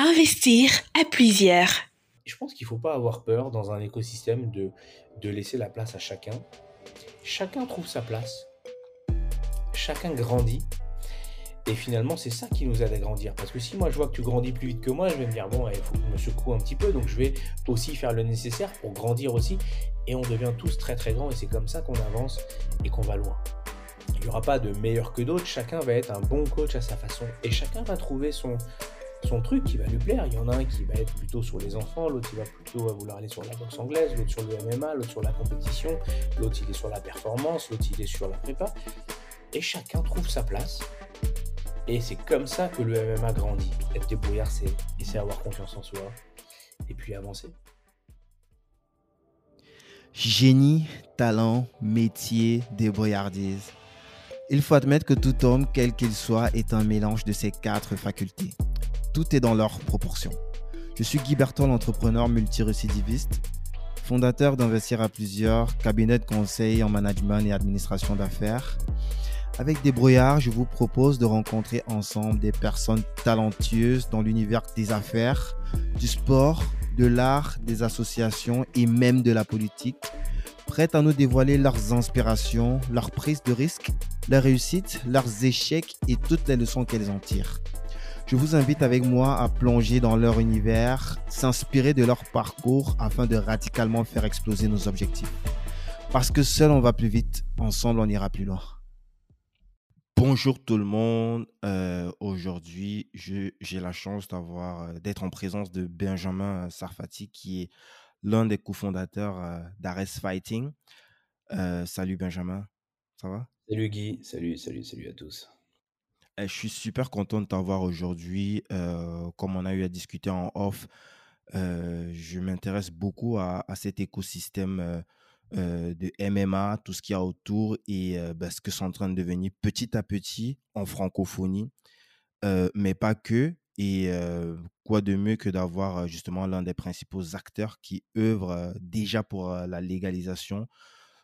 Investir à plusieurs. Je pense qu'il ne faut pas avoir peur dans un écosystème de, de laisser la place à chacun. Chacun trouve sa place. Chacun grandit. Et finalement, c'est ça qui nous aide à grandir. Parce que si moi je vois que tu grandis plus vite que moi, je vais me dire, bon, il faut que je me secoue un petit peu. Donc je vais aussi faire le nécessaire pour grandir aussi. Et on devient tous très très grands. Et c'est comme ça qu'on avance et qu'on va loin. Il n'y aura pas de meilleur que d'autres. Chacun va être un bon coach à sa façon. Et chacun va trouver son, truc qui va lui plaire. Il y en a un qui va être plutôt sur les enfants, l'autre il va plutôt vouloir aller sur la boxe anglaise, l'autre sur le MMA, l'autre sur la compétition, l'autre il est sur la performance, l'autre il est sur la prépa. Et chacun trouve sa place. Et c'est comme ça que le MMA grandit. Être débrouillard, c'est essayer avoir confiance en soi et puis avancer. Génie, talent, métier, débrouillardise. Il faut admettre que tout homme, quel qu'il soit, est un mélange de ces quatre facultés. Tout est dans leur proportion. Je suis Guy Bertol, entrepreneur multirécidiviste, fondateur d'Investir à plusieurs, cabinet de conseil en management et administration d'affaires. Avec Débrouillard, je vous propose de rencontrer ensemble des personnes talentueuses dans l'univers des affaires, du sport, de l'art, des associations et même de la politique, prêtes à nous dévoiler leurs inspirations, leurs prises de risques, leurs réussites, leurs échecs et toutes les leçons qu'elles en tirent. Je vous invite avec moi à plonger dans leur univers, s'inspirer de leur parcours afin de radicalement faire exploser nos objectifs. Parce que seul on va plus vite, ensemble on ira plus loin. Bonjour tout le monde. Euh, aujourd'hui, j'ai la chance d'avoir euh, d'être en présence de Benjamin euh, Sarfati, qui est l'un des cofondateurs d'Ares Fighting. salut Benjamin, ça va? Salut Guy, salut, salut, salut à tous. Eh, je suis super content de t'avoir aujourd'hui. comme on a eu à discuter en off, je m'intéresse beaucoup à, cet écosystème euh, de MMA, tout ce qu'il y a autour et euh, bah, ce que c'est en train de devenir petit à petit en francophonie, euh, mais pas que. Et quoi de mieux que d'avoir justement l'un des principaux acteurs qui œuvrent déjà pour la légalisation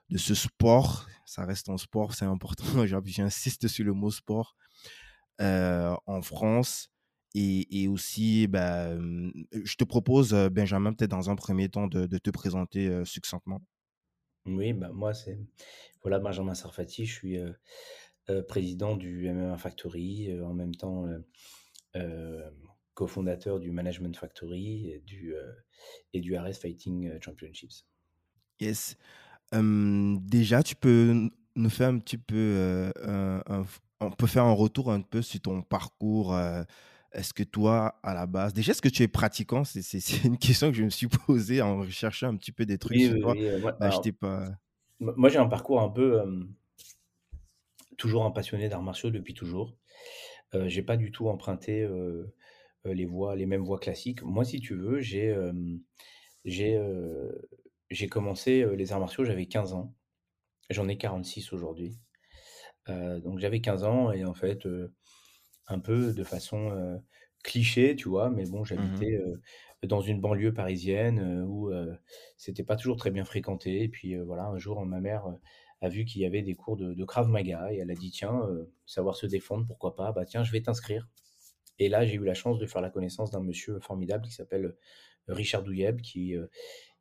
de ce sport. Ça reste un sport, c'est important. J'insiste sur le mot sport en France. Et, aussi, bah, je te propose, Benjamin, peut-être dans un premier temps, de, de te présenter succinctement. Oui, bah, moi, c'est voilà, Benjamin Sarfati, je suis président du MMA Factory, en même temps cofondateur du Management Factory et du, et du RS Fighting Championships. Yes. déjà, tu peux nous faire un petit peu, on peut faire un retour un peu sur ton parcours est-ce que toi, à la base, déjà, est-ce que tu es pratiquant? C'est une question que je me suis posée en recherchant un petit peu des trucs sur toi. Bah, pas... Moi, j'ai un parcours un peu. toujours un passionné d'arts martiaux depuis toujours. Euh, j'ai pas du tout emprunté les voies, les mêmes voies classiques. Moi, si tu veux, j'ai j'ai commencé les arts martiaux, j'avais 15 ans. J'en ai 46 aujourd'hui. Donc j'avais 15 ans et en fait, un peu de façon cliché, tu vois, mais bon, mmh j'habitais dans une banlieue parisienne où c'était pas toujours très bien fréquenté. Et puis voilà, un jour, ma mère a vu qu'il y avait des cours de, de, Krav Maga et elle a dit tiens, savoir se défendre, pourquoi pas? Bah tiens, je vais t'inscrire. Et là, j'ai eu la chance de faire la connaissance d'un monsieur formidable qui s'appelle Richard Douyeb, qui,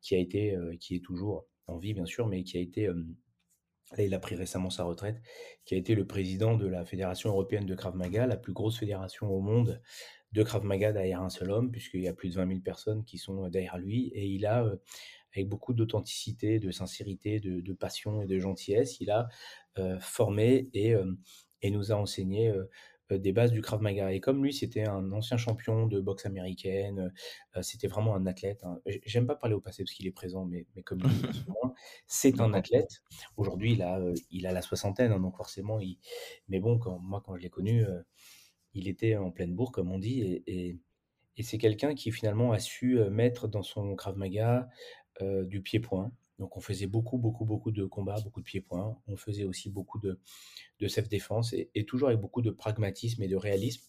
qui a été, qui est toujours en vie bien sûr, mais qui a été Là, il a pris récemment sa retraite, qui a été le président de la Fédération européenne de Krav Maga, la plus grosse fédération au monde de Krav Maga derrière un seul homme, puisqu'il y a plus de 20 000 personnes qui sont derrière lui. Et il a, euh, avec beaucoup d'authenticité, de sincérité, de, passion et de gentillesse, il a euh, formé et, euh, et, nous a enseigné euh, des bases du Krav Maga. Et comme lui, c'était un ancien champion de boxe américaine, euh, c'était vraiment un athlète. Hein. J'aime pas parler au passé parce qu'il est présent, mais, mais comme c'est un athlète. Aujourd'hui, il a, euh, il a la soixantaine, hein, donc forcément, il... mais bon, quand, moi, quand je l'ai connu, il était en pleine bourre, comme on dit, et, et, et c'est quelqu'un qui finalement a su mettre dans son Krav Maga du pied-point. Donc on faisait beaucoup, beaucoup, beaucoup de combats, beaucoup de pieds-points. On faisait aussi beaucoup de, de self-défense et, toujours avec beaucoup de pragmatisme et de réalisme.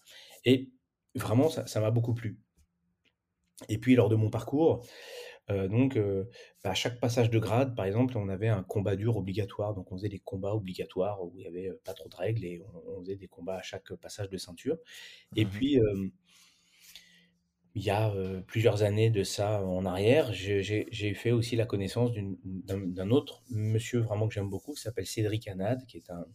Et vraiment, ça m'a beaucoup plu. Et puis lors de mon parcours, euh, donc euh, bah, à chaque passage de grade, par exemple, on avait un combat dur obligatoire. Donc on faisait des combats obligatoires où il n'y avait euh, pas trop de règles et on, faisait des combats à chaque passage de ceinture. Et mmh puis il y a plusieurs années de ça en arrière, j'ai fait aussi la connaissance d'un autre monsieur vraiment que j'aime beaucoup, qui s'appelle Cédric Anad, qui est un,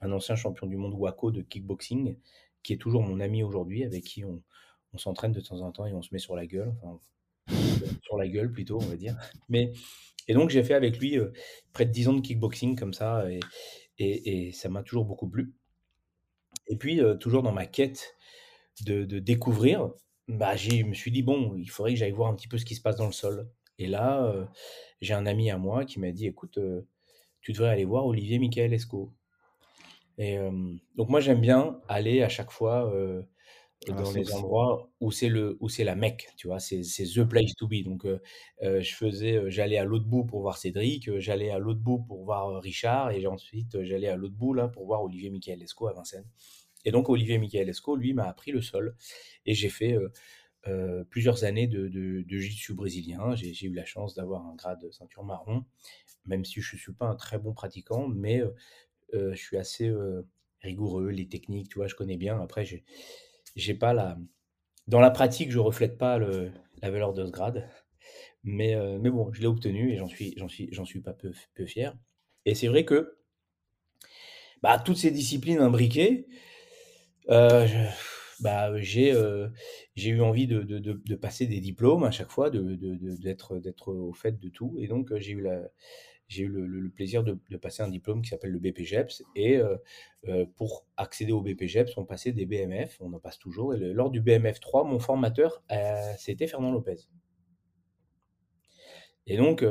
un, ancien champion du monde WACO de kickboxing, qui est toujours mon ami aujourd'hui, avec qui on, on s'entraîne de temps en temps et on se met sur la gueule, enfin, sur la gueule plutôt, on va dire. Mais, et donc j'ai fait avec lui près de 10 ans de kickboxing comme ça, et, et, ça m'a toujours beaucoup plu. Et puis, toujours dans ma quête de, de découvrir, bah, je me suis dit, bon, il faudrait que j'aille voir un petit peu ce qui se passe dans le sol. Et là, euh, j'ai un ami à moi qui m'a dit, écoute, euh, tu devrais aller voir Olivier Michael Esco. Et euh, donc moi, j'aime bien aller à chaque fois ah, dans les endroits où c'est le où c'est la Mecque, tu vois, c'est the place to be. Donc je faisais, j'allais à l'autre bout pour voir Cédric, j'allais à l'autre bout pour voir Richard, et ensuite j'allais à l'autre bout là pour voir Olivier Michael Esco à Vincennes. Et donc Olivier Michaelesco, lui, m'a appris le sol. Et j'ai fait euh, euh, plusieurs années de, de, jiu-jitsu brésilien. J'ai eu la chance d'avoir un grade de ceinture marron, même si je ne suis pas un très bon pratiquant, mais euh, je suis assez rigoureux, les techniques, tu vois, je connais bien. Après, j'ai pas la... Dans la pratique, je reflète pas la valeur de ce grade. Mais, mais bon, je l'ai obtenu et j'en suis, suis, suis pas peu, peu fier. Et c'est vrai que bah, toutes ces disciplines imbriquées, euh, bah, j'ai euh, j'ai eu envie de, de, de, passer des diplômes à chaque fois, d'être d'être au fait de tout. Et donc, j'ai eu, la, j'ai eu le, plaisir de, passer un diplôme qui s'appelle le BPGEPS. Et euh, pour accéder au BPGEPS, on passait des BMF, on en passe toujours. Et lors du BMF 3, mon formateur, c'était Fernand Lopez. Et donc,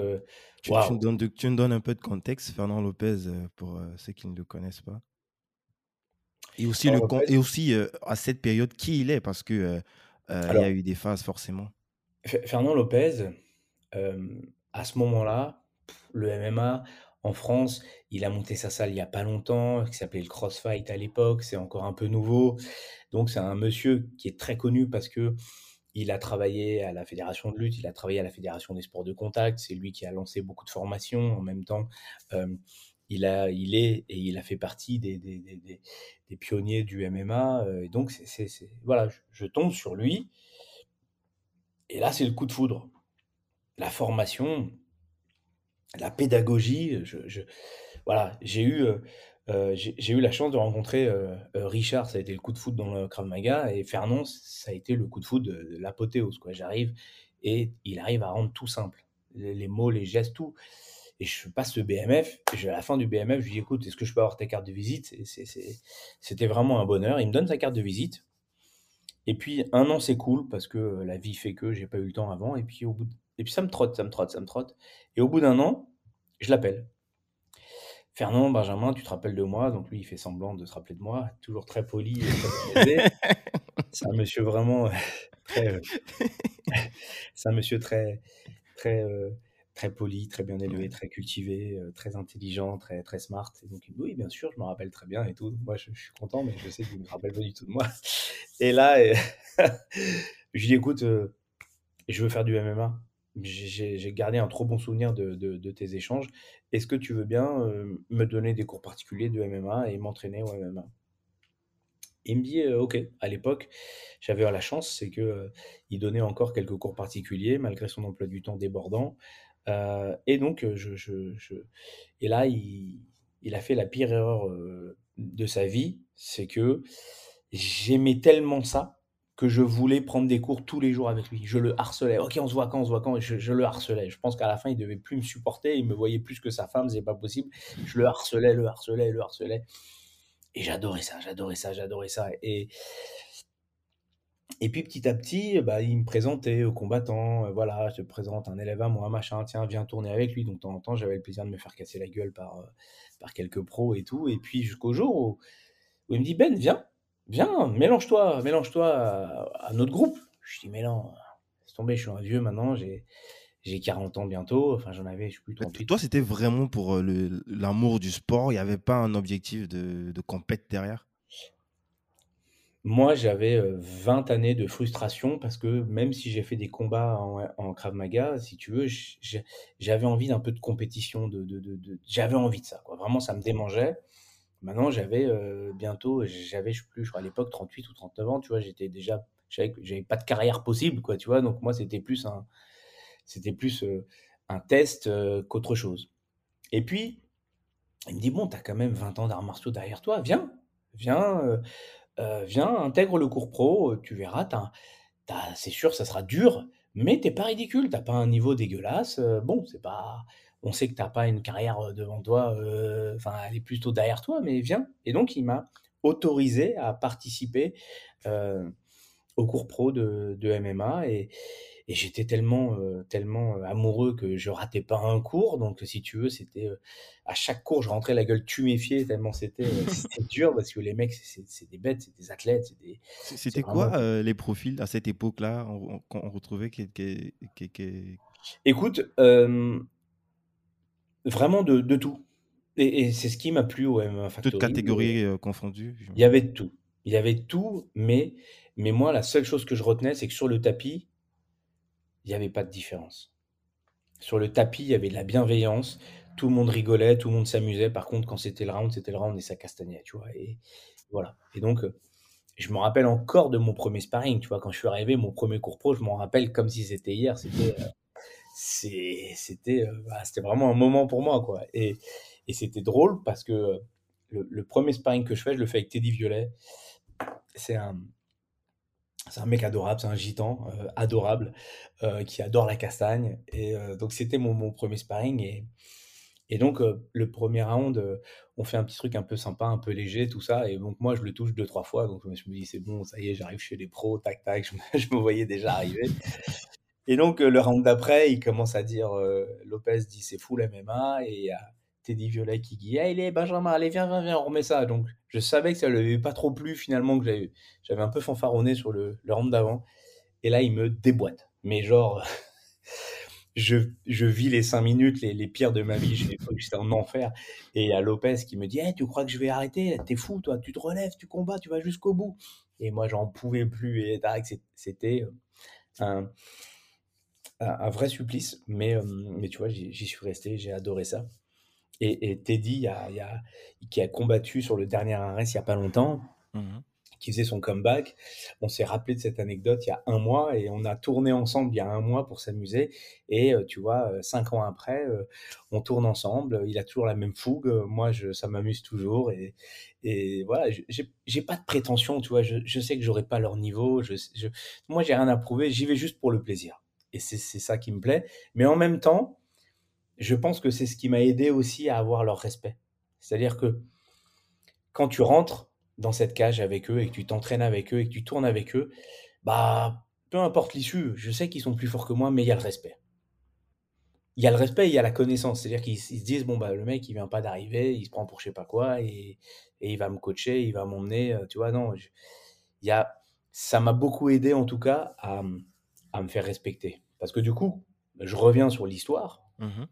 tu, tu, me donnes, tu, me donnes, un peu de contexte, Fernand Lopez, pour ceux qui ne le connaissent pas. Et aussi, le, et aussi à cette période, qui il est, parce que il y a eu des phases forcément. Fernand Lopez, à ce moment-là, le MMA en France, il a monté sa salle il n'y a pas longtemps, qui s'appelait le Crossfight à l'époque, c'est encore un peu nouveau. Donc c'est un monsieur qui est très connu parce que il a travaillé à la fédération de lutte, il a travaillé à la fédération des sports de contact, c'est lui qui a lancé beaucoup de formations en même temps il, a, il est et il a fait partie des, des, des, des pionniers du MMA. Euh, et donc, c'est, voilà, je, tombe sur lui. Et là, c'est le coup de foudre. La formation, la pédagogie. Je, voilà, j'ai eu, euh, euh, j'ai, eu la chance de rencontrer Richard, ça a été le coup de foudre dans le Krav Maga, et Fernand, ça a été le coup de foudre de, l'apothéose. Quoi. J'arrive et il arrive à rendre tout simple. les mots, les gestes, tout. Et je passe le BMF. Et à la fin du BMF, je lui dis écoute, est-ce que je peux avoir ta carte de visite? C'était vraiment un bonheur. Il me donne sa carte de visite. Et puis un an s'écoule parce que la vie fait que j'ai pas eu le temps avant. Et puis, au bout et puis ça me trotte, ça me trotte, ça me trotte. Et au bout d'un an, je l'appelle. Fernand, Benjamin, tu te rappelles de moi? Donc lui, il fait semblant de se rappeler de moi, toujours très poli. C'est un monsieur vraiment très. C'est un monsieur très, très, euh, très poli, très bien élevé, très cultivé, euh, très intelligent, très, très smart. Et donc, oui, bien sûr, je me rappelle très bien et tout. Moi, je, suis content, mais je sais qu'il ne me rappelle pas du tout de moi. Et là, je lui dis, écoute, euh, je veux faire du MMA. J'ai gardé un trop bon souvenir de, de, tes échanges. Est-ce que tu veux bien euh, me donner des cours particuliers de MMA et m'entraîner au MMA il me dit, OK, à l'époque, j'avais la chance, c'est que il donnait encore quelques cours particuliers malgré son emploi du temps débordant. Euh, et donc, je, je, je, et là, il, il, a fait la pire erreur de sa vie, c'est que j'aimais tellement ça que je voulais prendre des cours tous les jours avec lui. Je le harcelais. Ok, on se voit quand, on se voit quand. Je, je le harcelais. Je pense qu'à la fin, il devait plus me supporter. Il me voyait plus que sa femme, c'est pas possible. Je le harcelais, le harcelais, le harcelais. Et j'adorais ça, j'adorais ça, j'adorais ça. Et et puis petit à petit, bah, il me présentait aux combattants, euh, voilà, je te présente un élève à moi, machin, tiens, viens tourner avec lui. Donc de temps en temps, j'avais le plaisir de me faire casser la gueule par, euh, par quelques pros et tout. Et puis jusqu'au jour où, il me dit, Ben, viens, viens, mélange-toi, mélange-toi à, notre groupe. Je dis, mais non, c'est tombé, je suis un vieux maintenant, j'ai, j'ai 40 ans bientôt, enfin j'en avais, je suis plus 38. Toi, c'était vraiment pour euh, l'amour du sport, il n'y avait pas un objectif de, de compète derrière? Moi, j'avais 20 années de frustration parce que même si j'ai fait des combats en, Krav Maga, si tu veux, j'avais envie d'un peu de compétition, de, j'avais envie de ça. Vraiment, ça me démangeait. Maintenant, j'avais bientôt, j'avais, je plus, je crois à l'époque 38 ou 39 ans, tu vois, j'étais déjà, j'avais pas de carrière possible, quoi, tu vois. Donc moi, c'était plus un, c'était plus euh, un test euh, qu'autre chose. Et puis, il me dit bon, tu as quand même 20 ans d'arts martiaux derrière toi, viens, viens, euh, viens, intègre le cours pro, tu verras, c'est sûr, ça sera dur, mais t'es pas ridicule, t'as pas un niveau dégueulasse. bon, c'est pas, on sait que t'as pas une carrière devant toi, elle est plutôt derrière toi, mais viens. Et donc, il m'a autorisé à participer au cours pro de, de MMA et, et j'étais tellement, tellement amoureux que je ratais pas un cours. Donc, si tu veux, c'était à chaque cours, je rentrais la gueule tuméfiée tellement c'était dur parce que les mecs, c'est des bêtes, c'est des athlètes. C'était quoi les profils à cette époque-là qu'on on retrouvait qui, Écoute, vraiment de, de tout. Et, c'est ce qui m'a plu au MMA Factory. Toutes catégories confondues. Il y avait tout. Il y avait tout, mais, mais moi, la seule chose que je retenais, c'est que sur le tapis, il n'y avait pas de différence. Sur le tapis, il y avait de la bienveillance, tout le monde rigolait, tout le monde s'amusait. Par contre, quand c'était le round, c'était le round et ça castagnait, tu vois. Et voilà. Et donc, euh, je me rappelle encore de mon premier sparring, tu vois. Quand je suis arrivé, mon premier cours pro, je m'en rappelle comme si c'était hier. C'était, euh, c'était, euh, bah, c'était vraiment un moment pour moi, quoi. Et, et c'était drôle parce que le, le, premier sparring que je fais, je le fais avec Teddy Violet. C'est un, c'est un mec adorable, c'est un gitan euh, adorable euh, qui adore la castagne. Et euh, donc, c'était mon, premier sparring. Et, et donc, le premier round, on fait un petit truc un peu sympa, un peu léger, tout ça. Et donc, moi, je le touche deux, trois fois. Donc, je me dis, c'est bon, ça y est, j'arrive chez les pros, tac, tac. Je me, je me voyais déjà arriver. Et donc, le round d'après, il commence à dire, Lopez dit, c'est fou la MMA. Et Teddy Violet qui dit Allez, Benjamin, allez, viens, viens, viens, on remet ça. Donc, je savais que ça ne lui avait pas trop plu finalement, que j'avais un peu fanfaronné sur le, le d'avant. Et là, il me déboîte. Mais genre, je, vis les cinq minutes les, pires de ma vie. J'étais en enfer. Et il y a Lopez qui me dit hey, Tu crois que je vais arrêter? T'es fou, toi, tu te relèves, tu combats, tu vas jusqu'au bout. Et moi, j'en pouvais plus. Et c'était un, un, vrai supplice. Mais, euh, mais tu vois, j'y suis resté, j'ai adoré ça. Et, Teddy, qui a combattu sur le dernier arrêt il n'y a pas longtemps, mmh qui faisait son comeback, on s'est rappelé de cette anecdote il y a un mois et on a tourné ensemble il y a un mois pour s'amuser. Et euh, tu vois, euh, cinq ans après, euh, on tourne ensemble. Il a toujours la même fougue. Moi, je, ça m'amuse toujours. Et, et voilà, j'ai pas de prétention, tu vois. Je, sais que j'aurai pas leur niveau. Je, je, moi, j'ai rien à prouver. J'y vais juste pour le plaisir. Et c'est ça qui me plaît. Mais en même temps, je pense que c'est ce qui m'a aidé aussi à avoir leur respect. C'est-à-dire que quand tu rentres dans cette cage avec eux et que tu t'entraînes avec eux et que tu tournes avec eux, bah, peu importe l'issue, je sais qu'ils sont plus forts que moi, mais il y a le respect. Il y a le respect, il y a la connaissance. C'est-à-dire qu'ils se disent, bon, bah, le mec, il vient pas d'arriver, il se prend pour je sais pas quoi, et, il va me coacher, il va m'emmener, euh, tu vois, non. y a, ça m'a beaucoup aidé, en tout cas, à, me faire respecter. Parce que du coup, je reviens sur l'histoire. Mmh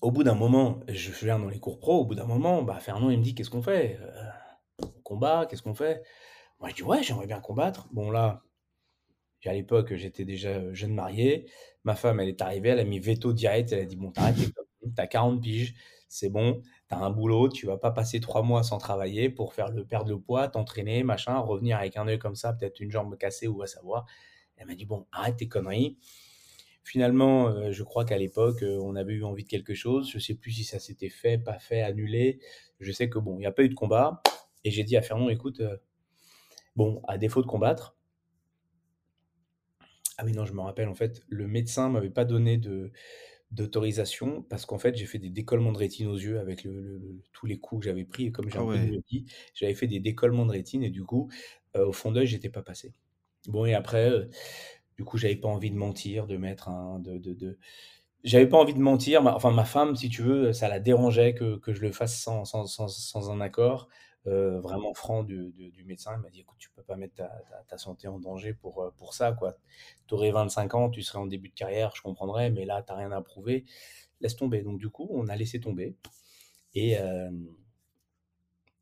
au bout d'un moment, je viens dans les cours pro, au bout d'un moment, bah, Fernand, il me dit Qu'est-ce qu'on fait? Euh, Combat, qu'est-ce qu'on fait? Moi, je dis Ouais, j'aimerais bien combattre. Bon, là, à l'époque, j'étais déjà jeune marié. Ma femme, elle est arrivée, elle a mis veto direct. Elle a dit Bon, t'arrêtes, t'as 40 piges, c'est bon, t'as un boulot, tu vas pas passer trois mois sans travailler pour faire le perdre le poids, t'entraîner, machin, revenir avec un œil comme ça, peut-être une jambe cassée ou à savoir. Elle m'a dit Bon, arrête tes conneries. Finalement, euh, je crois qu'à l'époque, euh, on avait eu envie de quelque chose. Je sais plus si ça s'était fait, pas fait, annulé. Je sais que bon, il n'y a pas eu de combat. Et j'ai dit à Fernand, écoute, euh, bon, à défaut de combattre, ah oui, non, je me rappelle, en fait, le médecin m'avait pas donné de d'autorisation parce qu'en fait, j'ai fait des décollements de rétine aux yeux avec le, tous les coups que j'avais pris. Et comme j'ai ah un peu de j'avais fait des décollements de rétine et du coup, au fond d'œil, j'étais pas passé. Bon, et après, du coup, j'avais pas envie de mentir, de mettre un. De, de. J'avais pas envie de mentir. enfin, ma femme, si tu veux, ça la dérangeait que, que je le fasse sans, sans, sans, sans un accord. Euh, vraiment franc du, du, médecin. Il m'a dit écoute, tu peux pas mettre ta, ta, santé en danger pour, euh, pour ça. Tu aurais 25 ans, tu serais en début de carrière, je comprendrais, mais là, tu n'as rien à prouver. Laisse tomber. Donc, du coup, on a laissé tomber. Et, euh,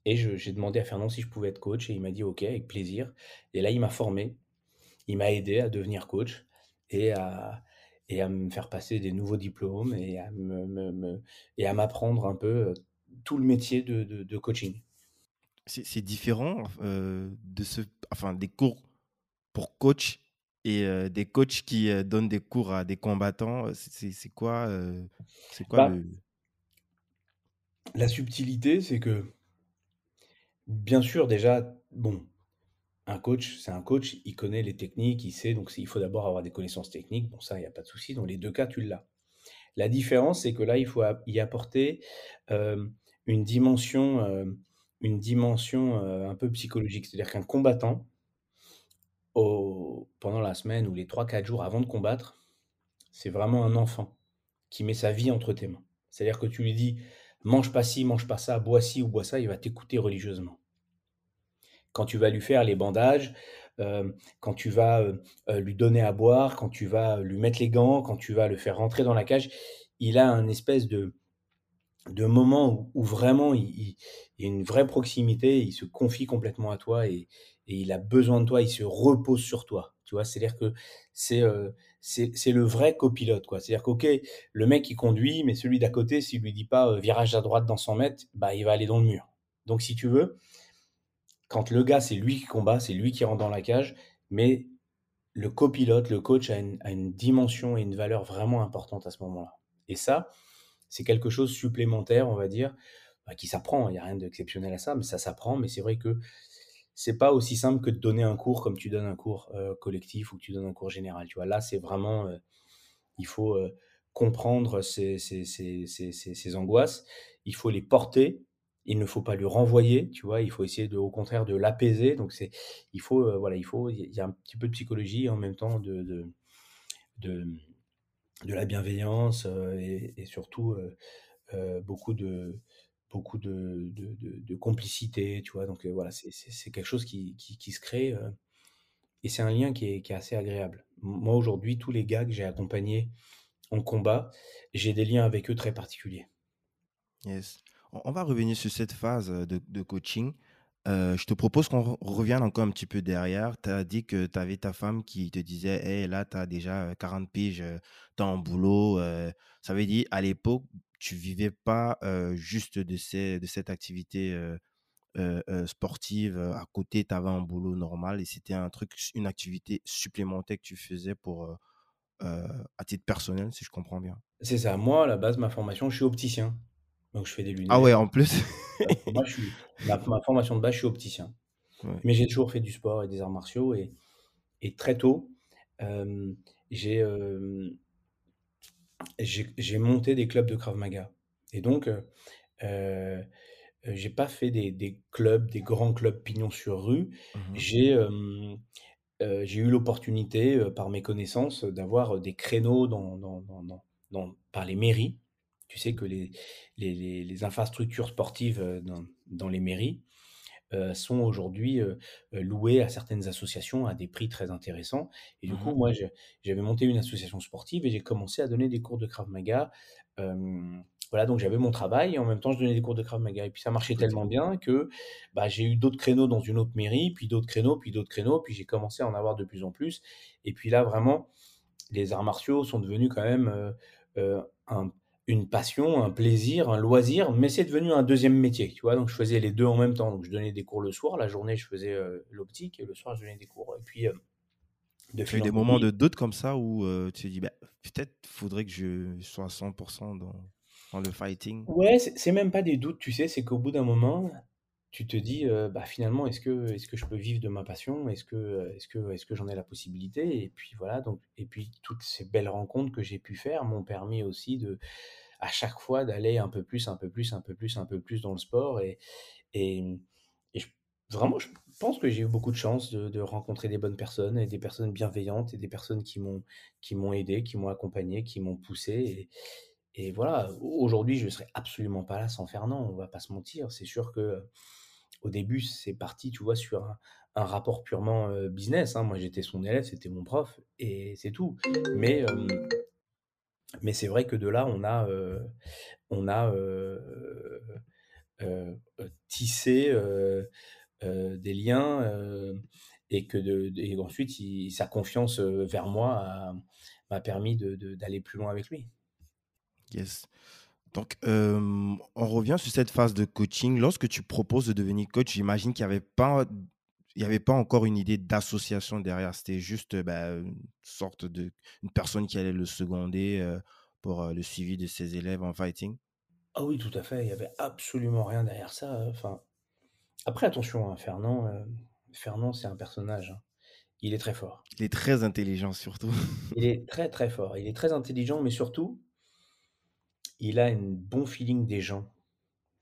et j'ai demandé à Fernand si je pouvais être coach et il m'a dit ok, avec plaisir. Et là, il m'a formé il m'a aidé à devenir coach et à, et à me faire passer des nouveaux diplômes et à, me, et à m'apprendre un peu euh, tout le métier de, de, coaching. c'est différent euh, de ce, enfin, des cours pour coach et euh, des coachs qui euh, donnent des cours à des combattants. C'est c'est quoi, c'est quoi Bah, le... la subtilité, c'est que, bien sûr, déjà, bon, un coach, c'est un coach, il connaît les techniques, il sait, donc il faut d'abord avoir des connaissances techniques. Bon, ça, il n'y a pas de souci. Dans les deux cas, tu l'as. La différence, c'est que là, il faut y apporter euh, une dimension, euh, une dimension euh, un peu psychologique. C'est-à-dire qu'un combattant, pendant la semaine ou les trois quatre jours avant de combattre, c'est vraiment un enfant qui met sa vie entre tes mains. C'est-à-dire que tu lui dis, mange pas ci, mange pas ça, bois ci ou bois ça, il va t'écouter religieusement. Quand tu vas lui faire les bandages, euh, quand tu vas euh, euh, lui donner à boire, quand tu vas lui mettre les gants, quand tu vas le faire rentrer dans la cage, il a un espèce de, de moment où, vraiment il, y a une vraie proximité, il se confie complètement à toi et, il a besoin de toi, il se repose sur toi. Tu vois, c'est-à-dire que c'est c'est le vrai copilote, quoi. C'est-à-dire que, ok, le mec il conduit, mais celui d'à côté, s'il lui dit pas virage à droite dans 100 mètres, bah il va aller dans le mur. Donc si tu veux, quand le gars c'est lui qui combat, c'est lui qui rentre dans la cage, mais le copilote, le coach a une, dimension et une valeur vraiment importante à ce moment-là. Et ça, c'est quelque chose supplémentaire, on va dire, bah, qui s'apprend. Il n'y a rien d'exceptionnel à ça, mais ça s'apprend. Mais c'est vrai que c'est pas aussi simple que de donner un cours comme tu donnes un cours euh, collectif ou que tu donnes un cours général. Tu vois, là, c'est vraiment, euh, il faut euh, comprendre ces angoisses, il faut les porter. Il ne faut pas lui renvoyer, tu vois. Il faut essayer de, au contraire, de l'apaiser. Donc c'est, il faut, euh, voilà, il faut, il y a un petit peu de psychologie en même temps de, de, de, de la bienveillance euh, et, surtout euh, beaucoup de beaucoup de, de, complicité, tu vois. Donc voilà, c'est quelque chose qui, qui, se crée et c'est un lien qui est, qui est assez agréable. Moi aujourd'hui, tous les gars que j'ai accompagnés en combat, j'ai des liens avec eux très particuliers. Yes. On, va revenir sur cette phase euh, de, coaching. Euh, je te propose qu'on re- revienne encore un petit peu derrière. Tu as dit que tu avais ta femme qui te disait, hey, là, tu as déjà euh, 40 piges, tu un boulot. euh, ça veut dire, à l'époque, tu vivais pas euh, juste de, cette activité euh, euh, euh, sportive. euh, À côté, tu avais un boulot normal et c'était un truc, une activité supplémentaire que tu faisais pour, euh, euh, à titre personnel, si je comprends bien. C'est ça. Moi, à la base, ma formation, je suis opticien. Donc je fais des Ah ouais, lunettes. en plus. Moi, je suis, ma, ma formation de base, je suis opticien. Ouais. Mais j'ai toujours fait du sport et des arts martiaux et, et très tôt, euh, j'ai euh, j'ai monté des clubs de Krav Maga. Et donc, euh, euh, j'ai pas fait des, des clubs, des grands clubs pignon sur rue. Mhm. J'ai j'ai eu l'opportunité, par mes connaissances, d'avoir des créneaux dans, dans, dans, dans- dans- par les mairies. Tu sais que les, les, les- les infrastructures sportives dans, dans les mairies euh, sont aujourd'hui euh, louées à certaines associations à des prix très intéressants. Et du coup, Mhm. moi, j'avais monté une association sportive et j'ai commencé à donner des cours de Krav Maga. Euh, voilà, donc j'avais mon travail et en même temps, je donnais des cours de Krav Maga. Et puis ça marchait tellement bien que bah, j'ai eu d'autres créneaux dans une autre mairie, puis d'autres créneaux, puis d'autres créneaux, puis j'ai commencé à en avoir de plus en plus. Et puis là, vraiment, les arts martiaux sont devenus quand même euh, un- une passion, un plaisir, un loisir, mais c'est devenu un deuxième métier, tu vois. Donc je faisais les deux en même temps. Donc je donnais des cours le soir, la journée je faisais euh, l'optique et le soir je donnais des cours. Et puis euh, de Tu as eu des en moments de doute comme ça où euh, tu te dis, bah, peut-être faudrait que je sois à 100% dans, dans le fighting? Ouais, c'est même pas des doutes, tu sais, c'est qu'au bout d'un moment, tu te dis, bah finalement, est-ce que, est-ce que je peux vivre de ma passion? Est-ce que, est-ce que, est-ce que j'en ai la possibilité? Et puis voilà, donc, et puis toutes ces belles rencontres que j'ai pu faire m'ont permis aussi de, à chaque fois, d'aller un peu plus, un peu plus, un peu plus, un peu plus dans le sport. Et, et, et vraiment, je pense que j'ai eu beaucoup de chance de, rencontrer des bonnes personnes et des personnes bienveillantes et des personnes qui m'ont, qui m'ont aidé, qui m'ont accompagné, qui m'ont poussé. Et voilà, aujourd'hui, je ne serais absolument pas là sans Fernand, on va pas se mentir. C'est sûr que au début, c'est parti, tu vois, sur un, rapport purement business. hein. Moi, j'étais son élève, c'était mon prof, et c'est tout. Mais, mais c'est vrai que de là, on a, on a tissé des liens, et que de, et ensuite, sa confiance vers moi m'a permis d'aller plus loin avec lui. Yes. Donc, euh, on revient sur cette phase de coaching. Lorsque tu proposes de devenir coach, j'imagine qu'il n'y avait pas il n'y avait pas encore une idée d'association derrière. C'était juste bah, une sorte de une personne qui allait le seconder euh, pour euh, le suivi de ses élèves en fighting. Ah oui, tout à fait. Il n'y avait absolument rien derrière ça. Hein. Enfin, après, attention, hein, Fernand, euh, Fernand, c'est un personnage. Hein. Il est très fort. Il est très intelligent surtout. il est très très fort. Il est très intelligent, mais surtout, il a un bon feeling des gens.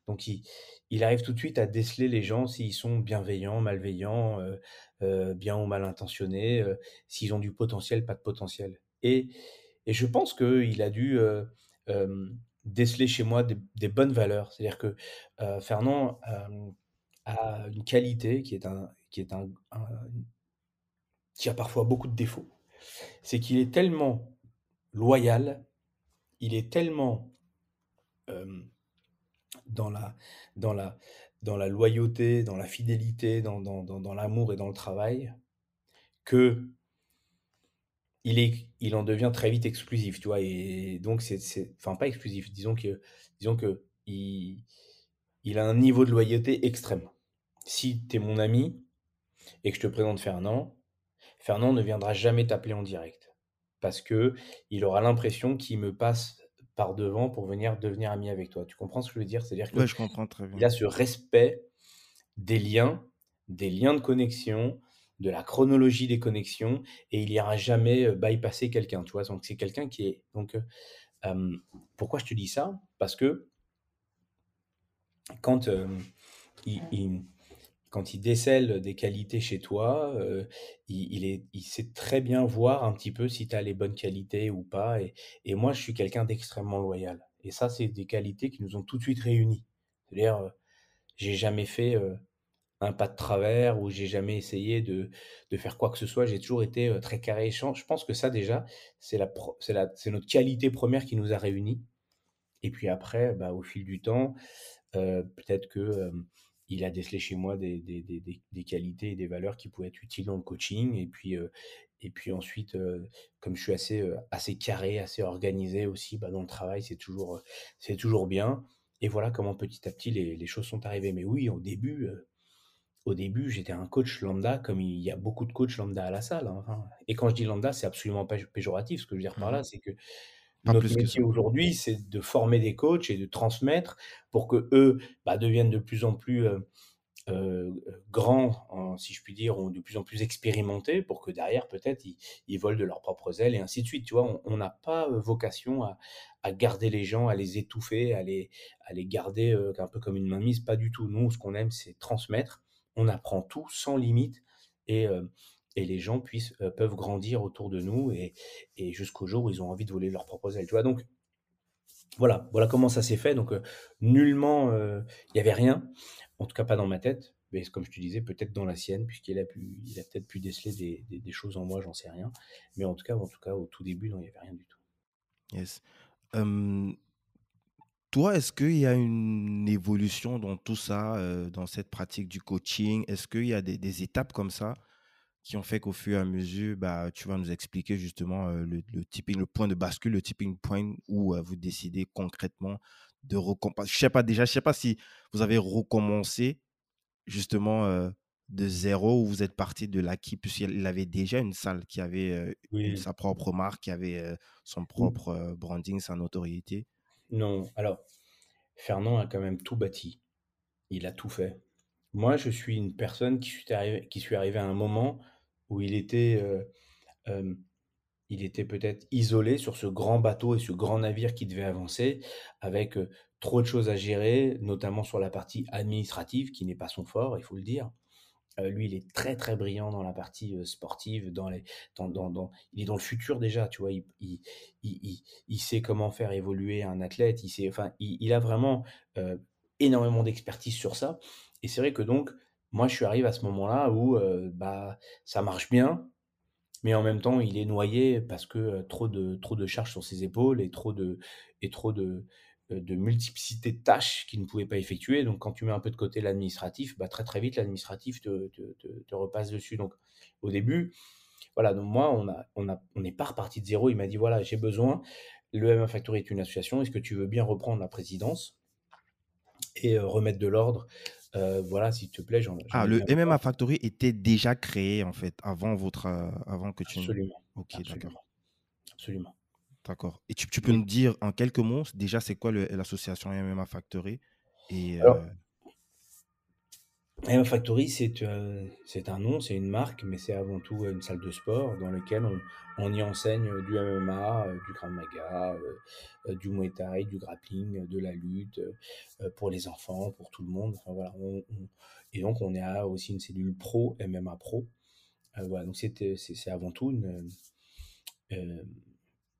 Donc il, arrive tout de suite à déceler les gens s'ils sont bienveillants, malveillants, euh, euh, bien ou mal intentionnés, euh, s'ils ont du potentiel, pas de potentiel. Et, et je pense qu'il a dû déceler chez moi des, bonnes valeurs. C'est-à-dire que Fernand a une qualité qui est un, qui est un, qui a parfois beaucoup de défauts. C'est qu'il est tellement loyal, il est tellement dans la, dans la, dans la loyauté, dans la fidélité, dans, dans, dans, l'amour et dans le travail, que il, est, il en devient très vite exclusif, tu vois. Et donc, c'est, enfin, pas exclusif, disons que, disons que il, il a un niveau de loyauté extrême. Si tu es mon ami et que je te présente Fernand, Fernand ne viendra jamais t'appeler en direct parce que il aura l'impression qu'il me passe par devant pour venir devenir ami avec toi. Tu comprends ce que je veux dire? C'est-à-dire que je comprends très bien. il a ce respect des liens, des liens de connexion, de la chronologie des connexions, et il n'ira jamais euh, bypasser quelqu'un. Tu vois, donc c'est quelqu'un qui est. Donc, euh, euh, pourquoi je te dis ça? Parce que quand il, quand il décèle des qualités chez toi, euh, il, est, il sait très bien voir un petit peu si tu as les bonnes qualités ou pas. Et, moi, je suis quelqu'un d'extrêmement loyal. Et ça, c'est des qualités qui nous ont tout de suite réunis. C'est-à-dire, euh, j'ai jamais fait euh, un pas de travers ou j'ai jamais essayé de, faire quoi que ce soit. J'ai toujours été très carré. Je pense que ça, déjà, c'est notre qualité première qui nous a réunis. Et puis après, bah, au fil du temps, peut-être que il a décelé chez moi des, des, des, des, qualités et des valeurs qui pouvaient être utiles dans le coaching. Et puis, euh, et puis ensuite, euh, comme je suis assez, euh, assez carré, assez organisé aussi, bah, dans le travail, c'est toujours, c'est toujours bien. Et voilà comment petit à petit les, les choses sont arrivées. Mais oui, au début, au début, j'étais un coach lambda, comme il y a beaucoup de coachs lambda à la salle. Hein. Et quand je dis lambda, c'est absolument pas péjoratif. Ce que je veux dire par là, mmh c'est que notre métier aujourd'hui, c'est de former des coachs et de transmettre pour que eux bah, deviennent de plus en plus euh, euh, grands, si je puis dire, ou de plus en plus expérimentés, pour que derrière, peut-être, ils, volent de leurs propres ailes et ainsi de suite. Tu vois, on n'a pas euh, vocation à, garder les gens, à les étouffer, à les, à les garder un peu comme une mainmise. Pas du tout. Nous, ce qu'on aime, c'est transmettre. On apprend tout sans limite. Et, et les gens puissent, euh, peuvent grandir autour de nous et, et jusqu'au jour où ils ont envie de voler leur propre aile. Tu vois, donc voilà, voilà comment ça s'est fait. Donc euh, nullement, euh, il n'y avait rien, en tout cas pas dans ma tête, mais comme je te disais, peut-être dans la sienne, puisqu'il a pu, il a peut-être pu déceler des, des, choses en moi, j'en sais rien. Mais en tout cas, en tout cas, au tout début, il n'y avait rien du tout. Yes. toi, est-ce qu'il y a une évolution dans tout ça, dans cette pratique du coaching? Est-ce qu'il y a des, étapes comme ça qui ont fait qu'au fur et à mesure, bah, tu vas nous expliquer justement le, le, tipping, le point de bascule, le tipping point où vous décidez concrètement de recommencer. Je sais pas déjà, je sais pas si vous avez recommencé justement de zéro ou vous êtes parti de l'acquis puisqu'il avait déjà une salle qui avait sa propre marque, qui avait son mmh. propre branding, sa notoriété. Non, alors Fernand a quand même tout bâti. Il a tout fait. Moi, je suis une personne qui suis arrivé, qui suis arrivé à un moment où il était, euh, il était peut-être isolé sur ce grand bateau et ce grand navire qui devait avancer, avec trop de choses à gérer, notamment sur la partie administrative, qui n'est pas son fort, il faut le dire. lui, il est très très brillant dans la partie sportive, dans les, dans, dans, il est dans le futur déjà, tu vois. Il, il, il, il sait comment faire évoluer un athlète. Il sait, enfin, il, a vraiment énormément d'expertise sur ça. Et c'est vrai que donc, moi, je suis arrivé à ce moment-là où bah, ça marche bien, mais en même temps, il est noyé parce que trop, de, trop de charges sur ses épaules et trop de, et trop de, de multiplicité de tâches qu'il ne pouvait pas effectuer. Donc, quand tu mets un peu de côté l'administratif, bah, très très vite, l'administratif te, te, repasse dessus. Donc, au début, voilà, donc moi, on a, on a, on n'est pas reparti de zéro. Il m'a dit voilà, j'ai besoin, le MMA Factory est une association, est-ce que tu veux bien reprendre la présidence et remettre de l'ordre voilà, s'il te plaît, j'en Ah, le MMA Factory était déjà créé, en fait, avant votre, avant que tu Absolument. OK, d'accord. Absolument. D'accord. Et tu, tu peux nous dire en quelques mots, déjà, c'est quoi l'association MMA Factory et, MMA Factory, c'est c'est un nom, c'est une marque, mais c'est avant tout une salle de sport dans laquelle on, on y enseigne du MMA, du Krav Maga, du Muay Thai, du grappling, de la lutte pour les enfants, pour tout le monde. Enfin, voilà, et donc on a aussi une cellule pro, MMA Pro. voilà, donc c'est avant tout une,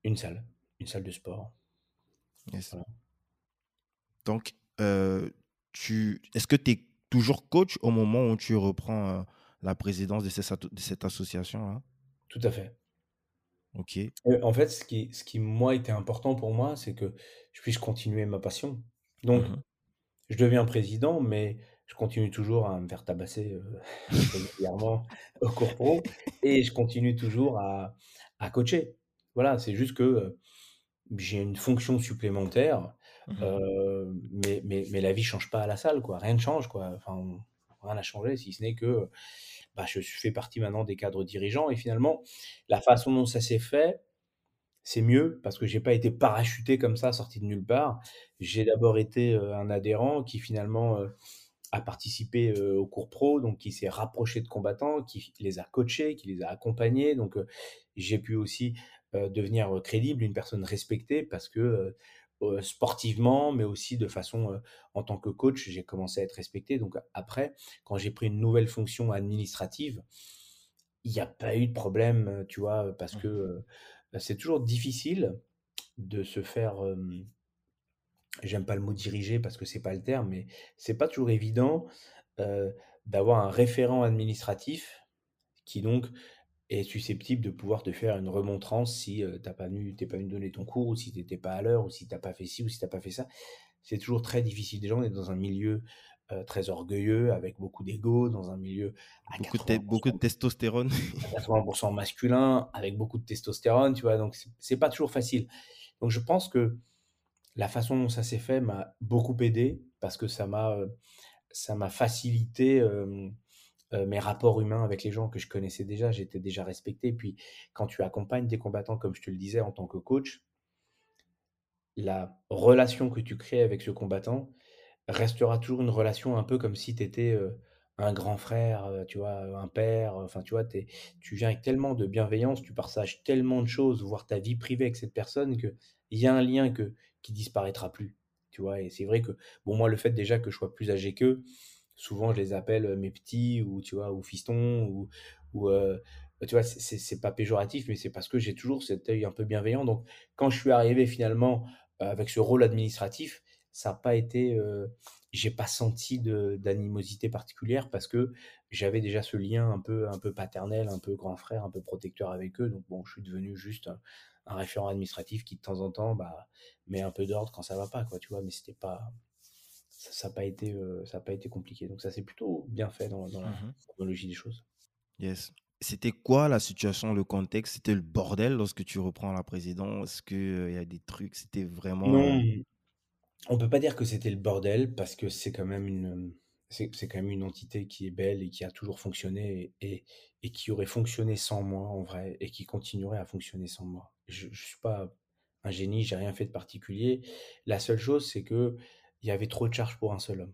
une salle, une salle de sport. Donc, tu, est-ce que tu es toujours coach au moment où tu reprends la présidence de, de cette association-là Tout à fait. Ok. en fait, ce qui, ce qui, moi, était important pour moi, c'est que je puisse continuer ma passion. Donc, mmh je deviens président, mais je continue toujours à me faire tabasser régulièrement au cours pro et je continue toujours à, à coacher. Voilà, c'est juste que j'ai une fonction supplémentaire Mmh mais, mais, mais la vie change pas à la salle, quoi. Rien ne change, quoi. Enfin, rien n'a changé, si ce n'est que bah, je fais partie maintenant des cadres dirigeants. Et finalement, la façon dont ça s'est fait, c'est mieux parce que j'ai pas été parachuté comme ça, sorti de nulle part. J'ai d'abord été un adhérent qui finalement a participé au cours pro, donc qui s'est rapproché de combattants, qui les a coachés, qui les a accompagnés. Donc j'ai pu aussi devenir crédible, une personne respectée parce que sportivement, mais aussi de façon, en tant que coach, j'ai commencé à être respecté. Donc après, quand j'ai pris une nouvelle fonction administrative, il n'y a pas eu de problème, tu vois, parce mmh. que bah, c'est toujours difficile de se faire, j'aime pas le mot diriger parce que c'est pas le terme, mais c'est pas toujours évident d'avoir un référent administratif qui donc est susceptible de pouvoir te faire une remontrance si tu t'as pas venu, t'es pas venu donner ton cours, ou si tu n'étais pas à l'heure, ou si t'as pas fait ci, ou si t'as pas fait ça. C'est toujours très difficile. Déjà, on est dans un milieu très orgueilleux, avec beaucoup d'ego, dans un milieu à beaucoup, de, beaucoup de testostérone. 80% masculin, avec beaucoup de testostérone, tu vois, donc c'est pas toujours facile. Donc je pense que la façon dont ça s'est fait m'a beaucoup aidé, parce que ça m'a ça m'a facilité mes rapports humains avec les gens que je connaissais déjà, j'étais déjà respecté. Puis quand tu accompagnes des combattants, comme je te le disais en tant que coach, la relation que tu crées avec ce combattant restera toujours une relation un peu comme si tu étais un grand frère, tu vois, un père. Enfin, tu vois, tu viens avec tellement de bienveillance, tu partages tellement de choses, voir ta vie privée avec cette personne, qu'il y a un lien que, qui disparaîtra plus. Tu vois, et c'est vrai que, bon, moi, le fait déjà que je sois plus âgé qu'eux, souvent je les appelle mes petits ou tu vois ou fistons ou, ou vois c'est pas péjoratif mais c'est parce que j'ai toujours cet œil un peu bienveillant. Donc quand je suis arrivé finalement avec ce rôle administratif ça n'a pas été j'ai pas senti d'animosité particulière parce que j'avais déjà ce lien un peu un peu paternel un peu grand frère un peu protecteur avec eux. Donc bon je suis devenu juste un, un référent administratif qui de temps en temps bah, met un peu d'ordre quand ça va pas quoi tu vois. Mais c'était pas ça n'a pas, été, ça pas été compliqué. Donc ça s'est plutôt bien fait dans, la mmh chronologie des choses. Yes. C'était quoi la situation, le contexte? C'était le bordel lorsque tu reprends la présidence Est-ce qu'il y a des trucs? C'était vraiment... Non, on peut pas dire que c'était le bordel parce que c'est quand même une... C'est quand même une entité qui est belle et qui a toujours fonctionné et, et, qui aurait fonctionné sans moi en vrai et qui continuerait à fonctionner sans moi. Je ne suis pas un génie, j'ai rien fait de particulier. La seule chose, c'est que il y avait trop de charges pour un seul homme.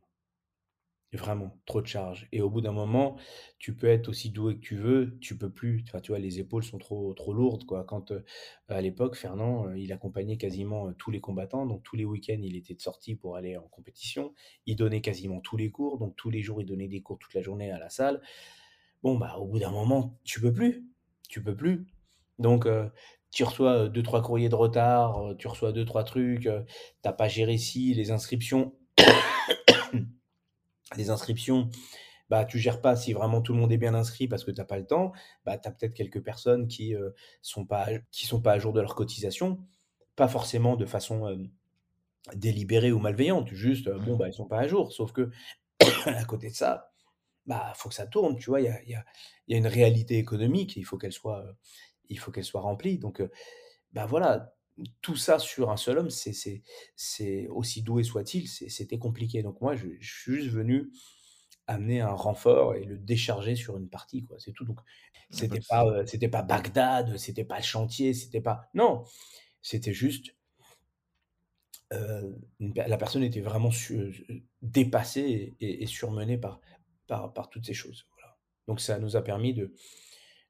Vraiment, trop de charges. Et au bout d'un moment, tu peux être aussi doué que tu veux, tu peux plus. Tu vois, les épaules sont trop, trop lourdes. Quoi. Quand, euh, à l'époque, Fernand, euh, il accompagnait quasiment euh, tous les combattants. Donc, tous les week-ends, il était de sortie pour aller en compétition. Il donnait quasiment tous les cours. Donc, tous les jours, il donnait des cours toute la journée à la salle. Bon, bah, au bout d'un moment, tu peux plus. Tu peux plus. Donc, tu reçois deux, trois courriers de retard, tu reçois deux, trois trucs, t'as pas géré si les inscriptions. les inscriptions, bah, tu gères pas si vraiment tout le monde est bien inscrit parce que tu n'as pas le temps. Bah, tu as peut-être quelques personnes qui ne sont, pas, qui sont pas à jour de leur cotisation, pas forcément de façon délibérée ou malveillante, juste, bon, bah, ils sont pas à jour. Sauf que, à côté de ça, bah, faut que ça tourne, tu vois, il y a, y, a, y a, une réalité économique, il faut qu'elle soit, il faut qu'elle soit remplie. Donc, bah voilà, tout ça sur un seul homme, c'est c'est c'est aussi doué soit-il, c'était compliqué. Donc moi, je je suis juste venu amener un renfort et le décharger sur une partie, quoi, c'est tout. Donc c'était pas, heu, c'était pas Bagdad, c'était pas le chantier, c'était pas non, c'était juste, une per la personne était vraiment su dépassée et et surmenée par par par toutes ces choses, voilà. Donc ça nous a permis de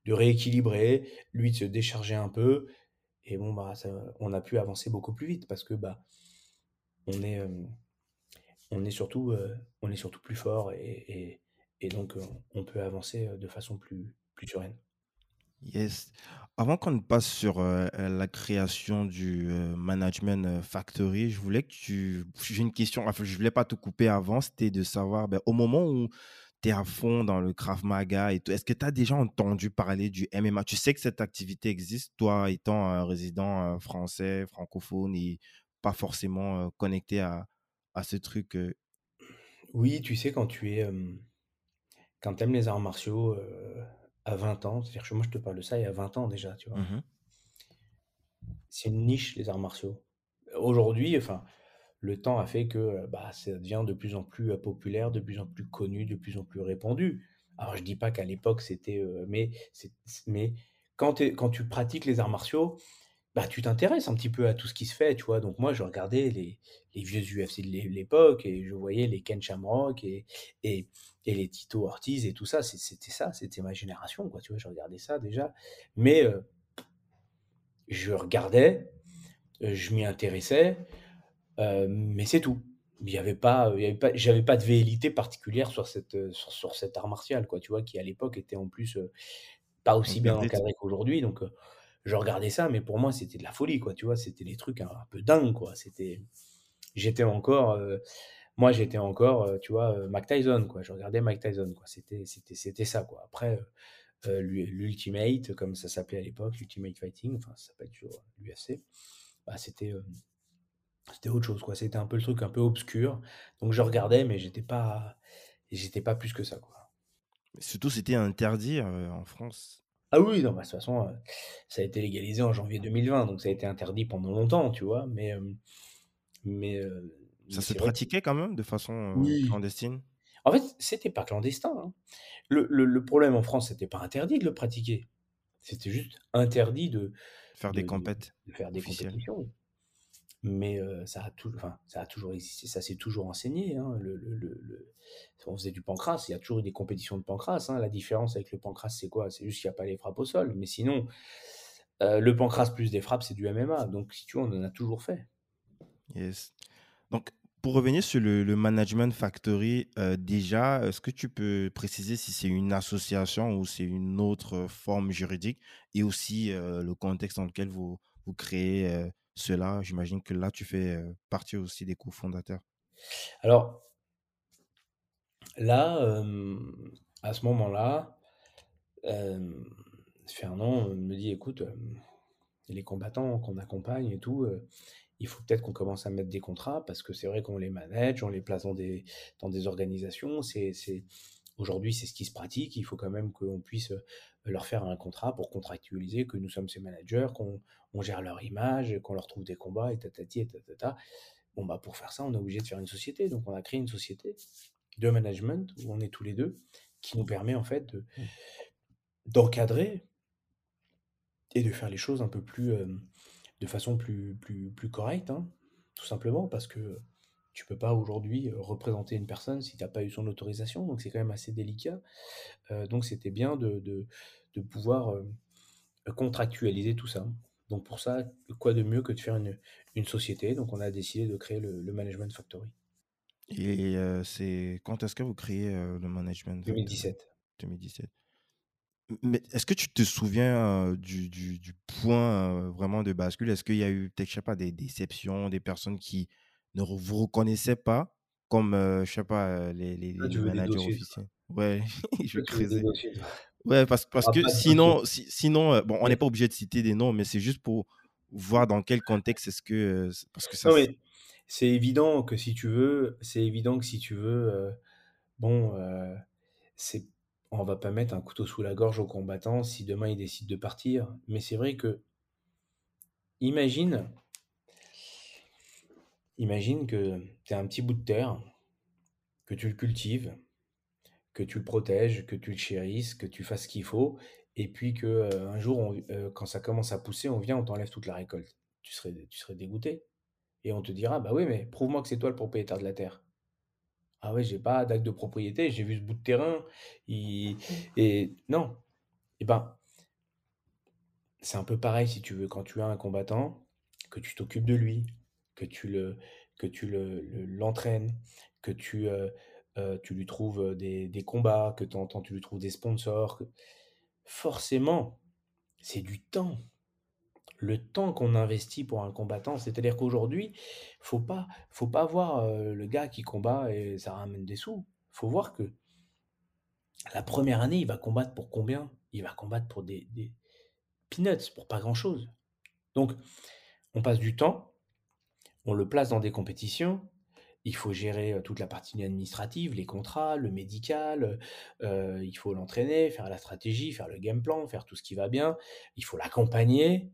de rééquilibrer, lui de se décharger un peu et bon, bah, on a pu avancer beaucoup plus vite parce que, bah, on est, hem, on est surtout, heu, on est surtout plus fort et et donc, heu, on peut avancer, de façon plus plus sereine. Yes. Avant qu'on passe sur, la création du, Management, Factory, je voulais que tu j'ai une question, enfin, je voulais pas te couper avant, c'était de savoir, bah, au moment où tu es à fond dans le Krav Maga et tout, est-ce que tu as déjà entendu parler du MMA? Tu sais que cette activité existe, toi étant un résident, heu, français, francophone et pas forcément, heu, connecté à à ce truc, heu Oui, tu sais, quand tu es, quand tu aimes les arts martiaux, à 20 ans, c'est-à-dire que moi, je te parle de ça il y a 20 ans déjà, tu vois? mmh C'est une niche, les arts martiaux. Aujourd'hui, enfin, le temps a fait que, heu, bah, ça devient de plus en plus, heu, populaire, de plus en plus connu, de plus en plus répandu. Alors je dis pas qu'à l'époque c'était, heu, mais mais quand tu pratiques les arts martiaux, bah, tu t'intéresses un petit peu à tout ce qui se fait, tu vois? Donc moi, je regardais les vieux UFC de l'é l'époque et je voyais les Ken Shamrock et les Tito Ortiz et tout ça, c'était ça, c'était ma génération, tu vois? Je regardais ça déjà, mais je regardais, je m'y intéressais, Heu, mais c'est tout. Il avait pas, il y avait pas j'avais pas de velléité particulière sur cette, heu, sur sur cet art martial quoi, tu vois? Qui à l'époque était en plus, heu, pas aussi bien encadré qu'aujourd'hui donc je regardais ça, mais pour moi c'était de la folie quoi, tu vois? C'était des trucs un un peu dingues quoi, c'était j'étais encore, moi j'étais encore, tu vois, Mike Tyson quoi, je regardais Mike Tyson quoi, c'était c'était c'était ça quoi. Après, l'Ultimate comme ça s'appelait à l'époque, Ultimate Fighting, enfin ça s'appelle toujours l'UFC, bah, c'était, c'était autre chose, quoi. C'était un peu le truc un peu obscur. Donc je regardais, mais j'étais pas j'étais pas plus que ça, quoi. Surtout, c'était interdit, heu, en France. Ah oui, non, bah, de toute façon, heu, ça a été légalisé en janvier 2020, donc ça a été interdit pendant longtemps, tu vois? Mais, hem, mais, Ça mais se c'est vrai que pratiquait quand même de façon, oui. clandestine? En fait, c'était pas clandestin, hein. Le le le problème en France, c'était pas interdit de le pratiquer. C'était juste interdit de Faire des de de compètes de faire des officielles? compétitions. Mais ça a tou enfin, ça a toujours existé, ça s'est toujours enseigné, hein. Le le le on faisait du pancrace, il y a toujours eu des compétitions de pancrace, hein. La différence avec le pancrace, c'est quoi? C'est juste qu'il y a pas les frappes au sol, mais sinon, le pancrace plus des frappes, c'est du MMA, donc si tu veux, on en a toujours fait. Yes. Donc, pour revenir sur le le Management Factory, déjà, est-ce que tu peux préciser si c'est une association ou c'est une autre, forme juridique? Et aussi, le contexte dans lequel vous vous créez, cela? J'imagine que là, tu fais, partie aussi des cofondateurs. Alors là, à ce moment-là, Fernand, me dit: «Écoute, les combattants qu'on accompagne et tout, il faut peut-être qu'on commence à mettre des contrats parce que c'est vrai qu'on les manage, on les place dans des dans des organisations. C'est aujourd'hui, c'est ce qui se pratique. Il faut quand même qu'on puisse, leur faire un contrat pour contractualiser que nous sommes ces managers, qu'on on gère leur image, qu'on leur trouve des combats et tatati et tatata. Bon, bah, pour faire ça, on est obligé de faire une société. Donc on a créé une société de management où on est tous les 2, qui nous permet en fait de d'encadrer et de faire les choses un peu plus, hem, de façon plus plus plus correcte, hein. Tout simplement parce que, tu peux pas aujourd'hui, heu, représenter une personne si tu as pas eu son autorisation, donc c'est quand même assez délicat. Heu, donc c'était bien de de de pouvoir, hem, contractualiser tout ça. Donc pour ça, quoi de mieux que de faire une une société? Donc on a décidé de créer le le Management Factory. Et c'est quand est-ce que vous créez, le Management Factory? 2017. 2017. M mais est-ce que tu te souviens, du du du point, vraiment de bascule? Est-ce qu'il y a eu peut-être, je sais pas, des déceptions, des personnes qui ne vous reconnaissaient pas comme, heu, je sais pas, les les managers officiels? Ouais, je vais creuser. Ouais, parce parce que sinon si sinon, bon, on n'est pas obligé de citer des noms, mais c'est juste pour voir dans quel contexte est-ce que, parce que ça c'est évident que si tu veux c'est évident que si tu veux, bon, heu, c'est on va pas mettre un couteau sous la gorge aux combattants si demain ils décident de partir. Mais c'est vrai qu'il imagine, imagine que tu as un petit bout de terre, que tu le cultives, que tu le protèges, que tu le chérisses, que tu fasses ce qu'il faut, et puis que euh, un jour, euh, quand ça commence à pousser, on vient, on t'enlève toute la récolte. Tu serais, dégoûté. Et on te dira, bah oui, mais prouve-moi que c'est toi le propriétaire de la terre. Ah ouais, j'ai pas d'acte de propriété, j'ai vu ce bout de terrain. Et non. Et ben, c'est un peu pareil si tu veux, quand tu as un combattant, que tu t'occupes de lui, que tu le, que tu le, le- l'entraînes, que tu, euh, euh, tu lui trouves des, des combats, que temps tu lui trouves des sponsors. Forcément, c'est du temps. Le temps qu'on investit pour un combattant, c'est-à-dire qu'aujourd'hui, faut pas, faut pas voir euh, le gars qui combat et ça ramène des sous. Faut voir que la première année, il va combattre pour combien? Il va combattre pour des, des peanuts, pour pas grand-chose. Donc, on passe du temps, on le place dans des compétitions, il faut gérer euh, toute la partie administrative, les contrats, le médical, euh, il faut l'entraîner, faire la stratégie, faire le game plan, faire tout ce qui va bien, il faut l'accompagner,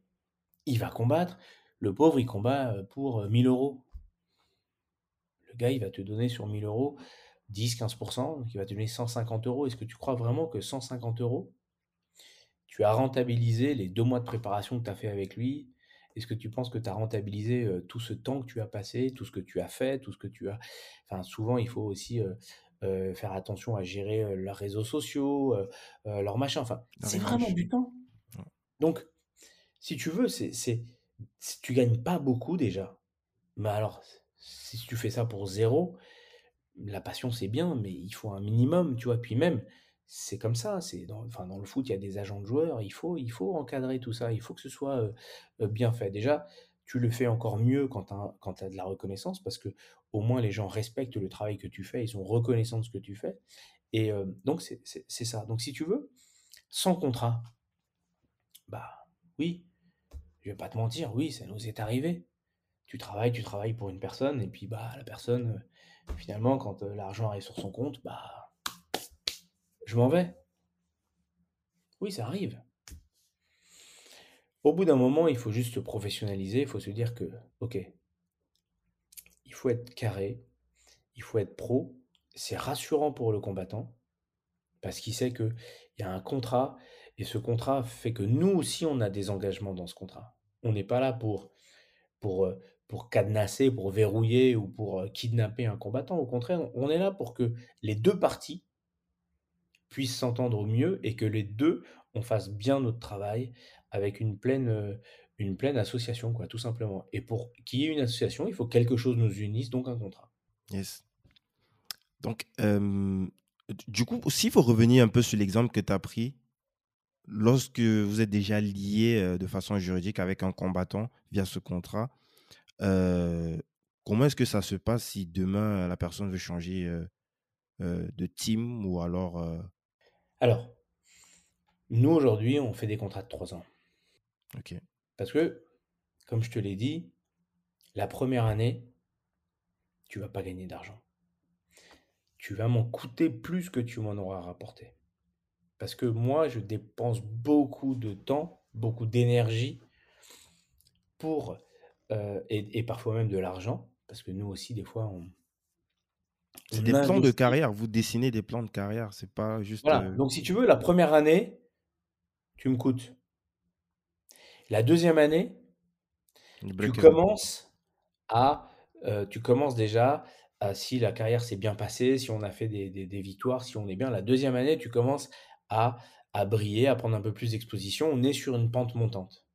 il va combattre. Le pauvre, il combat euh, pour euh, 1000 euros. Le gars, il va te donner sur 1000 euros 10-15%, donc il va te donner 150 euros. Est-ce que tu crois vraiment que 150 euros, tu as rentabilisé les deux mois de préparation que tu as fait avec lui Est-ce que tu penses que tu as rentabilisé euh, tout ce temps que tu as passé, tout ce que tu as fait, tout ce que tu as... Enfin, souvent, il faut aussi euh, faire attention à gérer leurs réseaux sociaux, leurs machins. Enfin, c'est vraiment du temps. Ouais. Donc, si tu veux, c'est, c'est, c'est- tu gagnes pas beaucoup déjà. Mais alors, si tu fais ça pour zéro, la passion c'est bien, mais il faut un minimum, tu vois? Puis même, c'est comme ça. C'est dans, le foot, il y a des agents de joueurs. Il faut, il faut encadrer tout ça. Il faut que ce soit euh, euh, bien fait. Déjà, tu le fais encore mieux quand tu as, de la reconnaissance, parce que au moins les gens respectent le travail que tu fais. Ils sont reconnaissants de ce que tu fais. Et euh, donc, c'est, ça. Donc, si tu veux, sans contrat, bah oui, je vais pas te mentir, oui, ça nous est arrivé. Tu travailles, tu travailles pour une personne, et puis bah la personne, finalement, quand l'argent arrive sur son compte, bah je m'en vais. Oui, ça arrive. Au bout d'un moment, il faut juste se professionnaliser, il faut se dire que, ok, il faut être carré, il faut être pro, c'est rassurant pour le combattant, parce qu'il sait qu'il y a un contrat, et ce contrat fait que nous aussi, on a des engagements dans ce contrat. On n'est pas là pour, pour, euh, pour cadenasser, pour verrouiller ou pour euh, kidnapper un combattant. Au contraire, on est là pour que les deux parties puissent s'entendre au mieux et que les deux, on fasse bien notre travail avec une pleine, euh, une pleine association, quoi, tout simplement. Et pour qu'il y ait une association, il faut que quelque chose nous unisse, donc un contrat. Yes. Donc, euh, du coup, s'il faut revenir un peu sur l'exemple que tu as pris, lorsque vous êtes déjà lié euh, de façon juridique avec un combattant via ce contrat, comment est-ce que ça se passe si demain la personne veut changer de team ou alors... Alors, nous aujourd'hui, on fait des contrats de trois ans. Ok. Parce que, comme je te l'ai dit, la première année, tu vas pas gagner d'argent. Tu vas m'en coûter plus que tu m'en auras rapporté. Parce que moi, je dépense beaucoup de temps, beaucoup d'énergie pour, euh, et, et parfois même de l'argent, parce que nous aussi, des fois, on, C'est des plans de carrière. Vous dessinez des plans de carrière. C'est pas juste... Voilà. euh, Donc, si tu veux, la première année, tu me coûtes. La deuxième année, tu commences à, euh, tu commences déjà à, si la carrière s'est bien passée, si on a fait des, des- des victoires, si on est bien. La deuxième année, tu commences à, à briller, à prendre un peu plus d'exposition. On est sur une pente montante.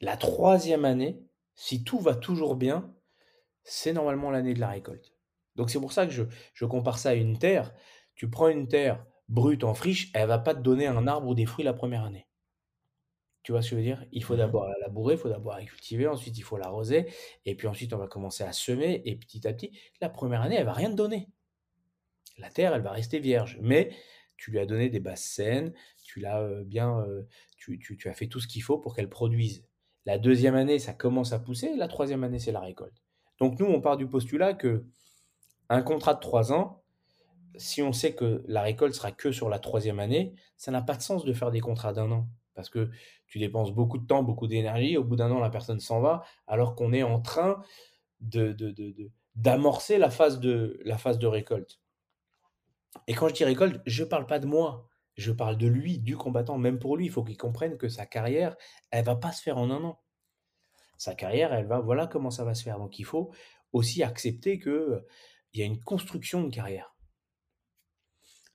La troisième année, si tout va toujours bien, c'est normalement l'année de la récolte. Donc c'est pour ça que je, je compare ça à une terre. Tu prends une terre brute en friche, elle va pas te donner un arbre ou des fruits la première année. Tu vois ce que je veux dire? Il faut Mhm. d'abord la labourer, il faut d'abord la cultiver, ensuite il faut l'arroser, et puis ensuite on va commencer à semer, et petit à petit, la première année, elle va rien te donner. La terre, elle va rester vierge, mais tu lui as donné des bases saines, tu l'as euh, bien, euh, tu, tu- tu as fait tout ce qu'il faut pour qu'elle produise. La deuxième année, ça commence à pousser, la troisième année, c'est la récolte. Donc nous, on part du postulat que un contrat de trois ans, si on sait que la récolte sera que sur la troisième année, ça n'a pas de sens de faire des contrats d'un an. Parce que tu dépenses beaucoup de temps, beaucoup d'énergie, au bout d'un an, la personne s'en va, alors qu'on est en train de, d'amorcer la phase de, la phase de récolte. Et quand je dis récolte, je ne parle pas de moi, je parle de lui, du combattant. Même pour lui, il faut qu'il comprenne que sa carrière, elle va pas se faire en un an. Sa carrière, elle va, voilà comment ça va se faire. Donc il faut aussi accepter que il y a une construction de carrière.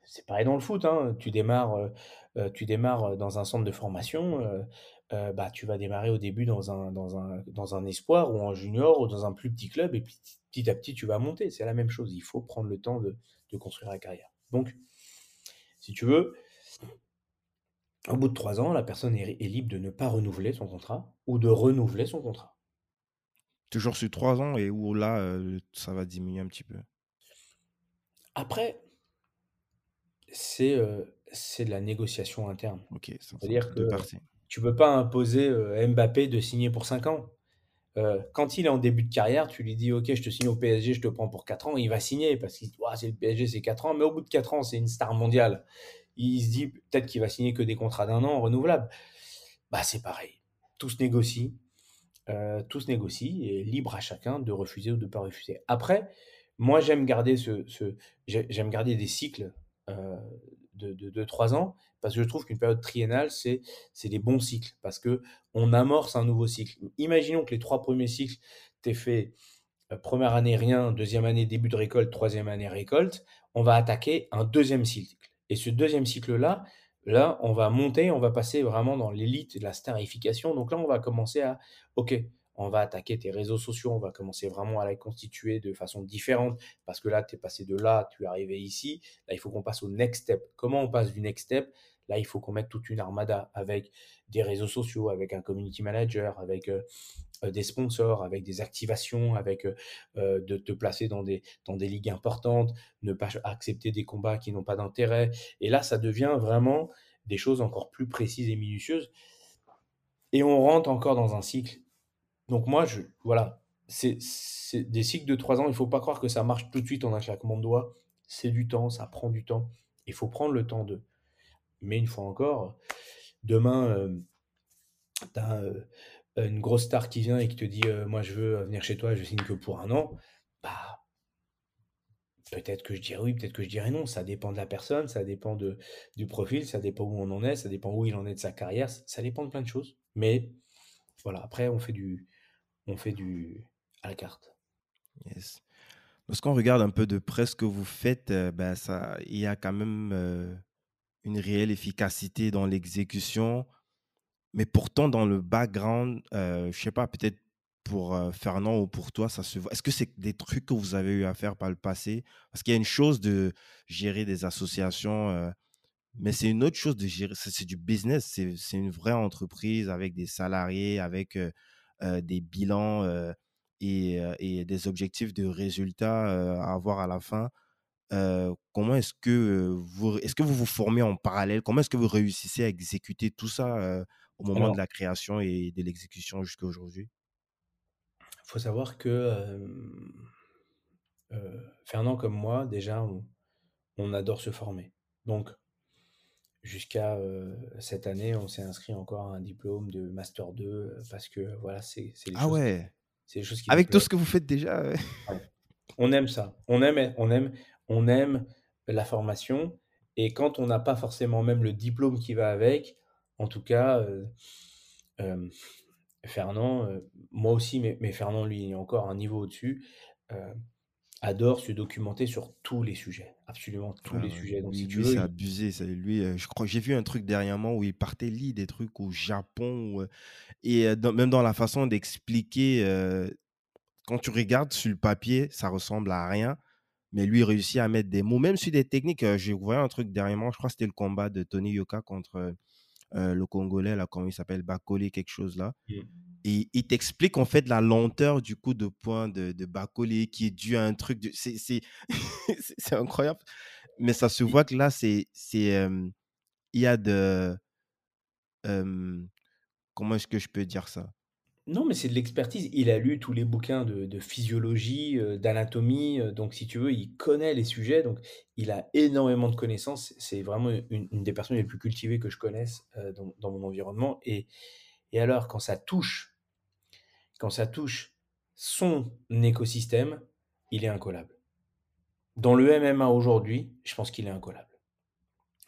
C'est pareil dans le foot, hein. tu, démarres, tu démarres dans un centre de formation, bah, tu vas démarrer au début dans un, dans, un, dans un espoir ou en junior ou dans un plus petit club et puis petit à petit tu vas monter. C'est la même chose, il faut prendre le temps de construire la carrière. Donc, si tu veux, au bout de trois ans, la personne est, libre de ne pas renouveler son contrat ou de renouveler son contrat. Toujours sur trois ans et où là, ça va diminuer un petit peu. Après, c'est c'est de la négociation interne. Ok, c'est-à-dire que tu peux pas imposer Mbappé de signer pour cinq ans. quand il est en début de carrière, tu lui dis Ok, je te signe au PSG, je te prends pour quatre ans. Il va signer parce qu'il dit C'est le PSG, c'est quatre ans. Mais au bout de quatre ans, c'est une star mondiale. Il se dit peut-être qu'il va signer que des contrats d'un an renouvelables. Bah, c'est pareil. Tout se négocie. Tout se négocie et libre à chacun de refuser ou de ne pas refuser. Après, moi, j'aime garder, des cycles de, de, 3 ans, parce que je trouve qu'une période triennale, c'est, des bons cycles, parce que on amorce un nouveau cycle. Imaginons que les trois premiers cycles, tu fait première année rien, deuxième année début de récolte, troisième année récolte, on va attaquer un deuxième cycle. Et ce deuxième cycle-là, là, on va monter, on va passer vraiment dans l'élite la starification. Donc là, on va commencer à, OK, on va attaquer tes réseaux sociaux, on va commencer vraiment à les constituer de façon différente, parce que là, tu es passé de là, tu es arrivé ici, là, il faut qu'on passe au next step. Comment on passe du next step? Là, il faut qu'on mette toute une armada avec des réseaux sociaux, avec un community manager, avec euh, des sponsors, avec des activations, avec euh, de te placer dans des, dans des ligues importantes, ne pas accepter des combats qui n'ont pas d'intérêt. Et là, ça devient vraiment des choses encore plus précises et minutieuses. Et on rentre encore dans un cycle donc moi, je, voilà, c'est des cycles de trois ans. Il faut pas croire que ça marche tout de suite en un claquement de doigts. C'est du temps, ça prend du temps. Il faut prendre le temps de. Mais une fois encore, demain, euh, tu as euh, une grosse star qui vient et qui te dit euh, Moi, je veux venir chez toi, je signe que pour un an. Bah, peut-être que je dirais oui, peut-être que je dirais non. Ça dépend de la personne, ça dépend de, du profil, ça dépend où on en est, ça dépend où il en est de sa carrière, ça dépend de plein de choses. Mais voilà, après, on fait du, on fait du à la carte. Yes. Lorsqu'on regarde un peu de près ce que vous faites, euh, ben ça, il y a quand même euh, une réelle efficacité dans l'exécution, mais pourtant dans le background, euh, je sais pas, peut-être pour Fernand ou pour toi, ça se voit. Est-ce que c'est des trucs que vous avez eu à faire par le passé? Parce qu'il y a une chose de gérer des associations, mais c'est une autre chose de gérer. C'est du business, c'est une vraie entreprise avec des salariés, avec des bilans et, des objectifs de résultats à avoir à la fin. comment est-ce que vous est-ce que vous vous formez en parallèle? Comment est-ce que vous réussissez à exécuter tout ça au moment de la création et de l'exécution jusqu'à aujourd'hui? Il faut savoir que Fernand comme moi, déjà, on, on, adore se former. Donc, jusqu'à cette année, on s'est inscrit encore à un diplôme de Master 2 parce que voilà, c'est les, ah ouais. les choses qui Avec tout ce que vous faites déjà. On aime ça. On aime, on, aime, on aime la formation. Et quand on n'a pas forcément même le diplôme qui va avec, en tout cas, Fernand, moi aussi, mais, mais, Fernand, lui, il est encore un niveau au-dessus adore se documenter sur tous les sujets, absolument tous les sujets. Donc, lui, c'est abusé. Lui, euh, je crois, j'ai vu un truc dernièrement où il partait lire des trucs au Japon euh, et euh, même dans la façon d'expliquer. quand tu regardes sur le papier, ça ressemble à rien, mais lui réussit à mettre des mots, même sur des techniques. J'ai vu un truc dernièrement, je crois que c'était le combat de Tony Yoka contre le Congolais là, comment il s'appelle, Bakoli quelque chose là. Et il t'explique en fait la lenteur du coup de poing de, de qui est dû à un truc. De... C'est incroyable. Mais ça se voit que là, c'est. il y a de. comment est-ce que je peux dire ça? Non, mais c'est de l'expertise. Il a lu tous les bouquins de de physiologie, heu, d'anatomie, heu, donc si tu veux, il connaît les sujets, donc il a énormément de connaissances. C'est vraiment une une des personnes les plus cultivées que je connaisse, heu, dans dans mon environnement et et alors quand ça touche quand ça touche son écosystème, il est incollable. Dans le MMA aujourd'hui, je pense qu'il est incollable.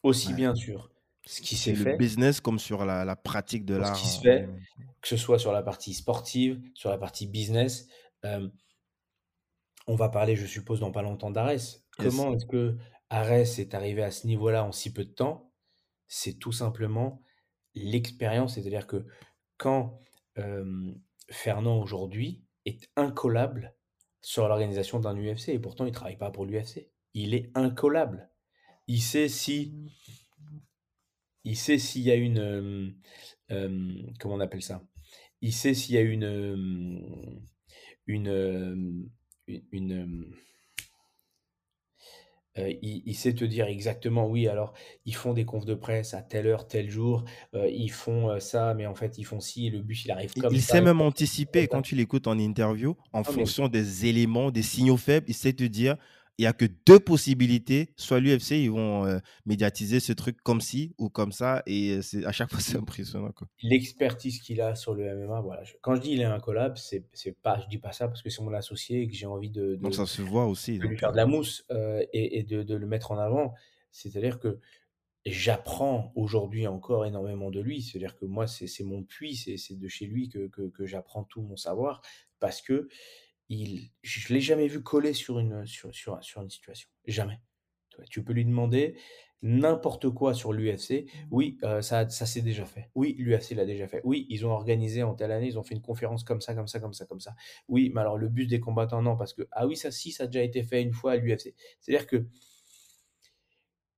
Aussi Ouais. bien sûr ce qui s'est le fait business comme sur la, la pratique de sur ce l'art. qui se en fait, que ce soit sur la partie sportive, sur la partie business. Hem, on va parler, je suppose, dans pas longtemps d'Ares. Yes. Comment est-ce que Ares est arrivé à ce niveau-là en si peu de temps? C'est tout simplement l'expérience. C'est-à-dire que quand, hem, Fernand aujourd'hui est incollable sur l'organisation d'un UFC et pourtant il travaille pas pour l'UFC. Il est incollable. Il sait si il sait s'il y a une, comment on appelle ça? Il sait s'il y a une, une, une il il sait te dire exactement: «Oui, alors ils font des confs de presse à telle heure, tel jour, ils font, ça, mais en fait ils font ci, le bus il arrive comme il ça, sait il même comme anticiper ça». quand tu l'écoutes en interview, en mais fonction des éléments, des signaux faibles, il sait te dire, il y a que deux possibilités. Soit l'UFC, ils vont euh, médiatiser ce truc comme ci ou comme ça, et euh, c'est à chaque fois c'est impressionnant. L'expertise qu'il a sur le MMA, voilà, je quand je dis il est incollable, c'est c'est pas je dis pas ça parce que c'est mon associé et que j'ai envie de Donc ça se voit aussi. de lui faire euh, de la mousse, heu et et de de le mettre en avant. C'est-à-dire que j'apprends aujourd'hui encore énormément de lui. C'est-à-dire que moi, c'est c'est mon puits, c'est c'est de chez lui que que que j'apprends tout mon savoir parce que il je l'ai jamais vu coller sur une, sur sur sur une situation. Jamais. Tu peux lui demander n'importe quoi sur l'UFC. Oui, heu, ça ça s'est déjà fait. Oui, l'UFC l'a déjà fait. Oui, ils ont organisé en telle année, ils ont fait une conférence comme ça, comme ça, comme ça, comme ça. Oui, mais alors le bus des combattants, non, parce que ah oui, ça si, ça a déjà été fait une fois à l'UFC. C'est-à-dire que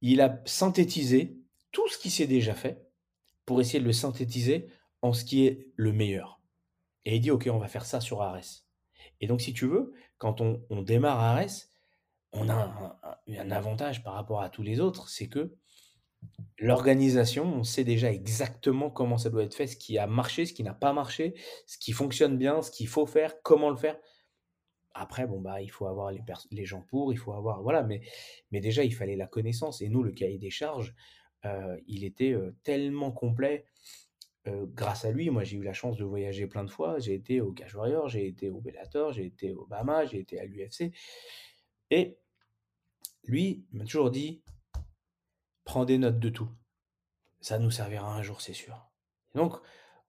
il a synthétisé tout ce qui s'est déjà fait pour essayer de le synthétiser en ce qui est le meilleur. Et il dit: «OK, on va faire ça sur Ares». Et donc si tu veux, quand on on démarre Ares, on a un avantage par rapport à tous les autres, c'est que l'organisation, on sait déjà exactement comment ça doit être fait, ce qui a marché, ce qui n'a pas marché, ce qui fonctionne bien, ce qu'il faut faire, comment le faire. Après, bon, bah, il faut avoir les gens pour, il faut avoir voilà, mais mais déjà, il fallait la connaissance et nous, le cahier des charges, heu, il était, heu, tellement complet, heu, grâce à lui, moi, j'ai eu la chance de voyager plein de fois. J'ai été au Cage Warrior, j'ai été au Bellator, j'ai été au BAMMA, j'ai été à l'UFC et lui, m'a toujours dit: «Prends des notes de tout. Ça nous servira un jour, c'est sûr». Donc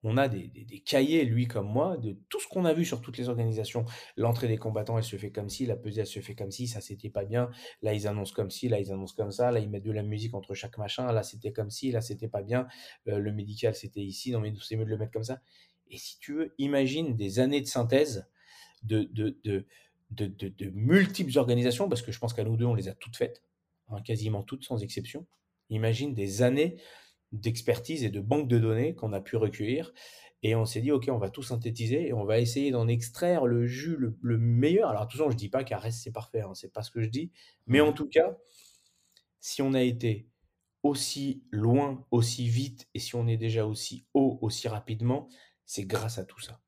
on a des des cahiers, lui comme moi, de tout ce qu'on a vu sur toutes les organisations. L'entrée des combattants, elle se fait comme ci, la pesée, elle se fait comme ci, ça c'était pas bien. Là, ils annoncent comme ci, là, ils annoncent comme ça, là, ils mettent de la musique entre chaque machin, là, c'était comme ci, là, c'était pas bien. Heu, le médical, c'était ici, non mais c'est mieux de le mettre comme ça. Et si tu veux, imagine des années de synthèse de de de de de multiples organisations, parce que je pense qu'à nous 2, on les a toutes faites, hein, quasiment toutes sans exception. Imagine des années d'expertise et de banque de données qu'on a pu recueillir et on s'est dit: «OK, on va tout synthétiser et on va essayer d'en extraire le jus le le meilleur». Alors attention, je dis pas qu'Ares c'est parfait, hein, c'est pas ce que je dis, mais en Mhm. tout cas, si on a été aussi loin, aussi vite et si on est déjà aussi haut, aussi rapidement, c'est grâce à tout ça.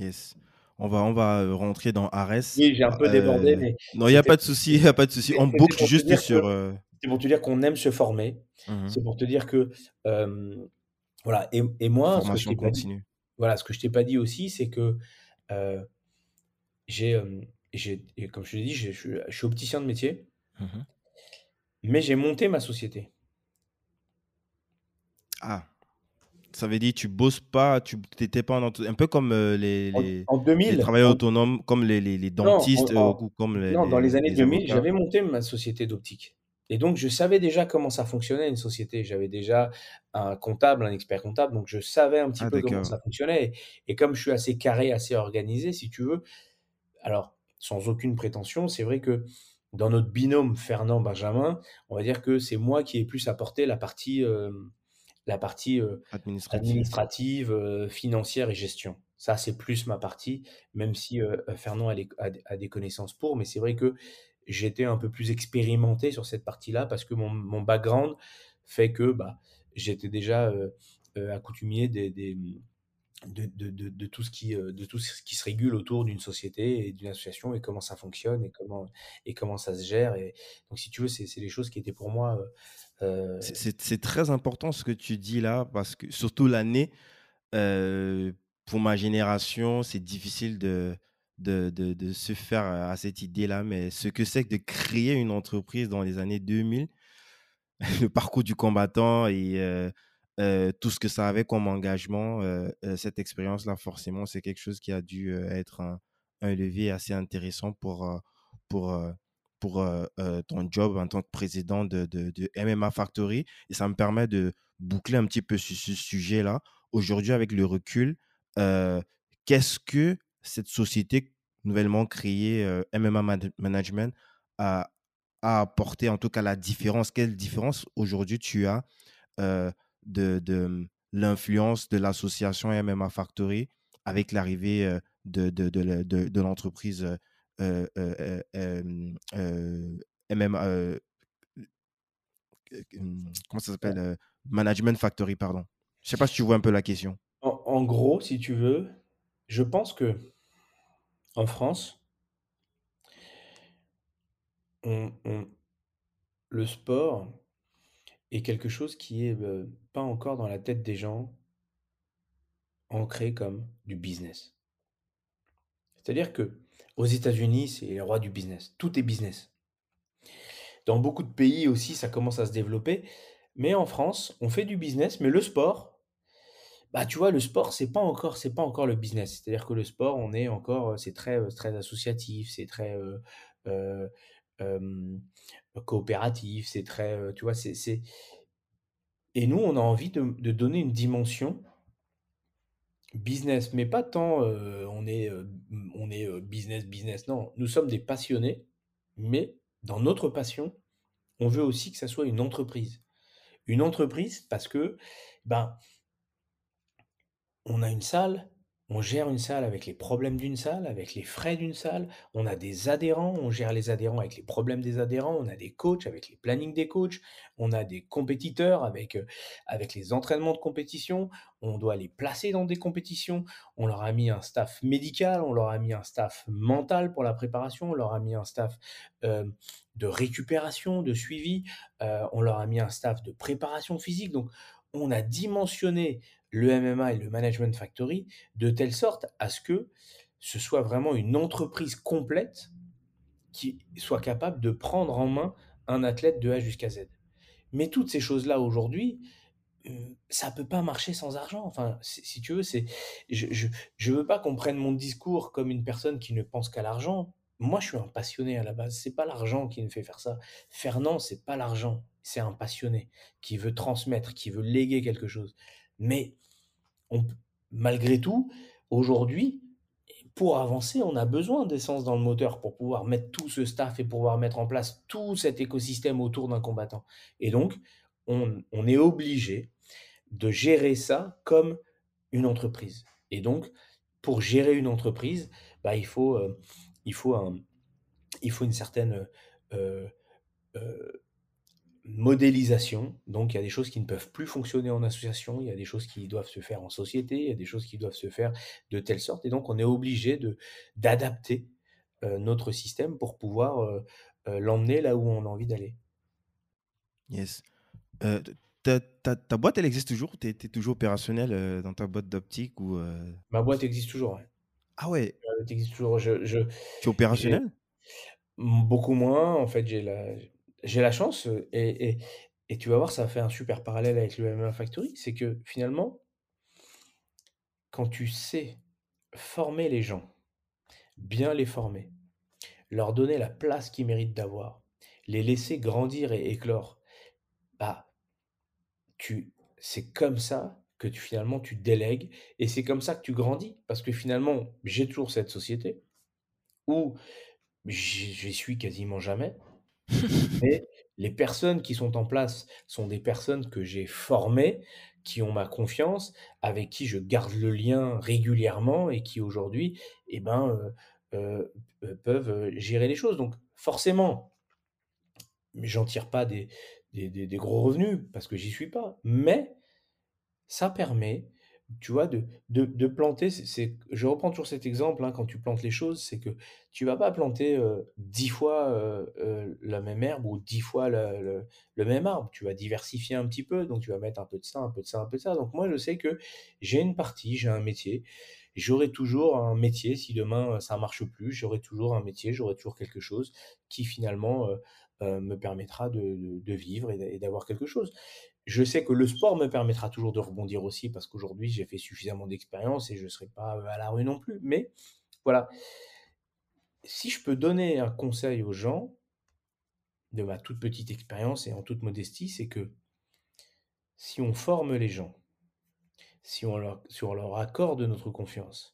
Yes. On va, on va euh, rentrer dans Ares. Oui, j'ai un peu débordé, Euh, mais non, il n'y a pas de souci, il n'y a pas de souci. On boucle juste sur. que euh, c'est pour te dire qu'on aime se former. mhm. C'est pour te dire que, voilà et et moi, ce que je Formation t'ai pas dit continue. voilà, ce que je t'ai pas dit aussi, c'est que, j'ai, comme je te l'ai dit, je suis je suis opticien de métier, Mhm. mais j'ai monté ma société. Ah, ça veut dire tu bosses pas, tu n'étais pas en un peu comme les, En les, en les 2000, travailleurs autonomes, comme les, les, les non, dentistes en en ou comme les, non, dans les années les 2000, avocats. j'avais monté ma société d'optique et donc je savais déjà comment ça fonctionnait une société. J'avais déjà un comptable, un expert comptable, donc je savais un petit Ah, peu comment ça fonctionnait et et comme je suis assez carré, assez organisé, si tu veux, alors sans aucune prétention, c'est vrai que dans notre binôme Fernand-Benjamin, on va dire que c'est moi qui ai plus apporté la partie, hem, la partie, heu, Administratif. administrative, heu, financière et gestion. Ça, c'est plus ma partie, même si, Fernand a les a des a des connaissances pour, mais c'est vrai que j'étais un peu plus expérimenté sur cette partie-là parce que mon background fait que, bah, j'étais déjà, heu heu, accoutumier de, de, de, tout ce qui, euh, de tout ce qui se régule autour d'une société et d'une association et comment ça fonctionne et comment, et comment ça se gère. Et donc, si tu veux, c'est des choses qui étaient pour moi. euh, euh, C'est très important ce que tu dis là, parce que surtout l'année, euh, pour ma génération, c'est difficile de, de, de, de se faire à cette idée-là, mais ce que c'est que de créer une entreprise dans les années 2000, le parcours du combattant et euh, euh, tout ce que ça avait comme engagement, euh, euh, cette expérience-là, forcément, c'est quelque chose qui a dû euh, être un, un levier assez intéressant pour, euh, pour, euh, pour euh, euh, ton job en tant que président de, de, MMA Factory. Et ça me permet de boucler un petit peu sur ce sujet-là. Aujourd'hui, avec le recul, euh, qu'est-ce que cette société nouvellement créée, euh, MMA Man- Management, a, a apporté, en tout cas la différence Quelle différence aujourd'hui tu as euh, de, de l'influence de l'association MMA Factory avec l'arrivée euh, de, de, de, le- de- de l'entreprise euh, MMA, comment ça s'appelle euh, Management Factory, pardon. Je sais pas si tu vois un peu la question. en, en gros, si tu veux, je pense que en France, le sport est quelque chose qui est euh, pas encore dans la tête des gens ancré comme du business. C'est-à-dire que aux États-Unis, c'est le roi du business. Tout est business. Dans beaucoup de pays aussi, ça commence à se développer. Mais en France, on fait du business, mais le sport, bah tu vois, le sport, c'est pas encore, c'est pas encore le business. C'est-à-dire que le sport, on est encore, euh, c'est très, euh, très associatif, c'est très euh, coopératif, c'est très, tu vois, c'est. Et nous, on a envie de, de donner une dimension business, mais pas tant on est, on est business, business. Non, nous sommes des passionnés, mais dans notre passion, on veut aussi que ça soit une entreprise. Une entreprise parce que, ben, on a une salle, on gère une salle avec les problèmes d'une salle, avec les frais d'une salle, on a des adhérents, on gère les adhérents avec les problèmes des adhérents, on a des coachs avec les plannings des coachs, on a des compétiteurs avec, euh, avec les entraînements de compétition, on doit les placer dans des compétitions, on leur a mis un staff médical, on leur a mis un staff mental pour la préparation, on leur a mis un staff euh, de récupération, de suivi, euh, on leur a mis un staff de préparation physique, donc on a dimensionné le MMA et le Management Factory de telle sorte à ce que ce soit vraiment une entreprise complète qui soit capable de prendre en main un athlète de A jusqu'à Z. Mais toutes ces choses-là aujourd'hui, euh, ça peut pas marcher sans argent. Enfin, si, tu veux, c'est, je, je, je veux pas qu'on prenne mon discours comme une personne qui ne pense qu'à l'argent. Moi, je suis un passionné à la base. C'est pas l'argent qui me fait faire ça. Fernand, c'est pas l'argent. C'est un passionné qui veut transmettre, qui veut léguer quelque chose. Mais malgré tout, aujourd'hui, pour avancer, on a besoin d'essence dans le moteur pour pouvoir mettre tout ce staff et pouvoir mettre en place tout cet écosystème autour d'un combattant. Et donc, on, est obligé de gérer ça comme une entreprise. Et donc, pour gérer une entreprise, bah, il, faut, euh, il faut une certaine euh, euh, modélisation. Donc, il y a des choses qui ne peuvent plus fonctionner en association, il y a des choses qui doivent se faire en société, il y a des choses qui doivent se faire de telle sorte. Et donc, on est obligé de, d'adapter euh, notre système pour pouvoir euh, euh, l'emmener là où on a envie d'aller. Yes. Ta, ta, ta boîte, elle existe toujours? Tu es, toujours opérationnel dans ta boîte d'optique ou. Ma boîte existe toujours. Ouais. Ah ouais? Elle existe toujours. Je, je, tu es opérationnel? Beaucoup moins. En fait, j'ai la, j'ai la chance, et, et, et, tu vas voir, ça fait un super parallèle avec le MMA Factory, c'est que finalement, quand tu sais former les gens, bien les former, leur donner la place qu'ils méritent d'avoir, les laisser grandir et éclore, bah, tu, c'est comme ça que tu, finalement tu délègues, et c'est comme ça que tu grandis, parce que finalement, j'ai toujours cette société où j'y suis quasiment jamais, mais les personnes qui sont en place sont des personnes que j'ai formées, qui ont ma confiance, avec qui je garde le lien régulièrement et qui aujourd'hui, eh ben, euh, euh, peuvent gérer les choses. Donc forcément, j'en tire pas des, des, gros revenus parce que j'y suis pas, mais ça permet tu vois, de, planter, c'est, je reprends toujours cet exemple, hein, quand tu plantes les choses, c'est que tu vas pas planter euh, dix fois euh, euh, la même herbe ou dix fois le, même arbre. Tu vas diversifier un petit peu, donc tu vas mettre un peu de ça, un peu de ça, un peu de ça. Donc moi, je sais que j'ai une partie, j'ai un métier. J'aurai toujours un métier si demain ça marche plus. J'aurai toujours un métier, j'aurai toujours quelque chose qui finalement me permettra de vivre et d'avoir quelque chose. Je sais que le sport me permettra toujours de rebondir aussi parce qu'aujourd'hui j'ai fait suffisamment d'expérience et je ne serai pas à la rue non plus. Mais voilà, si je peux donner un conseil aux gens de ma toute petite expérience et en toute modestie, c'est que si on forme les gens, si on leur, accorde notre confiance,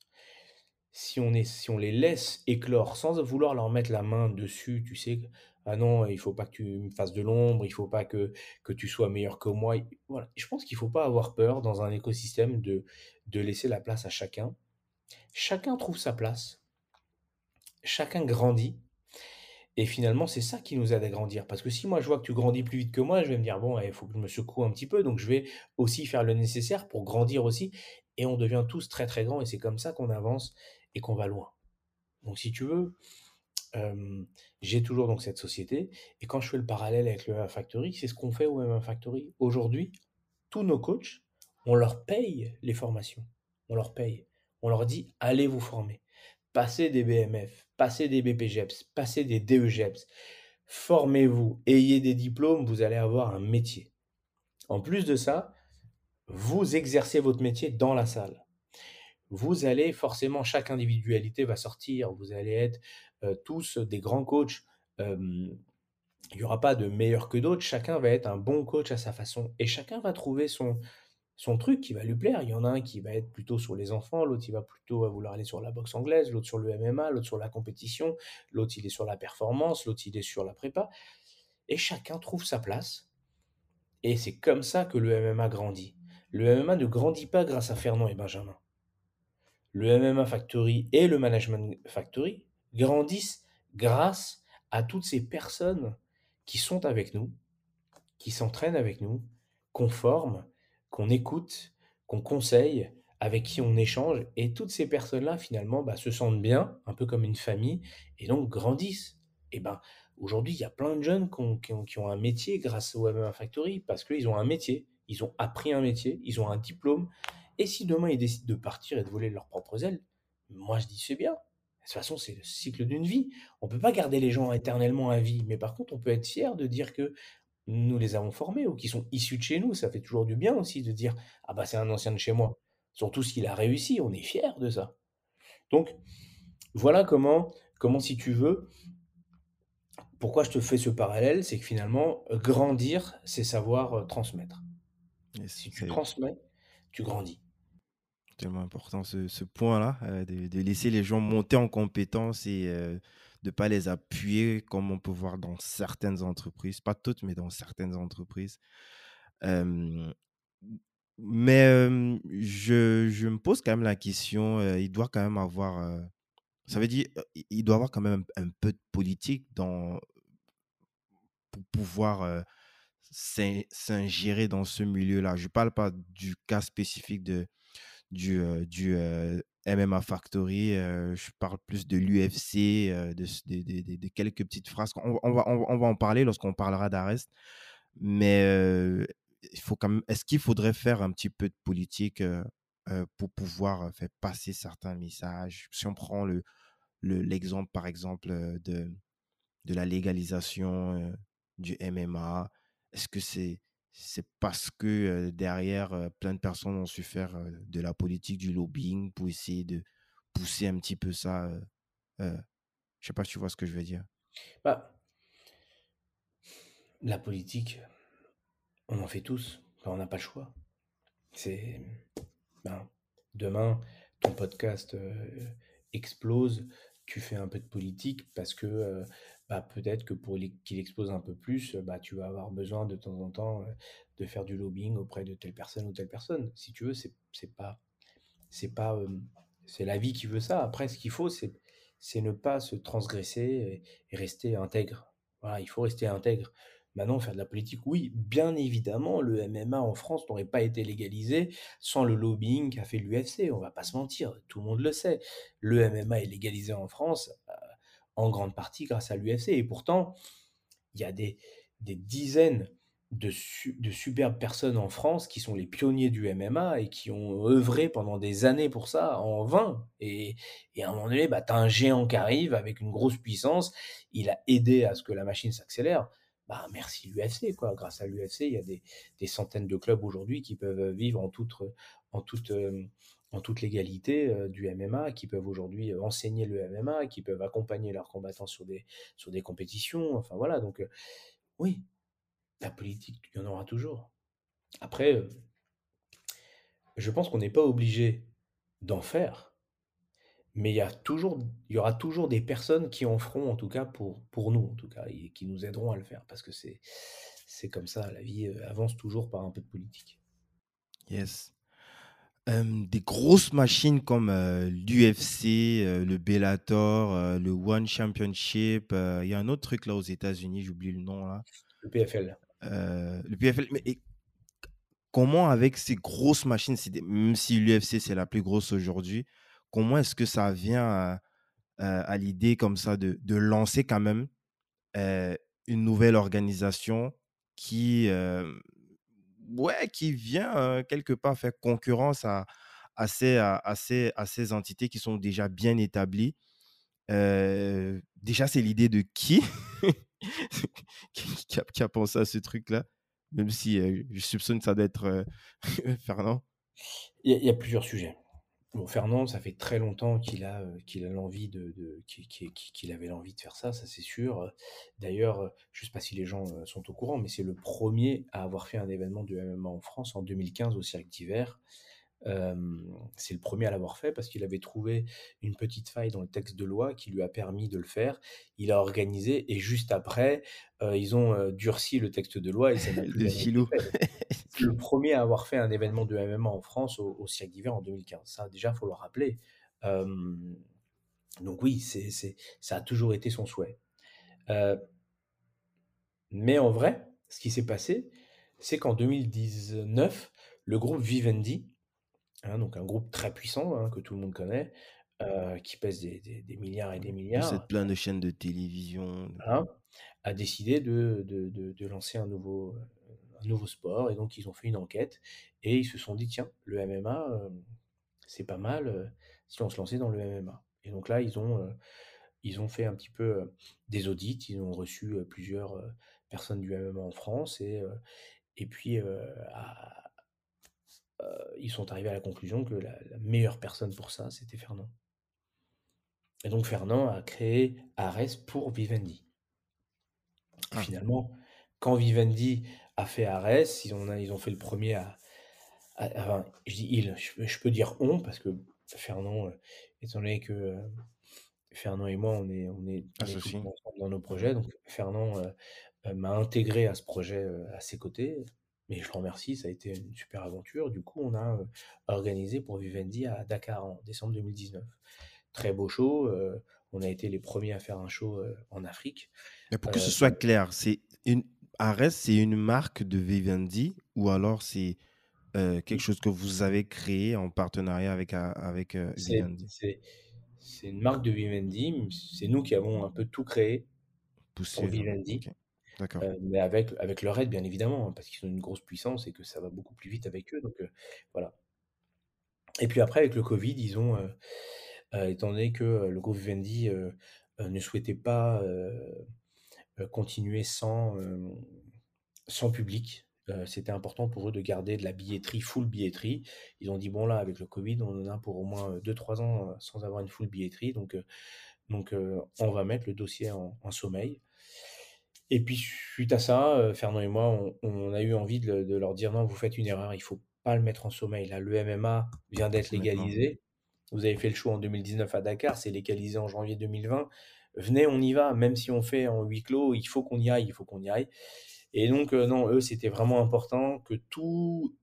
si on les laisse éclore sans vouloir leur mettre la main dessus, tu sais, ah non, il faut pas que tu me fasses de l'ombre, il faut pas que, que tu sois meilleur que moi. Voilà. Je pense qu'il faut pas avoir peur dans un écosystème de, de laisser la place à chacun. Chacun trouve sa place, chacun grandit. Et finalement, c'est ça qui nous aide à grandir. Parce que si moi je vois que tu grandis plus vite que moi, je vais me dire, bon, il faut que je me secoue un petit peu. Donc je vais aussi faire le nécessaire pour grandir aussi. Et on devient tous très très grands. Et c'est comme ça qu'on avance et qu'on va loin. Donc si tu veux, j'ai toujours donc cette société. Et quand je fais le parallèle avec le Factory, c'est ce qu'on fait au MMA Factory. Aujourd'hui, tous nos coachs, on leur paye les formations. On leur paye. On leur dit, allez vous former. Passez des BMF, passez des BPGEPS, passez des DEGEPS. Formez-vous, ayez des diplômes, vous allez avoir un métier. En plus de ça, vous exercez votre métier dans la salle vous allez forcément, chaque individualité va sortir, vous allez être tous des grands coachs. il n'y aura pas de meilleur que d'autres, chacun va être un bon coach à sa façon et chacun va trouver son, son truc qui va lui plaire. Il y en a un qui va être plutôt sur les enfants, l'autre il va plutôt vouloir aller sur la boxe anglaise, l'autre sur le MMA, l'autre sur la compétition, l'autre il est sur la performance, l'autre il est sur la prépa. Et chacun trouve sa place. Et c'est comme ça que le MMA grandit. Le MMA ne grandit pas grâce à Fernand et Benjamin le MMA Factory et le Management Factory grandissent grâce à toutes ces personnes qui sont avec nous, qui s'entraînent avec nous, qu'on forme, qu'on écoute, qu'on conseille, avec qui on échange. Et toutes ces personnes-là, finalement, bah, se sentent bien, un peu comme une famille, et donc grandissent. Et ben, aujourd'hui, il y a plein de jeunes qui ont, qui ont un métier grâce au MMA Factory, parce qu'ils ont un métier, ils ont appris un métier, ils ont un diplôme, et si demain ils décident de partir et de voler leurs propres ailes, moi je dis c'est bien. De toute façon, c'est le cycle d'une vie. On ne peut pas garder les gens éternellement à vie, mais par contre, on peut être fier de dire que nous les avons formés ou qu'ils sont issus de chez nous. Ça fait toujours du bien aussi de dire ah bah c'est un ancien de chez moi. Surtout s'il a réussi, on est fier de ça. Donc voilà comment, comment si tu veux, pourquoi je te fais ce parallèle, c'est que finalement, grandir, c'est savoir euh, transmettre. Et si tu transmets, tu grandis tellement important ce, ce point-là, euh, de, de, laisser les gens monter en compétences et euh, de ne pas les appuyer comme on peut voir dans certaines entreprises, pas toutes, mais dans certaines entreprises. Euh, mais je, je, me pose quand même la question, il doit quand même avoir, ça veut dire, il doit avoir quand même un, un peu de politique dans, pour pouvoir s'ingérer dans ce milieu-là. Je ne parle pas du cas spécifique de, du, du MMA Factory, je parle plus de l'UFC, de, de, quelques petites phrases. On, va, on, va en parler lorsqu'on parlera d'Arrest. Mais est-ce qu'il faudrait faire un petit peu de politique pour pouvoir faire passer certains messages? Si on prend le, l'exemple, par exemple, de, de la légalisation du MMA, est-ce que c'est c'est parce que derrière, plein de personnes ont su faire de la politique, du lobbying pour essayer de pousser un petit peu ça. Je sais pas si tu vois ce que je veux dire. Bah, la politique, on en fait tous. on n'a pas le choix. C'est ben, demain, ton podcast explose, tu fais un peu de politique parce que bah, peut-être que pour qu'il explose un peu plus, bah, tu vas avoir besoin de temps en temps de faire du lobbying auprès de telle personne ou telle personne. Si tu veux, c'est pas, c'est pas, c'est la vie qui veut ça. Après, ce qu'il faut, c'est ne pas se transgresser et, rester intègre. Voilà, il faut rester intègre. Maintenant, faire de la politique, oui, bien évidemment, le MMA en France n'aurait pas été légalisé sans le lobbying qu'a fait l'UFC. On va pas se mentir, tout le monde le sait. Le MMA est légalisé en France euh, en grande partie grâce à l'UFC. Et pourtant, il y a des, des dizaines de, de superbes personnes en France qui sont les pionniers du MMA et qui ont œuvré pendant des années pour ça en vain. Et, et à un moment donné, bah, tu as un géant qui arrive avec une grosse puissance. Il a aidé à ce que la machine s'accélère bah, merci l'UFC, quoi. Grâce à l'UFC, il y a des, des, centaines de clubs aujourd'hui qui peuvent vivre en toute, en toute, euh, en toute légalité euh, du MMA, qui peuvent aujourd'hui enseigner le MMA, qui peuvent accompagner leurs combattants sur des, sur des compétitions. Enfin voilà, donc euh, oui, la politique, il y en aura toujours. Après, je pense qu'on n'est pas obligé d'en faire mais il y y aura toujours des personnes qui en feront, en tout cas pour, pour nous, en tout cas, et qui nous aideront à le faire, parce que c'est, comme ça, la vie euh, avance toujours par un peu de politique. Yes. Des grosses machines comme euh, l'UFC, euh, le Bellator, le One Championship, il y a un autre truc là aux États-Unis, j'oublie le nom là. Le PFL. le PFL, mais comment avec ces grosses machines, même si l'UFC c'est la plus grosse aujourd'hui, comment est-ce que ça vient à, l'idée comme ça de, lancer quand même une nouvelle organisation qui, ouais, qui vient quelque part faire concurrence à, à, ces, à, ces, entités qui sont déjà bien établies. déjà, c'est l'idée de qui qui, a, pensé à ce truc-là, même si je soupçonne ça doit être Fernand. Il y, a plusieurs sujets. Bon, Fernand, ça fait très longtemps qu'il avait l'envie de faire ça, ça c'est sûr. D'ailleurs, je ne sais pas si les gens sont au courant, mais c'est le premier à avoir fait un événement de MMA en France en 2015 au Cirque d'hiver c'est le premier à l'avoir fait parce qu'il avait trouvé une petite faille dans le texte de loi qui lui a permis de le faire. Il a organisé et juste après, ils ont durci le texte de loi et ça Le philo. C'est le premier à avoir fait un événement de MMA en France au, au Cirque d'hiver en 2015. Ça, déjà, faut le rappeler. donc oui, c'est, c'est, ça a toujours été son souhait. mais en vrai, ce qui s'est passé, c'est qu'en 2019, le groupe Vivendi, Hein, donc un groupe très puissant hein, que tout le monde connaît, euh, qui pèse des, des, milliards et des milliards. Possède plein de chaînes de télévision. Hein, a décidé de, de, de, lancer un nouveau, un nouveau sport et donc ils ont fait une enquête et ils se sont dit tiens le MMA euh, c'est pas mal euh, si on se lançait dans le MMA et donc là ils ont ils ont fait un petit peu des audits ils ont reçu plusieurs personnes du MMA en France et et puis à, ils sont arrivés à la conclusion que la, meilleure personne pour ça, c'était Fernand. Et donc Fernand a créé Ares pour Vivendi. Ah. Finalement, quand Vivendi a fait Ares, ils ont, ils ont fait le premier à, enfin, je dis il, je, peux dire on parce que Fernand, euh, étant donné que euh, Fernand et moi, on est, on est, dans nos projets, donc Fernand euh, m'a intégré à ce projet à ses côtés. Mais je le remercie, ça a été une super aventure. Du coup, on a organisé pour Vivendi à Dakar en décembre 2019. Très beau show. on a été les premiers à faire un show en Afrique. Mais pour que ce soit clair, c'est une Ares, c'est une marque de Vivendi ou alors c'est quelque chose que vous avez créé en partenariat avec, avec Vivendi? C'est une marque de Vivendi. C'est nous qui avons un peu tout créé Poussé, pour Vivendi. Euh, mais avec, avec leur aide, bien évidemment, hein, parce qu'ils ont une grosse puissance et que ça va beaucoup plus vite avec eux. Donc euh, voilà. Et puis après, avec le Covid, ils ont, euh, étant donné que le groupe Vivendi ne souhaitait pas continuer sans, sans public, c'était important pour eux de garder de la billetterie, full billetterie. Ils ont dit, bon là, avec le Covid, on en a pour au moins 2-3 ans sans avoir une full billetterie. Donc, donc on va mettre le dossier en, en sommeil. Et puis, suite à ça, euh, Fernand et moi, on, a eu envie de, leur dire non, vous faites une erreur, il faut pas le mettre en sommeil. Là, le MMA vient d'être légalisé. Vous avez fait le show en 2019 à Dakar, c'est légalisé en janvier 2020. Venez, on y va, même si on fait en huis clos, il faut qu'on y aille, il faut qu'on y aille. Et donc, euh, non, eux, c'était vraiment important que tous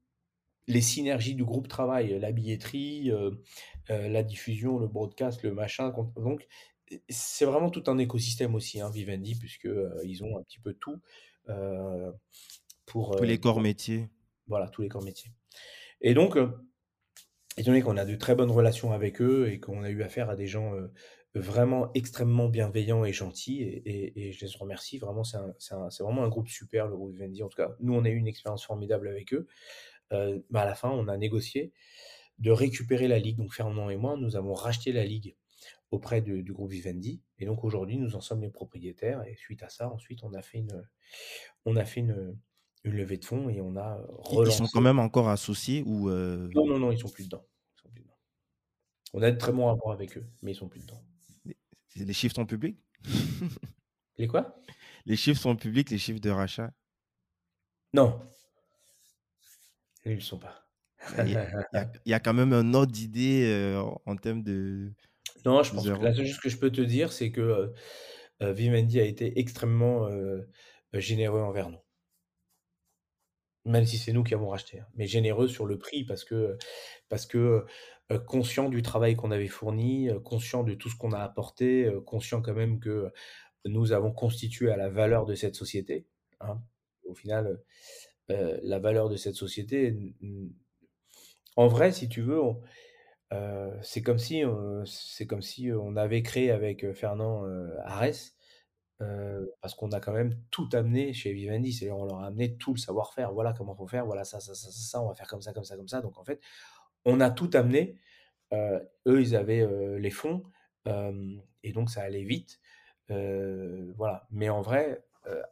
les synergies du groupe travaillent, la billetterie, euh, la diffusion, le broadcast, le machin. Donc, c'est vraiment tout un écosystème aussi, hein, Vivendi, puisque ils ont un petit peu tout pour, tous les corps métiers. Voilà, tous les corps métiers. Et donc, étant donné qu'on a de très bonnes relations avec eux et qu'on a eu affaire à des gens vraiment extrêmement bienveillants et gentils, et, je les remercie, vraiment, c'est vraiment un groupe super, le groupe Vivendi. En tout cas, nous, on a eu une expérience formidable avec eux. Bah, à la fin, on a négocié de récupérer la ligue. Donc Fernand et moi, nous avons racheté la ligue auprès du groupe Vivendi. Et donc aujourd'hui, nous en sommes les propriétaires. Et suite à ça, ensuite, on a fait une, on a fait une, une levée de fonds et on a relancé. Ils sont quand même encore associés ou euh Non, non, non, ils sont plus dedans. sont plus dedans. On a de très bons rapports avec eux, mais ils sont plus dedans. Les chiffres sont publics? Les quoi? Les chiffres sont publics, les chiffres de rachat Non. Ils ne le sont pas. Il y, a, quand même un ordre d'idée euh, en termes de. Non, je pense que la seule chose que je peux te dire, c'est que euh, Vivendi a été extrêmement généreux envers nous. Même si c'est nous qui avons racheté, hein, mais généreux sur le prix parce que, parce que conscient du travail qu'on avait fourni, conscient de tout ce qu'on a apporté, conscient quand même que nous avons constitué à la valeur de cette société. Hein. Au final, la valeur de cette société en vrai, si tu veux, c'est comme si, c'est comme si, on avait créé avec, Fernand, Arès, parce qu'on a quand même tout amené chez Vivendi. C'est-à-dire on leur a amené tout le savoir-faire. Voilà comment faut faire, voilà ça, ça, ça, ça, on va faire comme ça, comme ça, comme ça. Donc en fait, on a tout amené. eux, ils avaient, les fonds, et donc ça allait vite. voilà. Mais en vrai,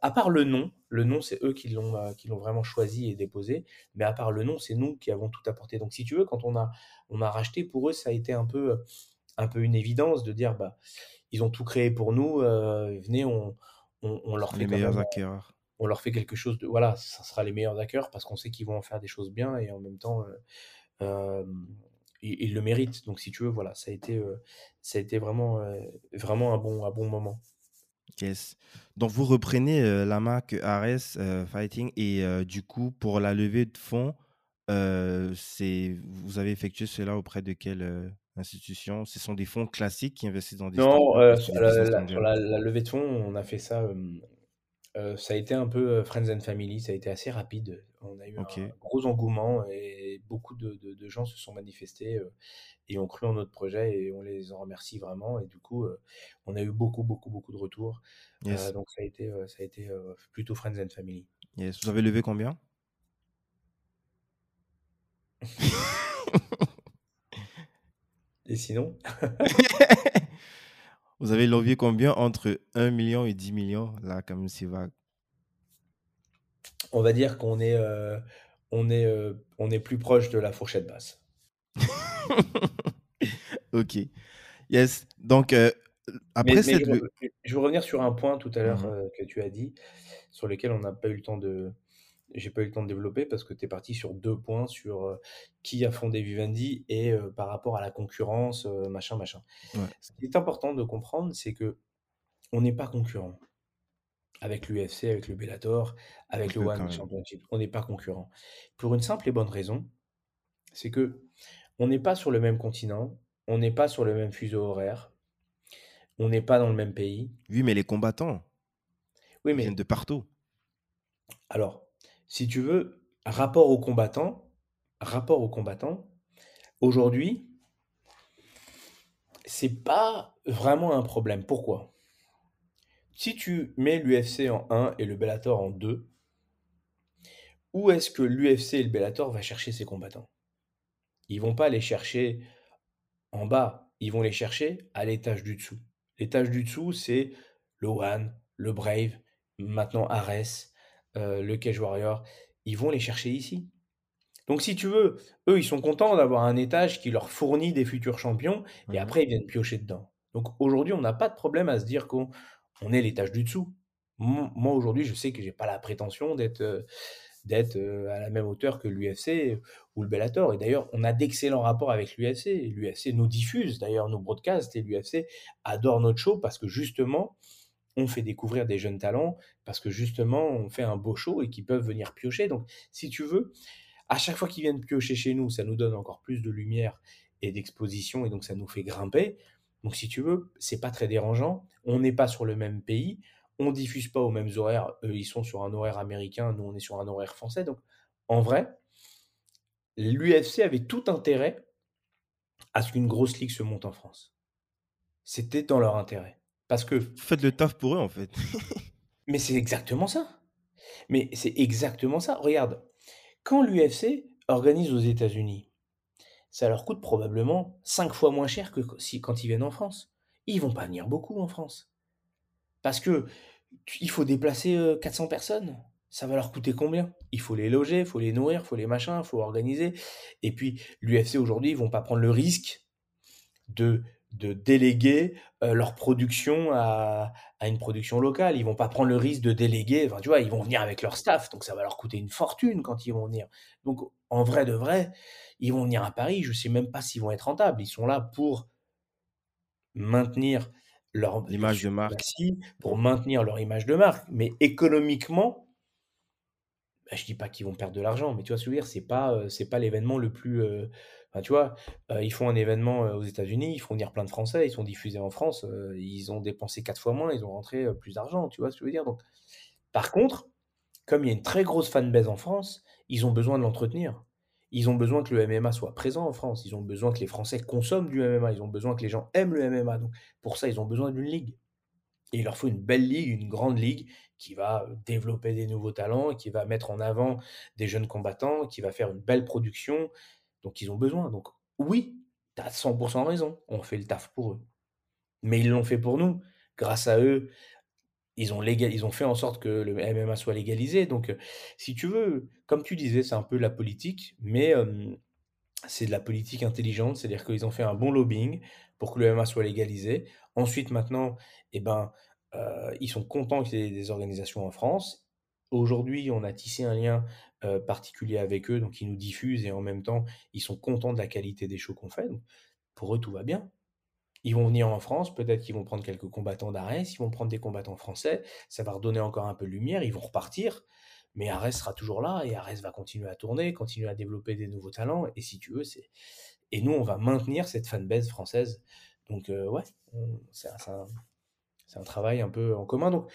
à part le nom, le nom, c'est eux qui l'ont euh, qui l'ont vraiment choisi et déposé. Mais à part le nom, c'est nous qui avons tout apporté. Donc, si tu veux, quand on a, on a racheté, pour eux, ça a été un peu, un peu une évidence de dire, bah, ils ont tout créé pour nous. Euh, venez, on, on, leur fait les meilleurs acquéreurs. On leur fait quelque chose de, voilà, ça sera les meilleurs acquéreurs parce qu'on sait qu'ils vont en faire des choses bien et en même temps, euh, ils, le méritent. Donc, si tu veux, voilà, ça a été, ça a été vraiment, vraiment un bon, un bon moment. Yes. Donc, vous reprenez la marque Ares Fighting et du coup, pour la levée de fonds, c'est vous avez effectué cela auprès de quelle institution? Ce sont des fonds classiques qui investissent dans des Non, sur, la, levée de fonds, on a fait ça. ça a été un peu Friends and Family, ça a été assez rapide. On a eu un gros engouement et beaucoup de, de, gens se sont manifestés et ont cru en notre projet et on les en remercie vraiment. Et du coup, on a eu beaucoup, beaucoup, beaucoup de retours. donc ça a été, ça a été plutôt Friends and Family. Yes. Vous avez levé combien? Et sinon? Vous avez levé combien entre 1 million et 10 millions Là, comme c'est vague. On va dire qu'on est, on est, on est plus proche de la fourchette basse. ok. Yes. Donc, euh, après cette... je, veux revenir sur un point tout à l'heure mmh euh, que tu as dit, sur lequel on n'a pas eu le temps de. J'ai pas eu le temps de développer parce que tu es parti sur deux points sur euh, qui a fondé Vivendi et par rapport à la concurrence, machin, machin. Ce qui est important de comprendre, c'est que on n'est pas concurrent avec l'UFC, avec le Bellator, avec le One Championship. On n'est pas concurrent. Pour une simple et bonne raison, c'est que on n'est pas sur le même continent, on n'est pas sur le même fuseau horaire, on n'est pas dans le même pays. Oui, mais les combattants oui, mais... viennent de partout. Alors, si tu veux, rapport aux combattants, rapport aux combattants, aujourd'hui, c'est pas vraiment un problème. Pourquoi? Si tu mets l'UFC en 1 et le Bellator en 2, où est-ce que l'UFC et le Bellator va chercher ses combattants? Ils vont pas les chercher en bas, ils vont les chercher à l'étage du dessous. L'étage du dessous, c'est le One, le Brave, maintenant Ares, euh, le Cage Warrior. Ils vont les chercher ici. Donc si tu veux, eux, ils sont contents d'avoir un étage qui leur fournit des futurs champions, et mmh après, ils viennent piocher dedans. Donc aujourd'hui, on n'a pas de problème à se dire qu'on est l'étage du dessous. Moi, aujourd'hui, je sais que j'ai pas la prétention d'être euh, d'être à la même hauteur que l'UFC ou le Bellator. Et d'ailleurs, on a d'excellents rapports avec l'UFC. L'UFC nous diffuse d'ailleurs nos broadcasts et l'UFC adore notre show parce que justement, on fait découvrir des jeunes talents, parce que justement, on fait un beau show et qu'ils peuvent venir piocher. Donc, si tu veux, à chaque fois qu'ils viennent piocher chez nous, ça nous donne encore plus de lumière et d'exposition et donc ça nous fait grimper. Donc, si tu veux, c'est pas très dérangeant. On n'est pas sur le même pays on diffuse pas aux mêmes horaires. Eux, ils sont sur un horaire américain, nous, on est sur un horaire français. Donc, en vrai, l'UFC avait tout intérêt à ce qu'une grosse ligue se monte en France. C'était dans leur intérêt. Parce que. Faites le taf pour eux, en fait. mais c'est exactement ça. Mais c'est exactement ça. Regarde, quand l'UFC organise aux États-Unis, ça leur coûte probablement 5 fois moins cher que si, quand ils viennent en France. Ils vont pas venir beaucoup en France. Parce que il faut déplacer 400 personnes. Ça va leur coûter combien? Il faut les loger, il faut les nourrir, il faut les machins, il faut organiser. Et puis, l'UFC aujourd'hui, ils vont pas prendre le risque de, de déléguer leur production à, à, une production locale. Ils vont pas prendre le risque de déléguer. Enfin, tu vois, ils vont venir avec leur staff, donc ça va leur coûter une fortune quand ils vont venir. Donc, en vrai de vrai, ils vont venir à Paris. Je sais même pas s'ils vont être rentables. Ils sont là pour maintenir leur image de marque, pour maintenir leur image de marque. Mais économiquement, bah, je dis pas qu'ils vont perdre de l'argent, mais tu vois ce que je veux dire, c'est pas c'est pas l'événement le plus. Enfin, tu vois, ils font un événement aux États-Unis, ils font venir plein de Français, ils sont diffusés en France, ils ont dépensé quatre fois moins, ils ont rentré plus d'argent, tu vois ce que je veux dire. Donc, par contre, comme il y a une très grosse fanbase en France, ils ont besoin de l'entretenir. Ils ont besoin que le MMA soit présent en France. Ils ont besoin que les Français consomment du MMA. Ils ont besoin que les gens aiment le MMA. Donc, pour ça, ils ont besoin d'une ligue. Et il leur faut une belle ligue, une grande ligue qui va développer des nouveaux talents, qui va mettre en avant des jeunes combattants, qui va faire une belle production. Donc, ils ont besoin. Donc, oui, tu as 100% raison. On fait le taf pour eux. Mais ils l'ont fait pour nous. Grâce à eux, ils ont, ils ont fait en sorte que le MMA soit légalisé. Donc, si tu veux, comme tu disais, c'est un peu la politique, mais c'est de la politique intelligente, c'est-à-dire qu'ils ont fait un bon lobbying pour que le MMA soit légalisé. Ensuite, maintenant, eh ben, ils sont contents qu'il y ait des organisations en France. Aujourd'hui, on a tissé un lien particulier avec eux, donc ils nous diffusent et en même temps, ils sont contents de la qualité des shows qu'on fait. pour eux, tout va bien. Ils vont venir en France, peut-être qu'ils vont prendre quelques combattants d'Arès, ils vont prendre des combattants français, ça va redonner encore un peu de lumière, ils vont repartir, mais Arès sera toujours là et Arès va continuer à tourner, continuer à développer des nouveaux talents, et si tu veux, c'est. Et nous, on va maintenir cette fanbase française. Donc, ouais, c'est un, un, travail un peu en commun. Donc,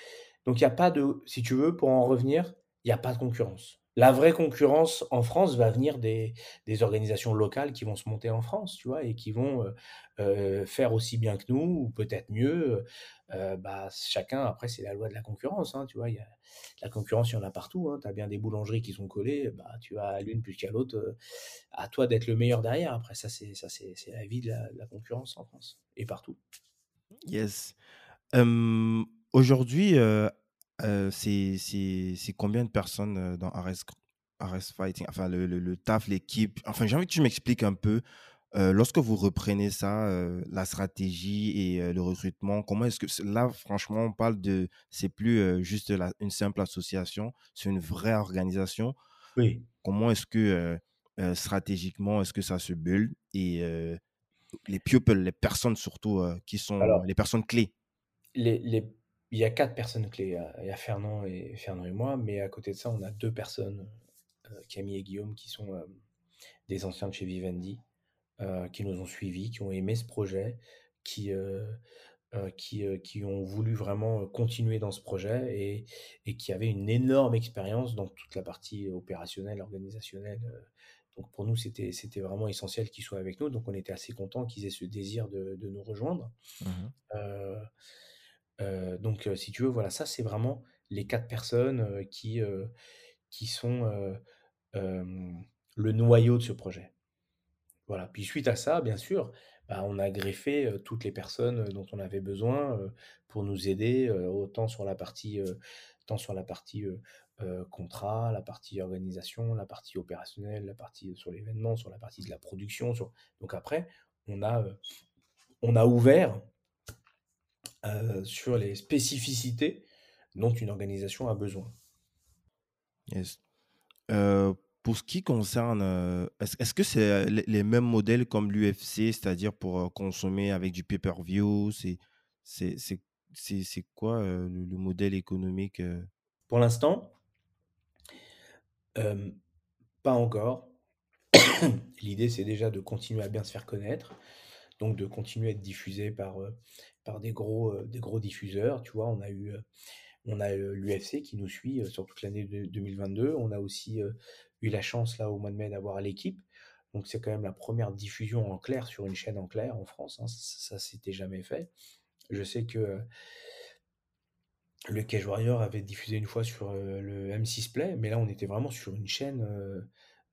il n'y a pas de. Si tu veux, pour en revenir, il n'y a pas de concurrence. La vraie concurrence en France va venir des, des, organisations locales qui vont se monter en France, tu vois, et qui vont euh, euh, faire aussi bien que nous, ou peut-être mieux. Euh, bah, chacun, après, c'est la loi de la concurrence, hein, tu vois. La concurrence, il y en a partout. Hein, tu as bien des boulangeries qui sont collées, bah, tu as l'une plus qu'à l'autre. à toi d'être le meilleur derrière. Après, ça, c'est la vie de la, de la, concurrence en France, et partout. Yes. Aujourd'hui, c'est combien de personnes dans Arrest, Fighting? Enfin, le, le, taf, l'équipe? Enfin, j'ai envie que tu m'expliques un peu, lorsque vous reprenez ça, la stratégie et le recrutement, comment est-ce que. Là, franchement, on parle de. C'est plus juste une simple association, c'est une vraie organisation. Oui. Comment est-ce que stratégiquement, est-ce que ça se bulle Et les people, les personnes surtout, qui sont les personnes clés? Les, les il y a quatre personnes clés. Il y a Fernand et, Fernand et moi, mais à côté de ça, on a deux personnes, euh, Camille et Guillaume, qui sont euh, des anciens de chez Vivendi, euh, qui nous ont suivis, qui ont aimé ce projet, qui, qui, qui ont voulu vraiment continuer dans ce projet et, et qui avaient une énorme expérience dans toute la partie opérationnelle, organisationnelle. Donc pour nous, c'était, c'était vraiment essentiel qu'ils soient avec nous. Donc on était assez contents qu'ils aient ce désir de, de nous rejoindre. Mmh donc, si tu veux, voilà, ça, c'est vraiment les quatre personnes qui, qui sont le noyau de ce projet. Voilà. Puis suite à ça, bien sûr, bah, on a greffé toutes les personnes dont on avait besoin pour nous aider, autant sur la partie, tant sur la partie contrat, la partie organisation, la partie opérationnelle, la partie sur l'événement, sur la partie de la production. Donc après, on a, on a ouvert euh, sur les spécificités dont une organisation a besoin. Yes. Euh, pour ce qui concerne, euh, est-ce que c'est les mêmes modèles comme l'UFC, c'est-à-dire pour consommer avec du pay-per-view C'est quoi le, le, modèle économique Pour l'instant, pas encore. L'idée, c'est déjà de continuer à bien se faire connaître, donc de continuer à être diffusé par, par des gros, des gros diffuseurs. Tu vois, on a eu, on a l'UFC qui nous suit sur toute l'année 2022. On a aussi eu la chance là au mois de mai d'avoir l'équipe. Donc c'est quand même la première diffusion en clair sur une chaîne en clair en France. Hein. Ça, ça s'était jamais fait. Je sais que le Cage Warrior avait diffusé une fois sur le M6 Play, mais là on était vraiment sur une chaîne,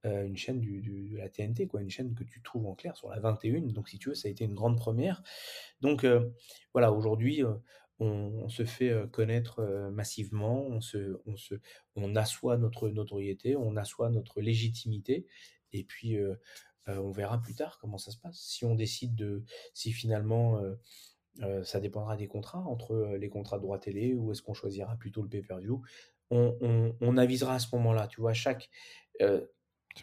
une chaîne de la TNT, quoi, une chaîne que tu trouves en clair sur la 21. Donc si tu veux, ça a été une grande première. Donc voilà, aujourd'hui on, se fait connaître massivement, on, se, on, se, on assoit notre notoriété, on assoit notre légitimité, et puis on verra plus tard comment ça se passe. Si on décide de, si finalement ça dépendra des contrats, entre les contrats de droit télé ou est-ce qu'on choisira plutôt le pay-per-view. On, on, avisera à ce moment-là, tu vois, chaque,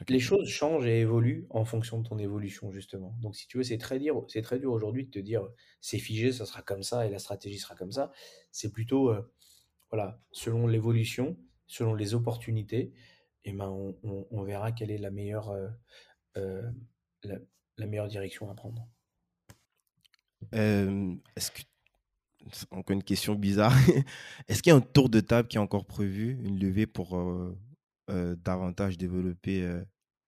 les choses changent et évoluent en fonction de ton évolution, justement. Donc, si tu veux, c'est très dur, c'est très dur aujourd'hui de te dire c'est figé, ça sera comme ça et la stratégie sera comme ça. C'est plutôt, voilà, selon l'évolution, selon les opportunités, et ben on, on, verra quelle est la meilleure, la, la meilleure direction à prendre. Est-ce que encore une question bizarre. Est-ce qu'il y a un tour de table qui est encore prévu, une levée pour davantage développer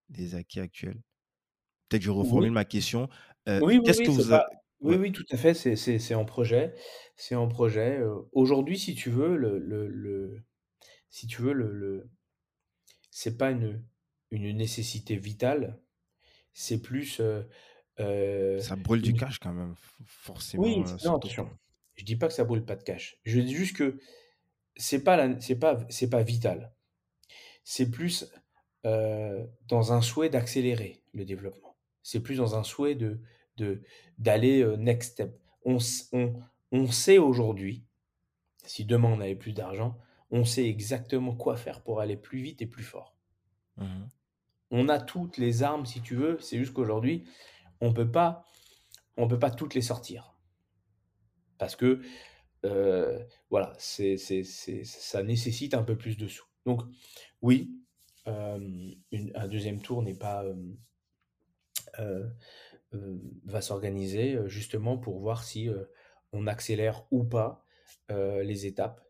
des acquis actuels? Peut-être que je reformule ma question. oui, oui, que vous oui, oui, tout à fait. C'est en projet. C'est en projet. Aujourd'hui, si tu veux, le, le, le- si tu veux, le, le- c'est pas une, une nécessité vitale. C'est plus Ça brûle du cash quand même, forcément. Oui, non, attention. Je dis pas que ça brûle pas de cash. Je dis juste que c'est pas la- c'est pas c'est pas vital. C'est plus dans un souhait d'accélérer le développement. C'est plus dans un souhait de de d'aller next step. On, on, on sait aujourd'hui, si demain on avait plus d'argent, on sait exactement quoi faire pour aller plus vite et plus fort. Mmh on a toutes les armes, si tu veux. C'est juste qu'aujourd'hui, on peut pas, on peut pas toutes les sortir parce que voilà, c'est, ça nécessite un peu plus de sous. Donc oui, un deuxième tour n'est pas va s'organiser justement pour voir si on accélère ou pas les étapes.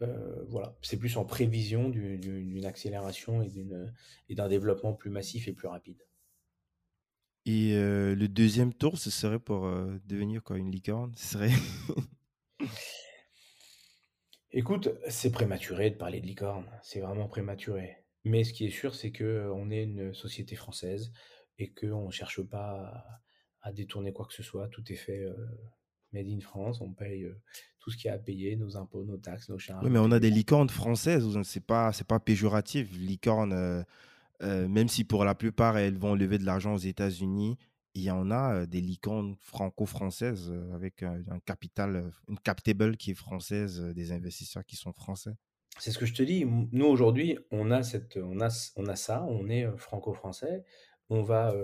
voilà, c'est plus en prévision d'une accélération et d'un développement plus massif et plus rapide. Et le deuxième tour, ce serait pour devenir quoi, une licorne? Ce serait Écoute, c'est prématuré de parler de licorne, c'est vraiment prématuré. Mais ce qui est sûr, c'est que on est une société française et qu'on ne cherche pas à, détourner quoi que ce soit. Tout est fait made in France. On paye tout ce qu'il y a à payer, nos impôts, nos taxes, nos charges. Oui, mais on a des licornes françaises. C'est pas, c'est pas péjoratif. Licorne, même si pour la plupart elles vont lever de l'argent aux États-Unis, il y en a des licornes franco-françaises avec un, capital, une captable qui est française, des investisseurs qui sont français. C'est ce que je te dis. Nous aujourd'hui, on a on a, on a ça. On est franco-français. On va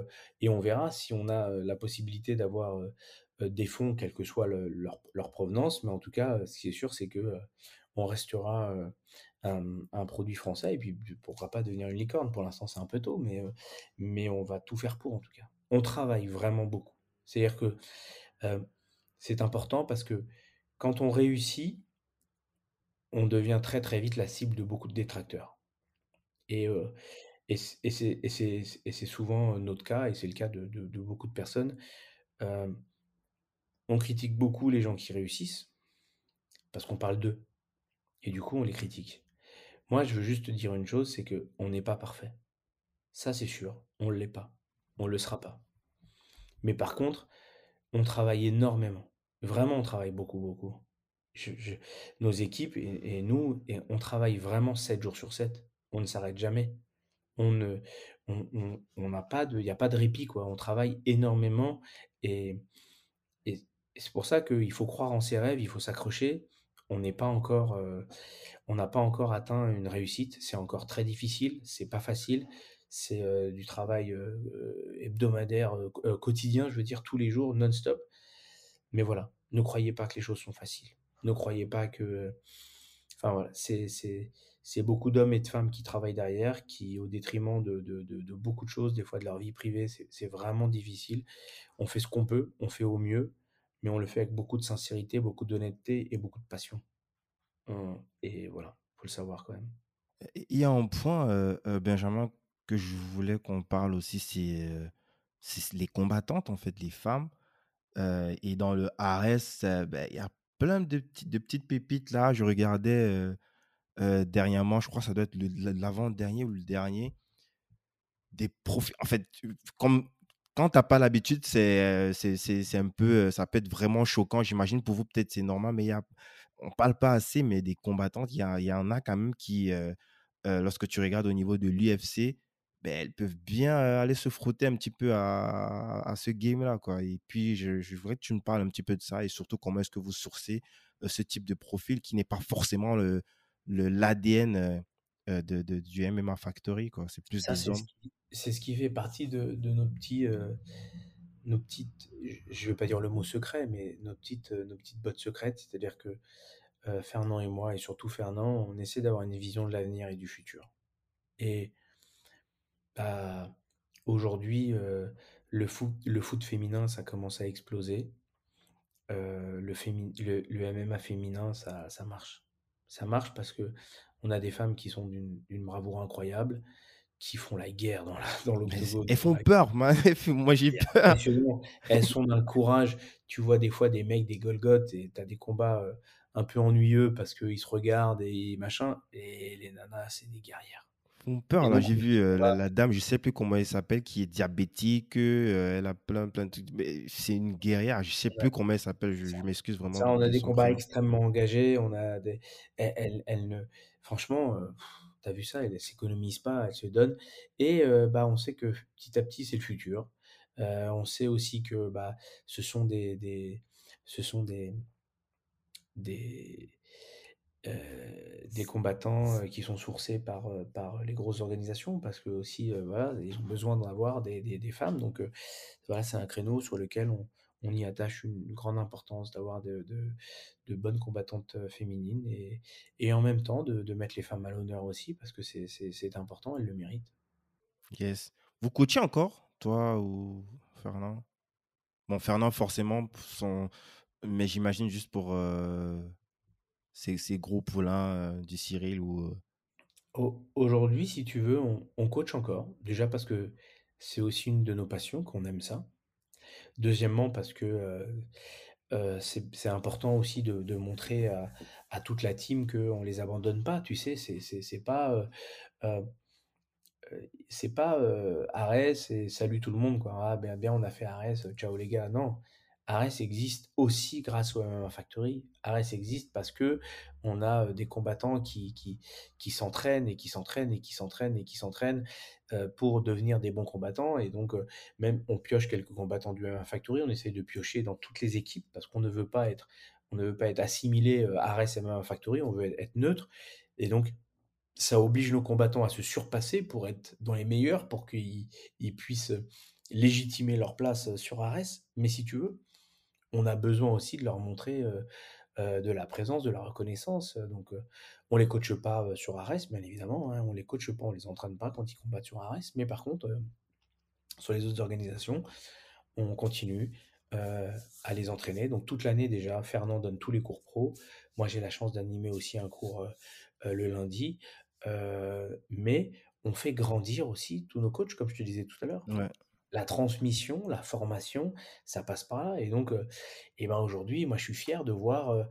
et on verra si on a la possibilité d'avoir des fonds, quelle que soit leur, leur, provenance. Mais en tout cas, ce qui est sûr, c'est que on restera un, produit français et puis pourquoi pas devenir une licorne. Pour l'instant, c'est un peu tôt, mais mais on va tout faire pour en tout cas on travaille vraiment beaucoup. C'est-à-dire que c'est important parce que quand on réussit, on devient très très vite la cible de beaucoup de détracteurs. Et, et, c'est souvent notre cas, et c'est le cas de, beaucoup de personnes. on critique beaucoup les gens qui réussissent parce qu'on parle d'eux. Et du coup, on les critique. Moi, je veux juste te dire une chose, c'est que on n'est pas parfait. Ça, c'est sûr, on ne l'est pas. On ne le sera pas. Mais par contre, on travaille énormément. Vraiment, on travaille beaucoup, beaucoup. nos équipes et, nous, et on travaille vraiment 7 jours sur 7. On ne s'arrête jamais. On ne, on, n'a pas de, il n'y a pas de répit, quoi. On travaille énormément et, et, c'est pour ça qu'il faut croire en ses rêves, il faut s'accrocher. On n'est pas encore, euh, on n'a pas encore atteint une réussite. C'est encore très difficile, c'est pas facile c'est du travail hebdomadaire, quotidien, je veux dire, tous les jours, non-stop. Mais voilà, ne croyez pas que les choses sont faciles. Ne croyez pas que... Enfin voilà, c'est beaucoup d'hommes et de femmes qui travaillent derrière, qui, au détriment de, de, beaucoup de choses, des fois de leur vie privée, c'est vraiment difficile. On fait ce qu'on peut, on fait au mieux, mais on le fait avec beaucoup de sincérité, beaucoup d'honnêteté et beaucoup de passion. Et voilà, faut le savoir quand même. Il y a un point, heu, Benjamin, que je voulais qu'on parle aussi, c'est, les combattantes, en fait, les femmes. Et dans le heu, beh, il y a plein de petites pépites là. Je regardais, dernièrement, je crois que ça doit être l'avant-dernier ou le dernier, des profils en fait, comme quand tu as pas l'habitude, c'est, c'est ça peut être vraiment choquant. J'imagine pour vous, peut-être, c'est normal, mais y a on parle pas assez, mais des combattantes, il y y en a quand même qui, lorsque tu regardes au niveau de l'UFC, beh, elles peuvent bien, aller se frotter un petit peu à à ce game-là, quoi et puis je je voudrais que tu me parles un petit peu de ça et surtout comment est-ce que vous sourcez, ce type de profil qui n'est pas forcément le le l'ADN, de de du MMA Factory, quoi. C'est plus Ça, des c'est ce qui c'est ce qui fait partie de de nos petits, nos petites je je vais pas dire le mot secret, mais nos petites, nos petites bottes secrètes. C'est-à-dire que, Fernand et moi et surtout Fernand, on essaie d'avoir une vision de l'avenir et du futur et bah, aujourd'hui, heu, le foot le foot féminin, ça commence à exploser. Heu, le le le MMA féminin, ça ça marche. Ça marche parce qu'on a des femmes qui sont d'une d'une bravoure incroyable, qui font la guerre dans la dans Mais c l'octogone, elles font peur, moi moi j'ai C'est peur. impressionnant. Elles sont d'un courage. Tu vois des fois des mecs, des Golgoth et tu as des combats, heu, un peu ennuyeux parce qu'ils se regardent et machin et les nanas, c'est des guerrières Font peur là, j'ai vu, heu, la dame, je sais plus comment elle s'appelle, qui est diabétique, heu, elle a plein plein de trucs, mais c'est une guerrière, je sais ouais, plus comment elle s'appelle, je m'excuse vraiment ça, on a de des combats extrêmement engagés, on a des elles elles ne franchement, heu, tu as vu ça? Elles s'économisent pas, elles se donnent et heu, bah, on sait que petit à petit, c'est le futur. On sait aussi que, bah, ce sont des des ce sont des des, heu, des combattants, heu, qui sont sourcés par, heu, par les grosses organisations parce heu, voilà, ils ont besoin d'avoir des des des femmes donc voilà, c'est un créneau sur lequel on on y attache une grande importance d'avoir de de bonnes combattantes, féminines et et en même temps de de mettre les femmes à l'honneur aussi parce que c'est important, elles le méritent. Yes. Vous coachez encore, toi ou Fernand? Bon, Fernand forcément son mais j'imagine juste pour, ces gros poulains, du Cyril ou, aujourd'hui, si tu veux, on on coach encore. Déjà parce que c'est aussi une de nos passions, qu'on aime ça. Deuxièmement parce que, c'est c'est important aussi de montrer à toute la team qu'on les abandonne pas, tu sais? C'est c'est c'est pas, c'est pas, heu, Arès et salut tout le monde, quoi. Ah bien bien, on a fait heu, ciao les gars. Non, Arès existe aussi grâce au MMA Factory. Arès existe parce qu'on a, heu, des combattants qui qui s'entraînent et qui s'entraînent et qui s'entraînent et qui s'entraînent, heu, pour devenir des bons combattants et donc heu, même on pioche quelques combattants du MMA Factory, on essaye de piocher dans toutes les équipes parce qu'on ne veut pas être on ne veut pas être assimilé, heu, Arès MMA Factory, on veut être neutre et donc ça oblige nos combattants à se surpasser pour être dans les meilleurs, pour qu'ils ils puissent légitimer leur place sur Arès. Mais si tu veux, on a besoin aussi de leur montrer, de la présence, de la reconnaissance, donc on les coache pas, sur Arès, bien évidemment, hein, on les coache pas, on les entraîne pas quand ils combattent sur Arès, mais par contre, sur les autres organisations, on continue, à les entraîner. Donc toute l'année déjà, Fernand donne tous les cours pro. Moi, j'ai la chance d'animer aussi un cours, le lundi, mais on fait grandir aussi tous nos coachs, comme je te disais tout à l'heure. La transmission, la formation, ça passe par là et donc et ben, aujourd'hui, moi, je suis fier de voir, heu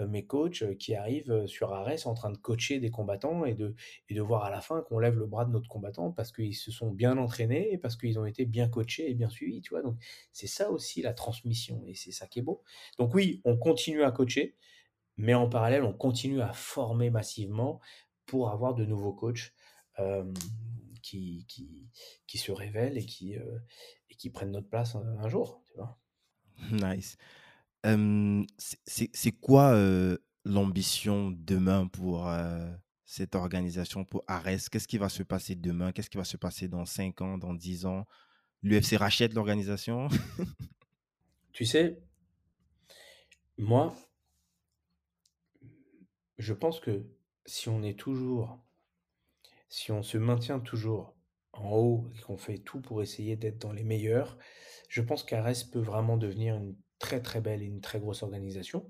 heu, mes coachs, heu, qui arrivent, sur Arès en train de coacher des combattants et de et de voir à la fin qu'on lève le bras de notre combattant parce qu'ils se sont bien entraînés et parce qu'ils ont été bien coachés et bien suivis, tu vois? Donc c'est ça aussi la transmission et c'est ça qui est beau. Donc oui, on continue à coacher, mais en parallèle, on continue à former massivement pour avoir de nouveaux coachs, qui qui qui se révèlent et qui, heu et qui prennent notre place un un jour, tu vois? Nice. C'est quoi, heu, l'ambition demain pour, heu, cette organisation, pour Arès? Qu'est-ce qui va se passer demain? Qu'est-ce qui va se passer dans 5 ans, dans 10 ans? L'UFC rachète l'organisation? Tu sais, moi je pense que si on est toujours si on se maintient toujours en haut et qu'on fait tout pour essayer d'être dans les meilleurs, je pense qu'Arès peut vraiment devenir une très, très belle et une très grosse organisation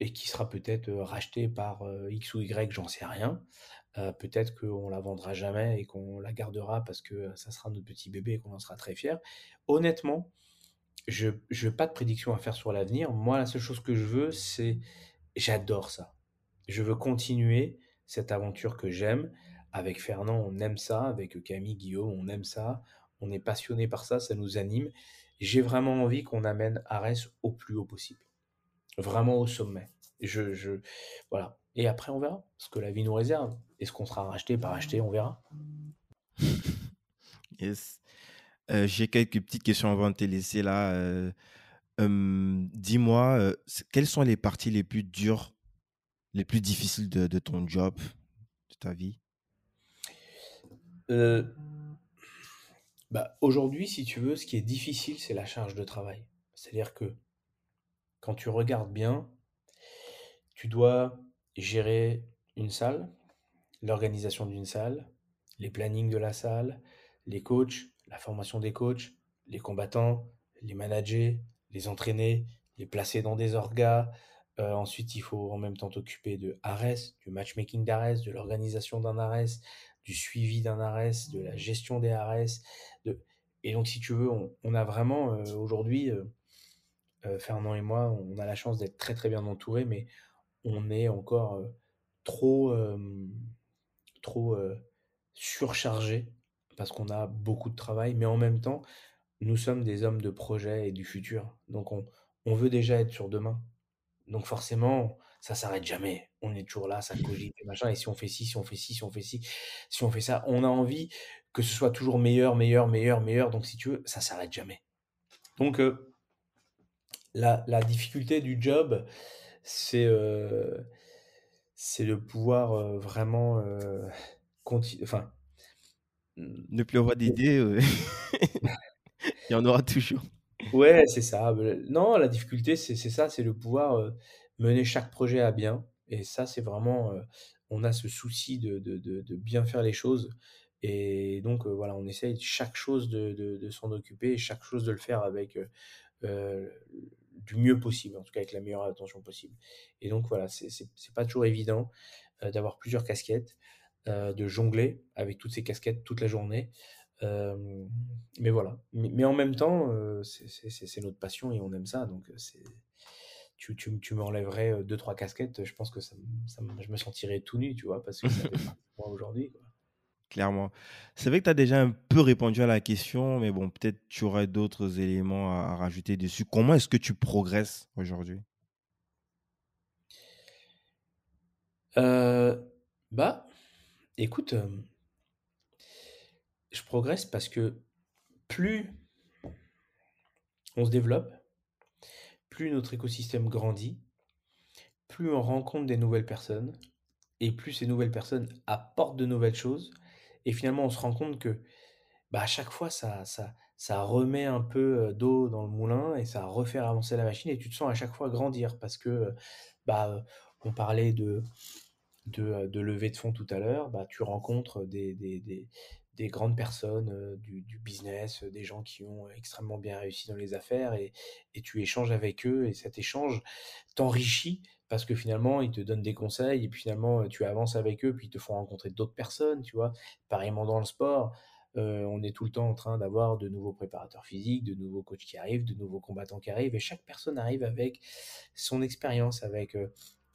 et qui sera peut-être racheté par X ou Y, j'en sais rien. peut-être qu'on la vendra jamais et qu'on la gardera parce que ça sera notre petit bébé et qu'on en sera très fier. Honnêtement, je n'ai pas de prédiction à faire sur l'avenir. Moi, la seule chose que je veux, c'est j'adore ça. Je veux continuer cette aventure que j'aime. Avec Fernand, on aime ça. Avec Camille, Guillaume, on aime ça. On est passionné par ça, ça nous anime. J'ai vraiment envie qu'on amène Arès au plus haut possible. Vraiment au sommet. Je, je, voilà. Et après, on verra ce que la vie nous réserve. Est-ce qu'on sera racheté, par acheté, on verra. yes. Euh, j'ai quelques petites questions avant de te laisser là. Euh, dis-moi, euh, quelles sont les parties les plus dures, les plus difficiles de ton job, de ta vie? Bah, Aujourd'hui, si tu veux, ce qui est difficile, c'est la charge de travail. C'est-à-dire que quand tu regardes bien, tu dois gérer une salle, l'organisation d'une salle, les plannings de la salle, les coachs, la formation des coachs, les combattants, les manager, les entraîner, les placer dans des orgas. Euh, ensuite, il faut en même temps t'occuper de ARES, du matchmaking d'ARES, de l'organisation d'un ARES, du suivi d'un ARES, de la gestion des ARES. De... Et donc, si tu veux, on, a vraiment euh, aujourd'hui, euh, Fernand et moi, on a la chance d'être très très bien entourés, mais on est encore trop, trop surchargé parce qu'on a beaucoup de travail, mais en même temps, nous sommes des hommes de projet et du futur. Donc on, on veut déjà être sur demain. Donc forcément, ça s'arrête jamais. On est toujours là, ça cogite, machin. Et si on fait ci, si on fait ci, si on fait ci, si on fait ça, on a envie que ce soit toujours meilleur, meilleur, meilleur, meilleur. Donc si tu veux, ça s'arrête jamais. Donc euh, la, la, difficulté du job, c'est euh, c'est de pouvoir euh, vraiment continuer. Enfin, ne plus avoir d'idées, il y en aura toujours. Ouais, c'est ça. Non, la difficulté, c'est ça, c'est de pouvoir mener chaque projet à bien. Et ça, c'est vraiment, on a ce souci de, de, de, bien faire les choses. Et donc, voilà, on essaye chaque chose de, s'en occuper, chaque chose de le faire avec du mieux possible, en tout cas avec la meilleure attention possible. Et donc, voilà, c'est pas toujours évident d'avoir plusieurs casquettes. Euh, de jongler avec toutes ces casquettes toute la journée. Euh, mais voilà. Mais, en même temps, euh, c'est notre passion et on aime ça. Donc, tu, tu, tu m'enlèverais deux, trois casquettes, je pense que ça, je me sentirais tout nu, tu vois, parce que ça fait moi aujourd'hui. Clairement. C'est vrai que tu as déjà un peu répondu à la question, mais bon, peut-être tu aurais d'autres éléments à, rajouter dessus. Comment est-ce que tu progresses aujourd'hui? Bah, Écoute, je progresse parce que plus on se développe, plus notre écosystème grandit, plus on rencontre des nouvelles personnes, et plus ces nouvelles personnes apportent de nouvelles choses, et finalement on se rend compte que bah, à chaque fois ça, ça, ça remet un peu d'eau dans le moulin et ça refait avancer la machine, et tu te sens à chaque fois grandir parce que bah, on parlait de de, de levée de fonds tout à l'heure, bah, tu rencontres des, des, des, des grandes personnes du, business, des gens qui ont extrêmement bien réussi dans les affaires et, et tu échanges avec eux et cet échange t'enrichit parce que finalement ils te donnent des conseils et puis finalement tu avances avec eux puis ils te font rencontrer d'autres personnes, tu vois? Pareillement dans le sport, on est tout le temps en train d'avoir de nouveaux préparateurs physiques, de nouveaux coachs qui arrivent, de nouveaux combattants qui arrivent et chaque personne arrive avec son expérience, avec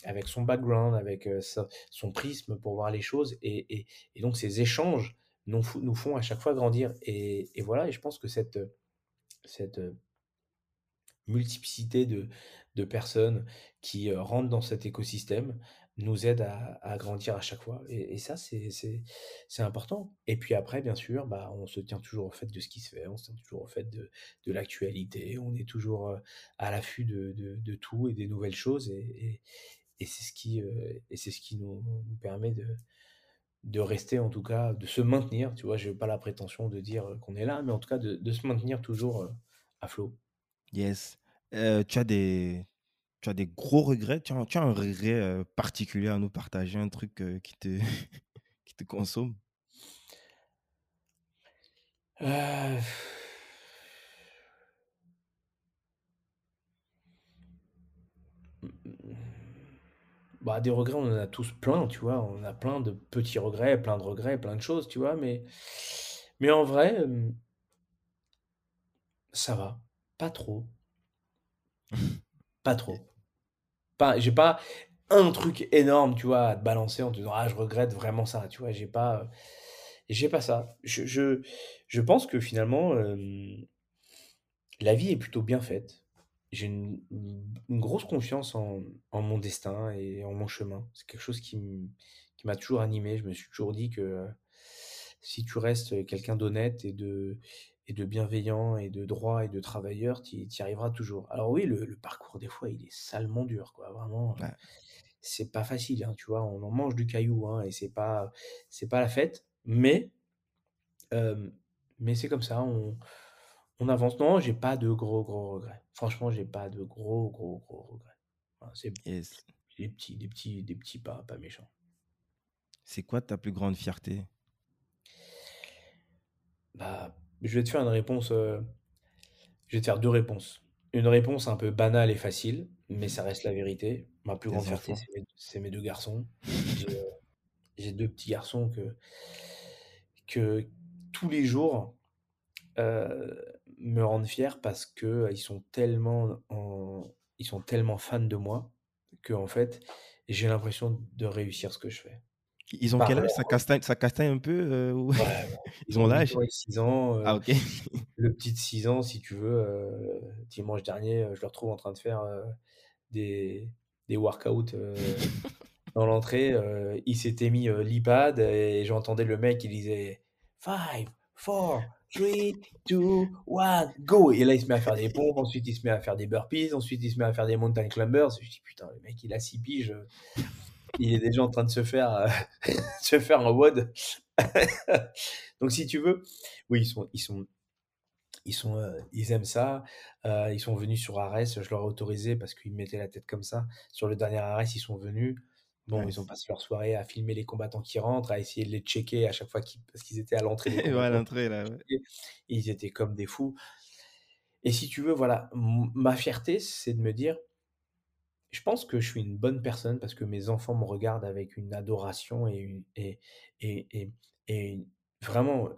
avec son background, avec son prisme pour voir les choses. Et, donc ces échanges nous, nous, font à chaque fois grandir. Et, voilà, et je pense que cette, cette multiplicité de, de personnes qui rentrent dans cet écosystème nous aide à, grandir à chaque fois. Et, ça, c'est important. Et puis après, bien sûr, bah, on se tient toujours au fait de ce qui se fait, on se tient toujours au fait de, de l'actualité, on est toujours à l'affût de, de, tout et des nouvelles choses. Et, et c'est ce qui, euh, et ce qui nous, nous, permet de, de rester, en tout cas, de se maintenir. Tu vois, je n'ai pas la prétention de dire qu'on est là, mais en tout cas, de, de se maintenir toujours euh, à flot. Yes. Euh, tu, as des, tu as des gros regrets? Tu as, tu as un regret particulier à nous partager, un truc qui, te, qui te consomme? Bah, des regrets, on en a tous plein, tu vois? On a plein de petits regrets, plein de regrets, plein de choses, tu vois? Mais mais en vrai, hem ça va, pas trop. Pas trop. Pas j'ai pas un truc énorme, tu vois, à te balancer en te disant: «Ah, je regrette vraiment ça», tu vois? J'ai pas, j'ai pas ça. Je je pense que finalement, hem, la vie est plutôt bien faite. J'ai une grosse confiance en en mon destin et en mon chemin. C'est quelque chose qui m'a toujours animé. Je me suis toujours dit que, heu, si tu restes, quelqu'un d'honnête et de et de bienveillant et de droit et de travailleur, tu y arriveras toujours. Alors oui, le le parcours des fois, il est salement dur, quoi, vraiment, heu, Ouais. c'est pas facile, hein, tu vois? On en mange du caillou, hein, et c'est pas c'est pas la fête, mais hem, mais c'est comme ça, on on avance. Non, j'ai pas de gros, gros regrets. Franchement, j'ai pas de gros, gros, gros regrets. Voilà, c'est Yes. des petits des petits des petits pas pas méchants. C'est quoi ta plus grande fierté? Bah, je vais te faire une réponse, heu, je vais te faire 2 réponses. Une réponse un peu banale et facile, mais ça reste la vérité. Ma plus grande Tes fierté, enfants. c'est mes c'est mes 2 garçons. J'ai, heu, j'ai 2 petits garçons que que tous les jours, heu, me rendent fier parce qu'ils sont tellement en ils sont tellement fans de moi qu'en fait, j'ai l'impression de réussir ce que je fais. ils ont Par quel âge? Ça castagne ça castagne un peu, ou Ouais, ils Ils ont ont 8 l'âge? ans et 6 ans, Ah le petit de 6 ans, si tu veux, dimanche dernier, je le retrouve en train de faire, des des workouts, dans l'entrée, il s'était mis, l'iPad et j'entendais le mec, il disait: «5, 4, 3, 2, 1, go!» et là, il se met à faire des pompes, ensuite il se met à faire des burpees, ensuite il se met à faire des mountain climbers. Je dis: «Putain, le mec, il a 6 piges, il est déjà en train de se faire, heu, se faire un WOD». Donc si tu veux, oui, ils sont ils sont ils sont, heu, ils aiment ça. Heu, ils sont venus sur Arès, je leur ai autorisé parce qu'ils me mettaient la tête comme ça. Sur le dernier Arès, ils sont venus. Bon, ils ont passé leur soirée à filmer les combattants qui rentrent, à essayer de les checker à chaque fois qu'ils parce qu'ils étaient à l'entrée à l'entrée là, ouais. Ils étaient comme des fous et si tu veux, voilà, ma fierté, c'est de me dire je pense que je suis une bonne personne parce que mes enfants me regardent avec une adoration et une et et et et une vraiment,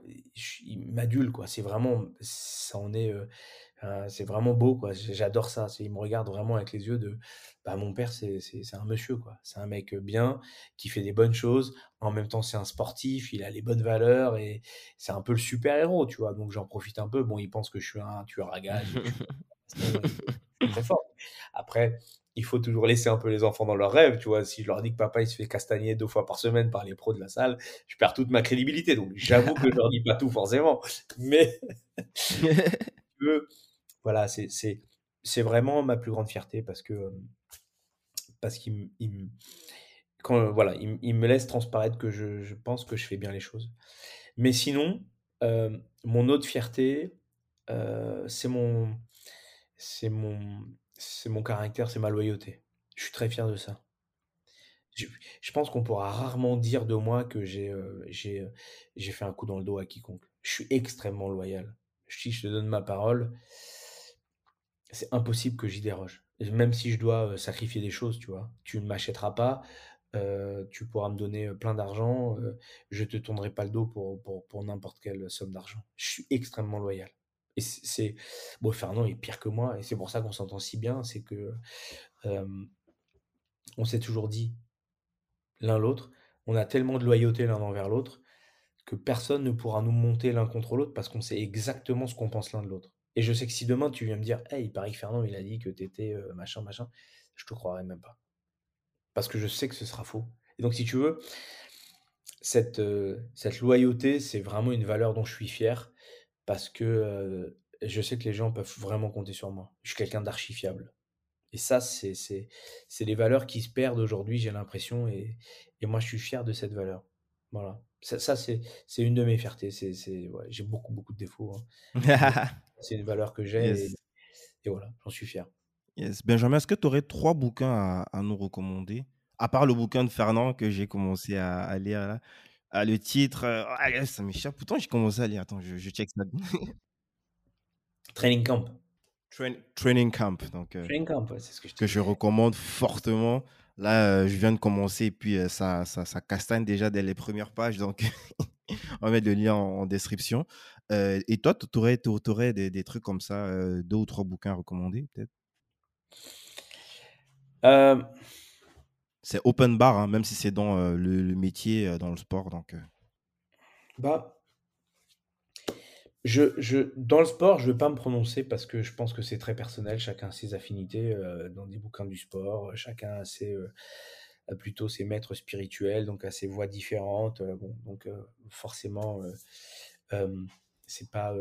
ils m'adulent, quoi. C'est vraiment ça en est, heu heu, c'est vraiment beau, quoi. J'adore ça. Ils me regardent vraiment avec les yeux de bah, mon père, c'est un monsieur, quoi. C'est un mec, bien, qui fait des bonnes choses. En même temps, c'est un sportif, il a les bonnes valeurs et c'est un peu le super héros, tu vois? Donc j'en profite un peu. Bon, ils pensent que je suis un tueur à suis très fort. Après, il faut toujours laisser un peu les enfants dans leurs rêves, tu vois? Si je leur dis que papa, il se fait castagner 2 fois par semaine par les pros de la salle, je perds toute ma crédibilité. Donc j'avoue que je leur dis pas tout forcément, mais voilà, c'est vraiment ma plus grande fierté parce que, parce m quand voilà, ils me laissent transparaître que je pense que je fais bien les choses. Mais sinon, mon autre fierté, c'est mon c'est mon c'est mon caractère, c'est ma loyauté. Je suis très fier de ça. Je pense qu'on pourra rarement dire de moi que j'ai, j'ai fait un coup dans le dos à quiconque. Je suis extrêmement loyal. Si je te donne ma parole, c'est impossible que j'y déroge. Même si je dois, heu, sacrifier des choses, tu vois? Tu ne m'achèteras pas, heu, tu pourras me donner, heu, plein d'argent, heu, je te tournerai pas le dos pour n'importe quelle somme d'argent. Je suis extrêmement loyal et c'est bon, Fernand est pire que moi et c'est pour ça qu'on s'entend si bien, c'est que, on s'est toujours dit l'un l'autre, on a tellement de loyauté l'un envers l'autre que personne ne pourra nous monter l'un contre l'autre parce qu'on sait exactement ce qu'on pense l'un de l'autre. Et je sais que si demain tu viens me dire: «Hey, il paraît que Fernand, il a dit que tu étais, heu, machin, machin», je te croirai même pas. Parce que je sais que ce sera faux. Et donc si tu veux, cette, cette loyauté, c'est vraiment une valeur dont je suis fier parce que, heu, je sais que les gens peuvent vraiment compter sur moi. Je suis quelqu'un d'archi fiable. Et ça, c'est les valeurs qui se perdent aujourd'hui, j'ai l'impression et et moi, je suis fier de cette valeur. Voilà. Ça ça, c'est une de mes fiertés. C'est c'est ouais, j'ai beaucoup, beaucoup de défauts, hein, c'est une valeur que j'ai et Yes, et voilà, j'en suis fier. yes. Benjamin, est-ce que tu aurais 3 bouquins à à nous recommander? À part le bouquin de Fernand que j'ai commencé à à lire là. Ah, le titre, heu, ah ça m'échappe. Pourtant, j'ai commencé à lire. Attends, je je check ça. Training Camp. Train Training Camp, donc heu, Training Camp, ouais, c'est ce que je que je recommande fortement. Là, je viens de commencer et puis ça, ça, ça castagne déjà dès les premières pages. Donc, on va mettre le lien en, description. Et toi, tu aurais, aurais des, des, trucs comme ça, deux ou trois bouquins recommandés peut-être? C'est open bar, hein, même si c'est dans le, métier, dans le sport. Donc, bah, je, je, dans le sport, je ne vais pas me prononcer parce que je pense que c'est très personnel. Chacun a ses affinités dans des bouquins du sport. Chacun a ses, plutôt ses maîtres spirituels, donc à ses voix différentes. bon, donc forcément, c'est pas,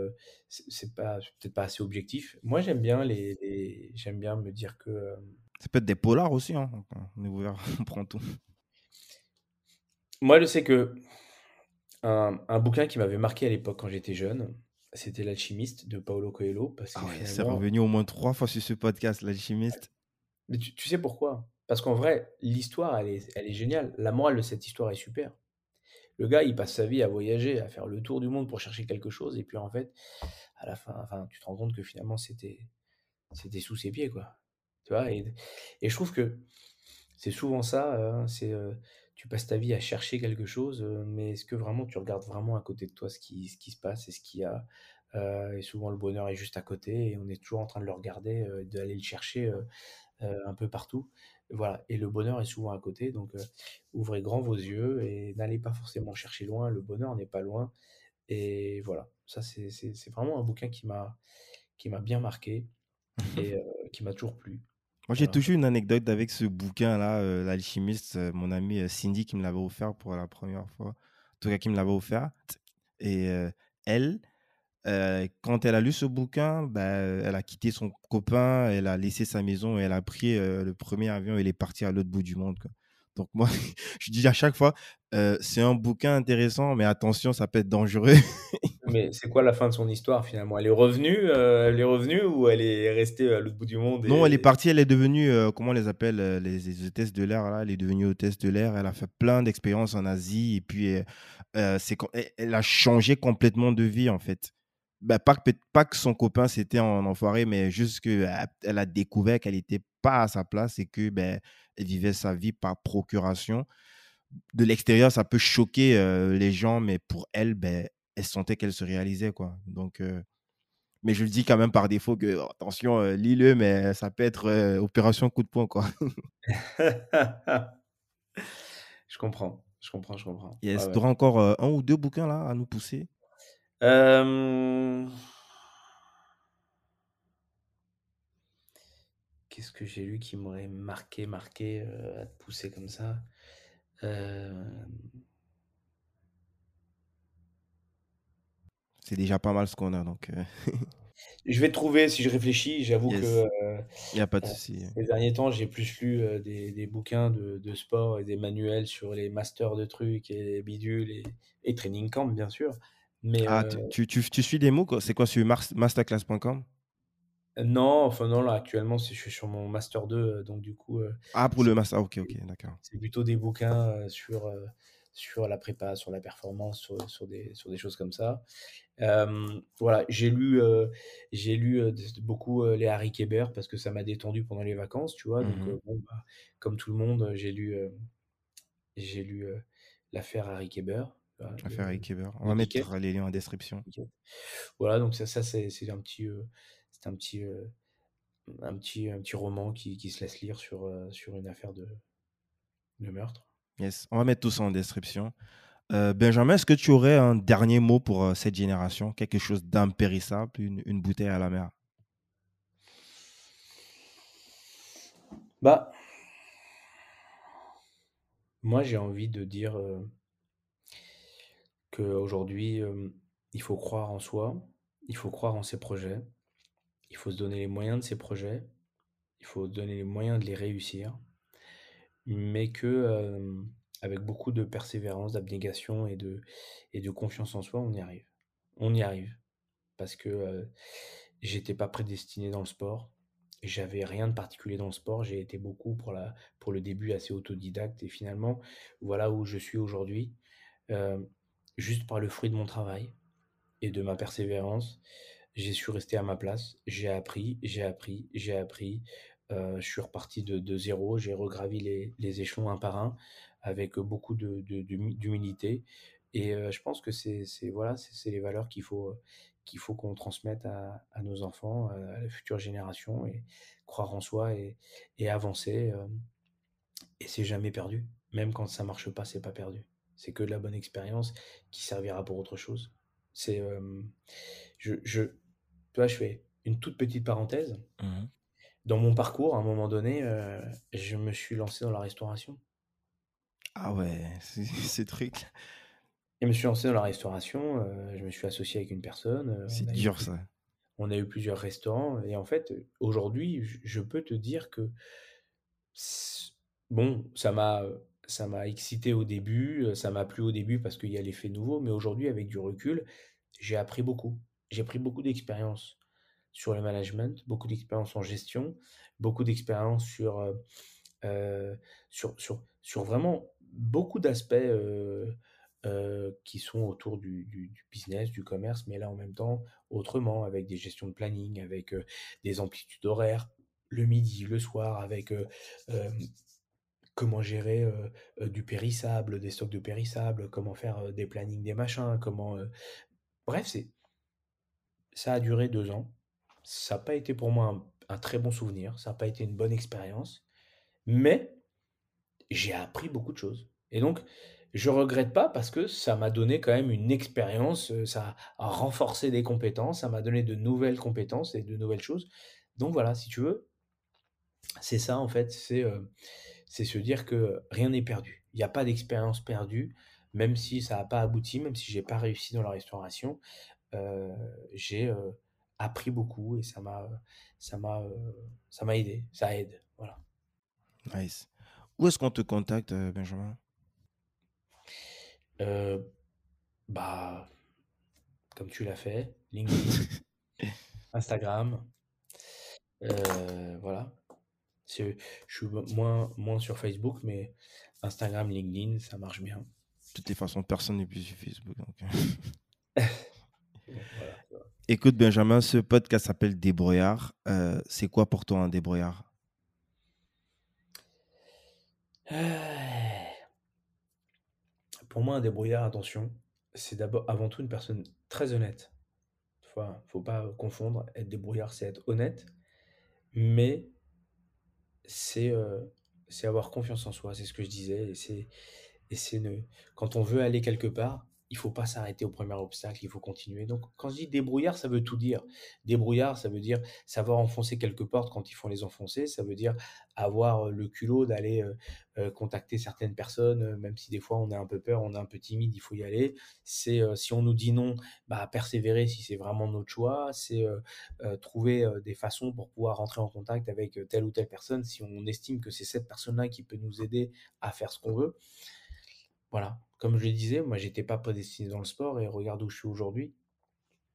c'est pas peut-être pas assez objectif. Moi, j'aime bien les, j'aime bien me dire que ça peut être des polars aussi. Hein. On est ouvert, on prend tout. Moi, je sais que un, un bouquin qui m'avait marqué à l'époque quand j'étais jeune, c'était L'Alchimiste de Paolo Coelho. Parce que ah c'est revenu au moins trois fois sur ce podcast, L'Alchimiste. Mais tu, sais pourquoi? Parce qu'en vrai, l'histoire, elle est, elle est géniale. La morale de cette histoire est super. Le gars, il passe sa vie à voyager, à faire le tour du monde pour chercher quelque chose. Et puis, en fait, à la fin, tu te rends compte que finalement, c'était, sous ses pieds, quoi. Tu vois? Et, je trouve que c'est souvent ça. Hein, c'est tu passes ta vie à chercher quelque chose, mais est-ce que vraiment tu regardes vraiment à côté de toi ce qui, se passe et ce qu'il y a Et souvent le bonheur est juste à côté et on est toujours en train de le regarder, d'aller le chercher un peu partout. Voilà, et le bonheur est souvent à côté, donc ouvrez grand vos yeux et n'allez pas forcément chercher loin, le bonheur n'est pas loin. Et voilà, ça c'est vraiment un bouquin qui m'a bien marqué et qui m'a toujours plu. Moi, j'ai toujours une anecdote avec ce bouquin-là, L'Alchimiste, mon amie Cindy qui me l'avait offert pour la première fois. En tout cas, qui me l'avait offert. Et elle, quand elle a lu ce bouquin, bah, elle a quitté son copain, elle a laissé sa maison et elle a pris le premier avion et elle est partie à l'autre bout du monde. Donc moi, je dis à chaque fois, c'est un bouquin intéressant, mais attention, ça peut être dangereux. mais c'est quoi la fin de son histoire finalement? Elle est revenue, elle est revenue ou elle est restée à l'autre bout du monde Non, elle est partie, elle est devenue, comment on les appelle, les, les hôtesses de l'air là? Elle est devenue hôtesse de l'air. Elle a fait plein d'expériences en Asie et puis c'est elle a changé complètement de vie en fait. Bah, pas, que, pas que son copain c'était en enfoiré, mais juste qu'elle a découvert qu'elle n'était pas à sa place et que ben, elle vivait sa vie par procuration. De l'extérieur, ça peut choquer les gens, mais pour elle, ben, elle sentait qu'elle se réalisait. Quoi. Donc, mais je le dis quand même par défaut que, attention, lis-le, mais ça peut être opération coup de poing. Quoi. je comprends, je comprends, je comprends. Yes, tu auras encore un ou deux bouquins là à nous pousser? Qu'est-ce que j'ai lu qui m'aurait marqué, marqué, à te pousser comme ça? C'est déjà pas mal ce qu'on a donc Je vais trouver si je réfléchis. J'avoue que, Il n'y a pas de souci. ces derniers temps, j'ai plus lu, des des bouquins de de sport et des manuels sur les masters de trucs et bidules et et training camp, bien sûr. Mais Ah, tu tu tu suis des mots, C'est quoi sur masterclass.com? Non, enfin non, là actuellement, je suis sur mon master 2, donc du coup, Ah, pour le master, OK, OK, d'accord. c'est plutôt des bouquins, sur, sur la prépa, sur la performance, sur sur des sur des choses comme ça. voilà, j'ai lu, j'ai lu, beaucoup, les Harry Kéber parce que ça m'a détendu pendant les vacances, tu vois? Donc mmh bon, bah, comme tout le monde, j'ai lu, j'ai lu, l'affaire Harry Kéber. Affaire Harry Kéber. On va mettre les liens en description. Voilà, donc ça ça c'est un petit, c'est un petit, un petit un petit roman qui qui se laisse lire sur, sur une affaire de de meurtre. Yes, on va mettre tout ça en description. Benjamin, est-ce que tu aurais un dernier mot pour, cette génération? Quelque chose d'impérissable, une une bouteille à la mer? Bah moi, j'ai envie de dire, qu'aujourd'hui, il faut croire en soi, il faut croire en ses projets, il faut se donner les moyens de ses projets, il faut se donner les moyens de les réussir, mais que, avec beaucoup de persévérance, d'abnégation et de et de confiance en soi, on y arrive. On y arrive parce que, j'étais pas prédestiné dans le sport, j'avais rien de particulier dans le sport, j'ai été beaucoup pour la pour le début assez autodidacte et finalement, voilà où je suis aujourd'hui, juste par le fruit de mon travail et de ma persévérance. J'ai su rester à ma place, j'ai appris, j'ai appris, j'ai appris, je suis reparti de, zéro, j'ai regravi les, échelons un par un avec beaucoup d'humilité. Et je pense que c'est les valeurs qu'il faut qu'on transmette à, nos enfants, à la future génération, et croire en soi et, et avancer. et c'est jamais perdu. Même quand ça marche pas, c'est pas perdu. C'est que de la bonne expérience qui servira pour autre chose. C'est, je, je, tu vois, je fais une toute petite parenthèse. Mmh dans mon parcours, à un moment donné, je me suis lancé dans la restauration. Ah ouais, c'est truc. Je me suis lancé dans la restauration, je me suis associé avec une personne. c'est dur ça. On a eu plusieurs restaurants et en fait, aujourd'hui, je peux te dire que bon, ça m'a ça m'a excité au début, ça m'a plu au début parce qu'il y a l'effet nouveau, mais aujourd'hui, avec du recul, j'ai appris beaucoup. J'ai pris beaucoup d'expérience sur le management, beaucoup d'expérience en gestion, beaucoup d'expérience sur, sur, sur, sur, vraiment beaucoup d'aspects qui sont autour du, business, du commerce, mais là en même temps autrement, avec des gestions de planning, avec des amplitudes horaires, le midi, le soir, avec comment gérer du périssable, des stocks de périssable, comment faire des plannings des machins, comment... Bref, c'est ça a duré deux ans. Ça n'a pas été pour moi un, très bon souvenir, ça n'a pas été une bonne expérience, mais j'ai appris beaucoup de choses. Et donc, je regrette pas parce que ça m'a donné quand même une expérience, ça a renforcé des compétences, ça m'a donné de nouvelles compétences et de nouvelles choses. Donc voilà, si tu veux, c'est ça en fait, c'est c'est se dire que rien n'est perdu. Il n'y a pas d'expérience perdue, même si ça n'a pas abouti, même si j'ai pas réussi dans la restauration, j'ai appris beaucoup et ça m'a ça m'a ça m'a aidé, ça aide, voilà. Nice. Où est-ce qu'on te contacte, Benjamin? Bah, comme tu l'as fait, LinkedIn, Instagram, voilà. Je suis moins, moins sur Facebook, mais Instagram, LinkedIn, ça marche bien. De toutes les façons, personne n'est plus sur Facebook. Euh. Écoute, Benjamin, ce podcast s'appelle Débrouillard. Euh, c'est quoi pour toi un débrouillard? Pour moi, un débrouillard, attention, c'est d'abord avant tout une personne très honnête. Il ne faut pas confondre. Être débrouillard, c'est être honnête. Mais c'est avoir confiance en soi, c'est ce que je disais. Et c'est, et c'est quand on veut aller quelque part, il faut pas s'arrêter au premier obstacle, il faut continuer. Donc, quand je dis débrouillard, ça veut tout dire. Débrouillard, ça veut dire savoir enfoncer quelques portes quand il faut les enfoncer. Ça veut dire avoir le culot d'aller contacter certaines personnes, même si des fois on a un peu peur, on est un peu timide, il faut y aller. C'est si on nous dit non, bah persévérer si c'est vraiment notre choix. C'est trouver des façons pour pouvoir rentrer en contact avec telle ou telle personne si on estime que c'est cette personne-là qui peut nous aider à faire ce qu'on veut. Voilà, comme je le disais, moi j'étais pas prédestiné dans le sport et regarde où je suis aujourd'hui.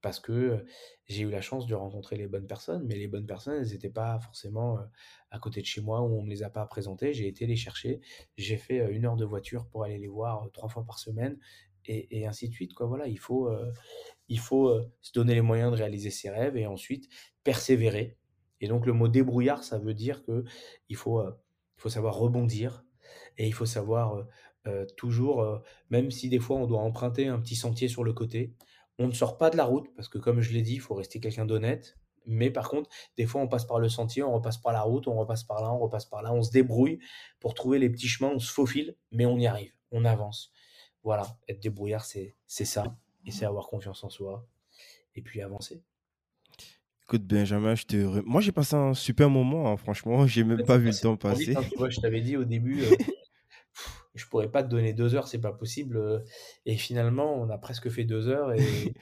Parce que j'ai eu la chance de rencontrer les bonnes personnes, mais les bonnes personnes, elles n'étaient pas forcément à côté de chez moi où on ne me les a pas présentées. J'ai été les chercher. J'ai fait une heure de voiture pour aller les voir trois fois par semaine et, ainsi de suite. Quoi. Voilà, il faut, il faut se donner les moyens de réaliser ses rêves et ensuite persévérer. Et donc le mot débrouillard, ça veut dire que il faut, il faut savoir rebondir et il faut savoir toujours, même si des fois on doit emprunter un petit sentier sur le côté, on ne sort pas de la route parce que comme je l'ai dit, il faut rester quelqu'un d'honnête. Mais par contre, des fois on passe par le sentier, on repasse par la route, on repasse par là, on repasse par là, on se débrouille pour trouver les petits chemins, on se faufile, mais on y arrive, on avance. Voilà, être débrouillard, c'est ça. Et c'est avoir confiance en soi. Et puis avancer. Écoute, Benjamin, je te moi j'ai passé un super moment, hein, franchement, j'ai même pas vu le temps passer. Hein, je t'avais dit au début, je pourrais pas te donner deux heures, c'est pas possible. Euh, et finalement, on a presque fait deux heures et,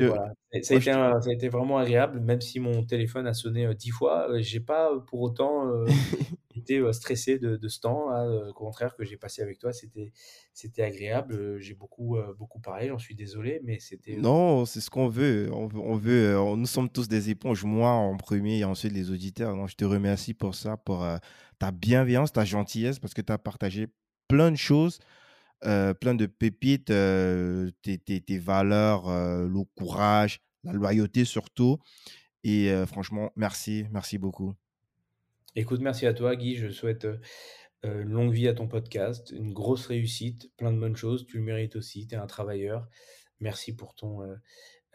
voilà. Ça a, été vraiment agréable, même si mon téléphone a sonné euh, dix fois. Euh, j'ai pas pour autant été stressé de, ce temps. Au contraire, que j'ai passé avec toi, c'était c'était agréable. J'ai beaucoup beaucoup parlé. J'en suis désolé, mais c'était. Non, c'est ce qu'on veut. On veut, on veut nous sommes tous des éponges. Moi en premier et ensuite les auditeurs. Donc, je te remercie pour ça, pour ta bienveillance, ta gentillesse, parce que tu as partagé plein de choses, euh, plein de pépites, euh, tes, tes, valeurs, euh, le courage, la loyauté surtout. Et franchement, merci, merci beaucoup. Écoute, merci à toi, Guy. Je souhaite longue vie à ton podcast, une grosse réussite, plein de bonnes choses. Tu le mérites aussi. Tu es un travailleur. Merci pour ton,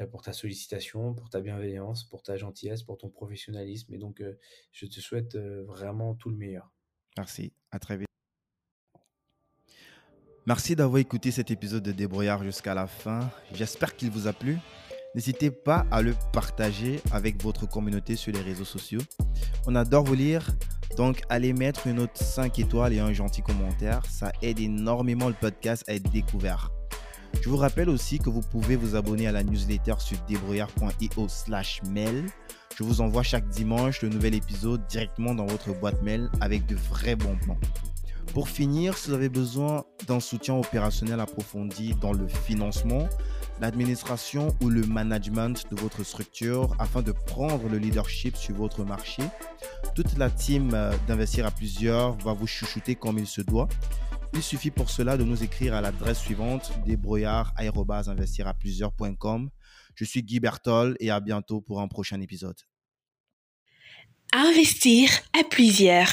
pour ta sollicitation, pour ta bienveillance, pour ta gentillesse, pour ton professionnalisme. Et donc, je te souhaite vraiment tout le meilleur. Merci. À très vite. Merci d'avoir écouté cet épisode de Débrouillard jusqu'à la fin. J'espère qu'il vous a plu. N'hésitez pas à le partager avec votre communauté sur les réseaux sociaux. On adore vous lire, donc allez mettre une note 5 étoiles et un gentil commentaire. Ça aide énormément le podcast à être découvert. Je vous rappelle aussi que vous pouvez vous abonner à la newsletter sur débrouillard.io slash mail. Je vous envoie chaque dimanche le nouvel épisode directement dans votre boîte mail avec de vrais bons plans. Pour finir, si vous avez besoin d'un soutien opérationnel approfondi dans le financement, l'administration ou le management de votre structure afin de prendre le leadership sur votre marché, toute la team euh, d'investir à plusieurs va vous chouchouter comme il se doit. Il suffit pour cela de nous écrire à l'adresse suivante débrouillard@investiraplusieurs.com. Je suis Guy Bertol et à bientôt pour un prochain épisode. Investir à plusieurs.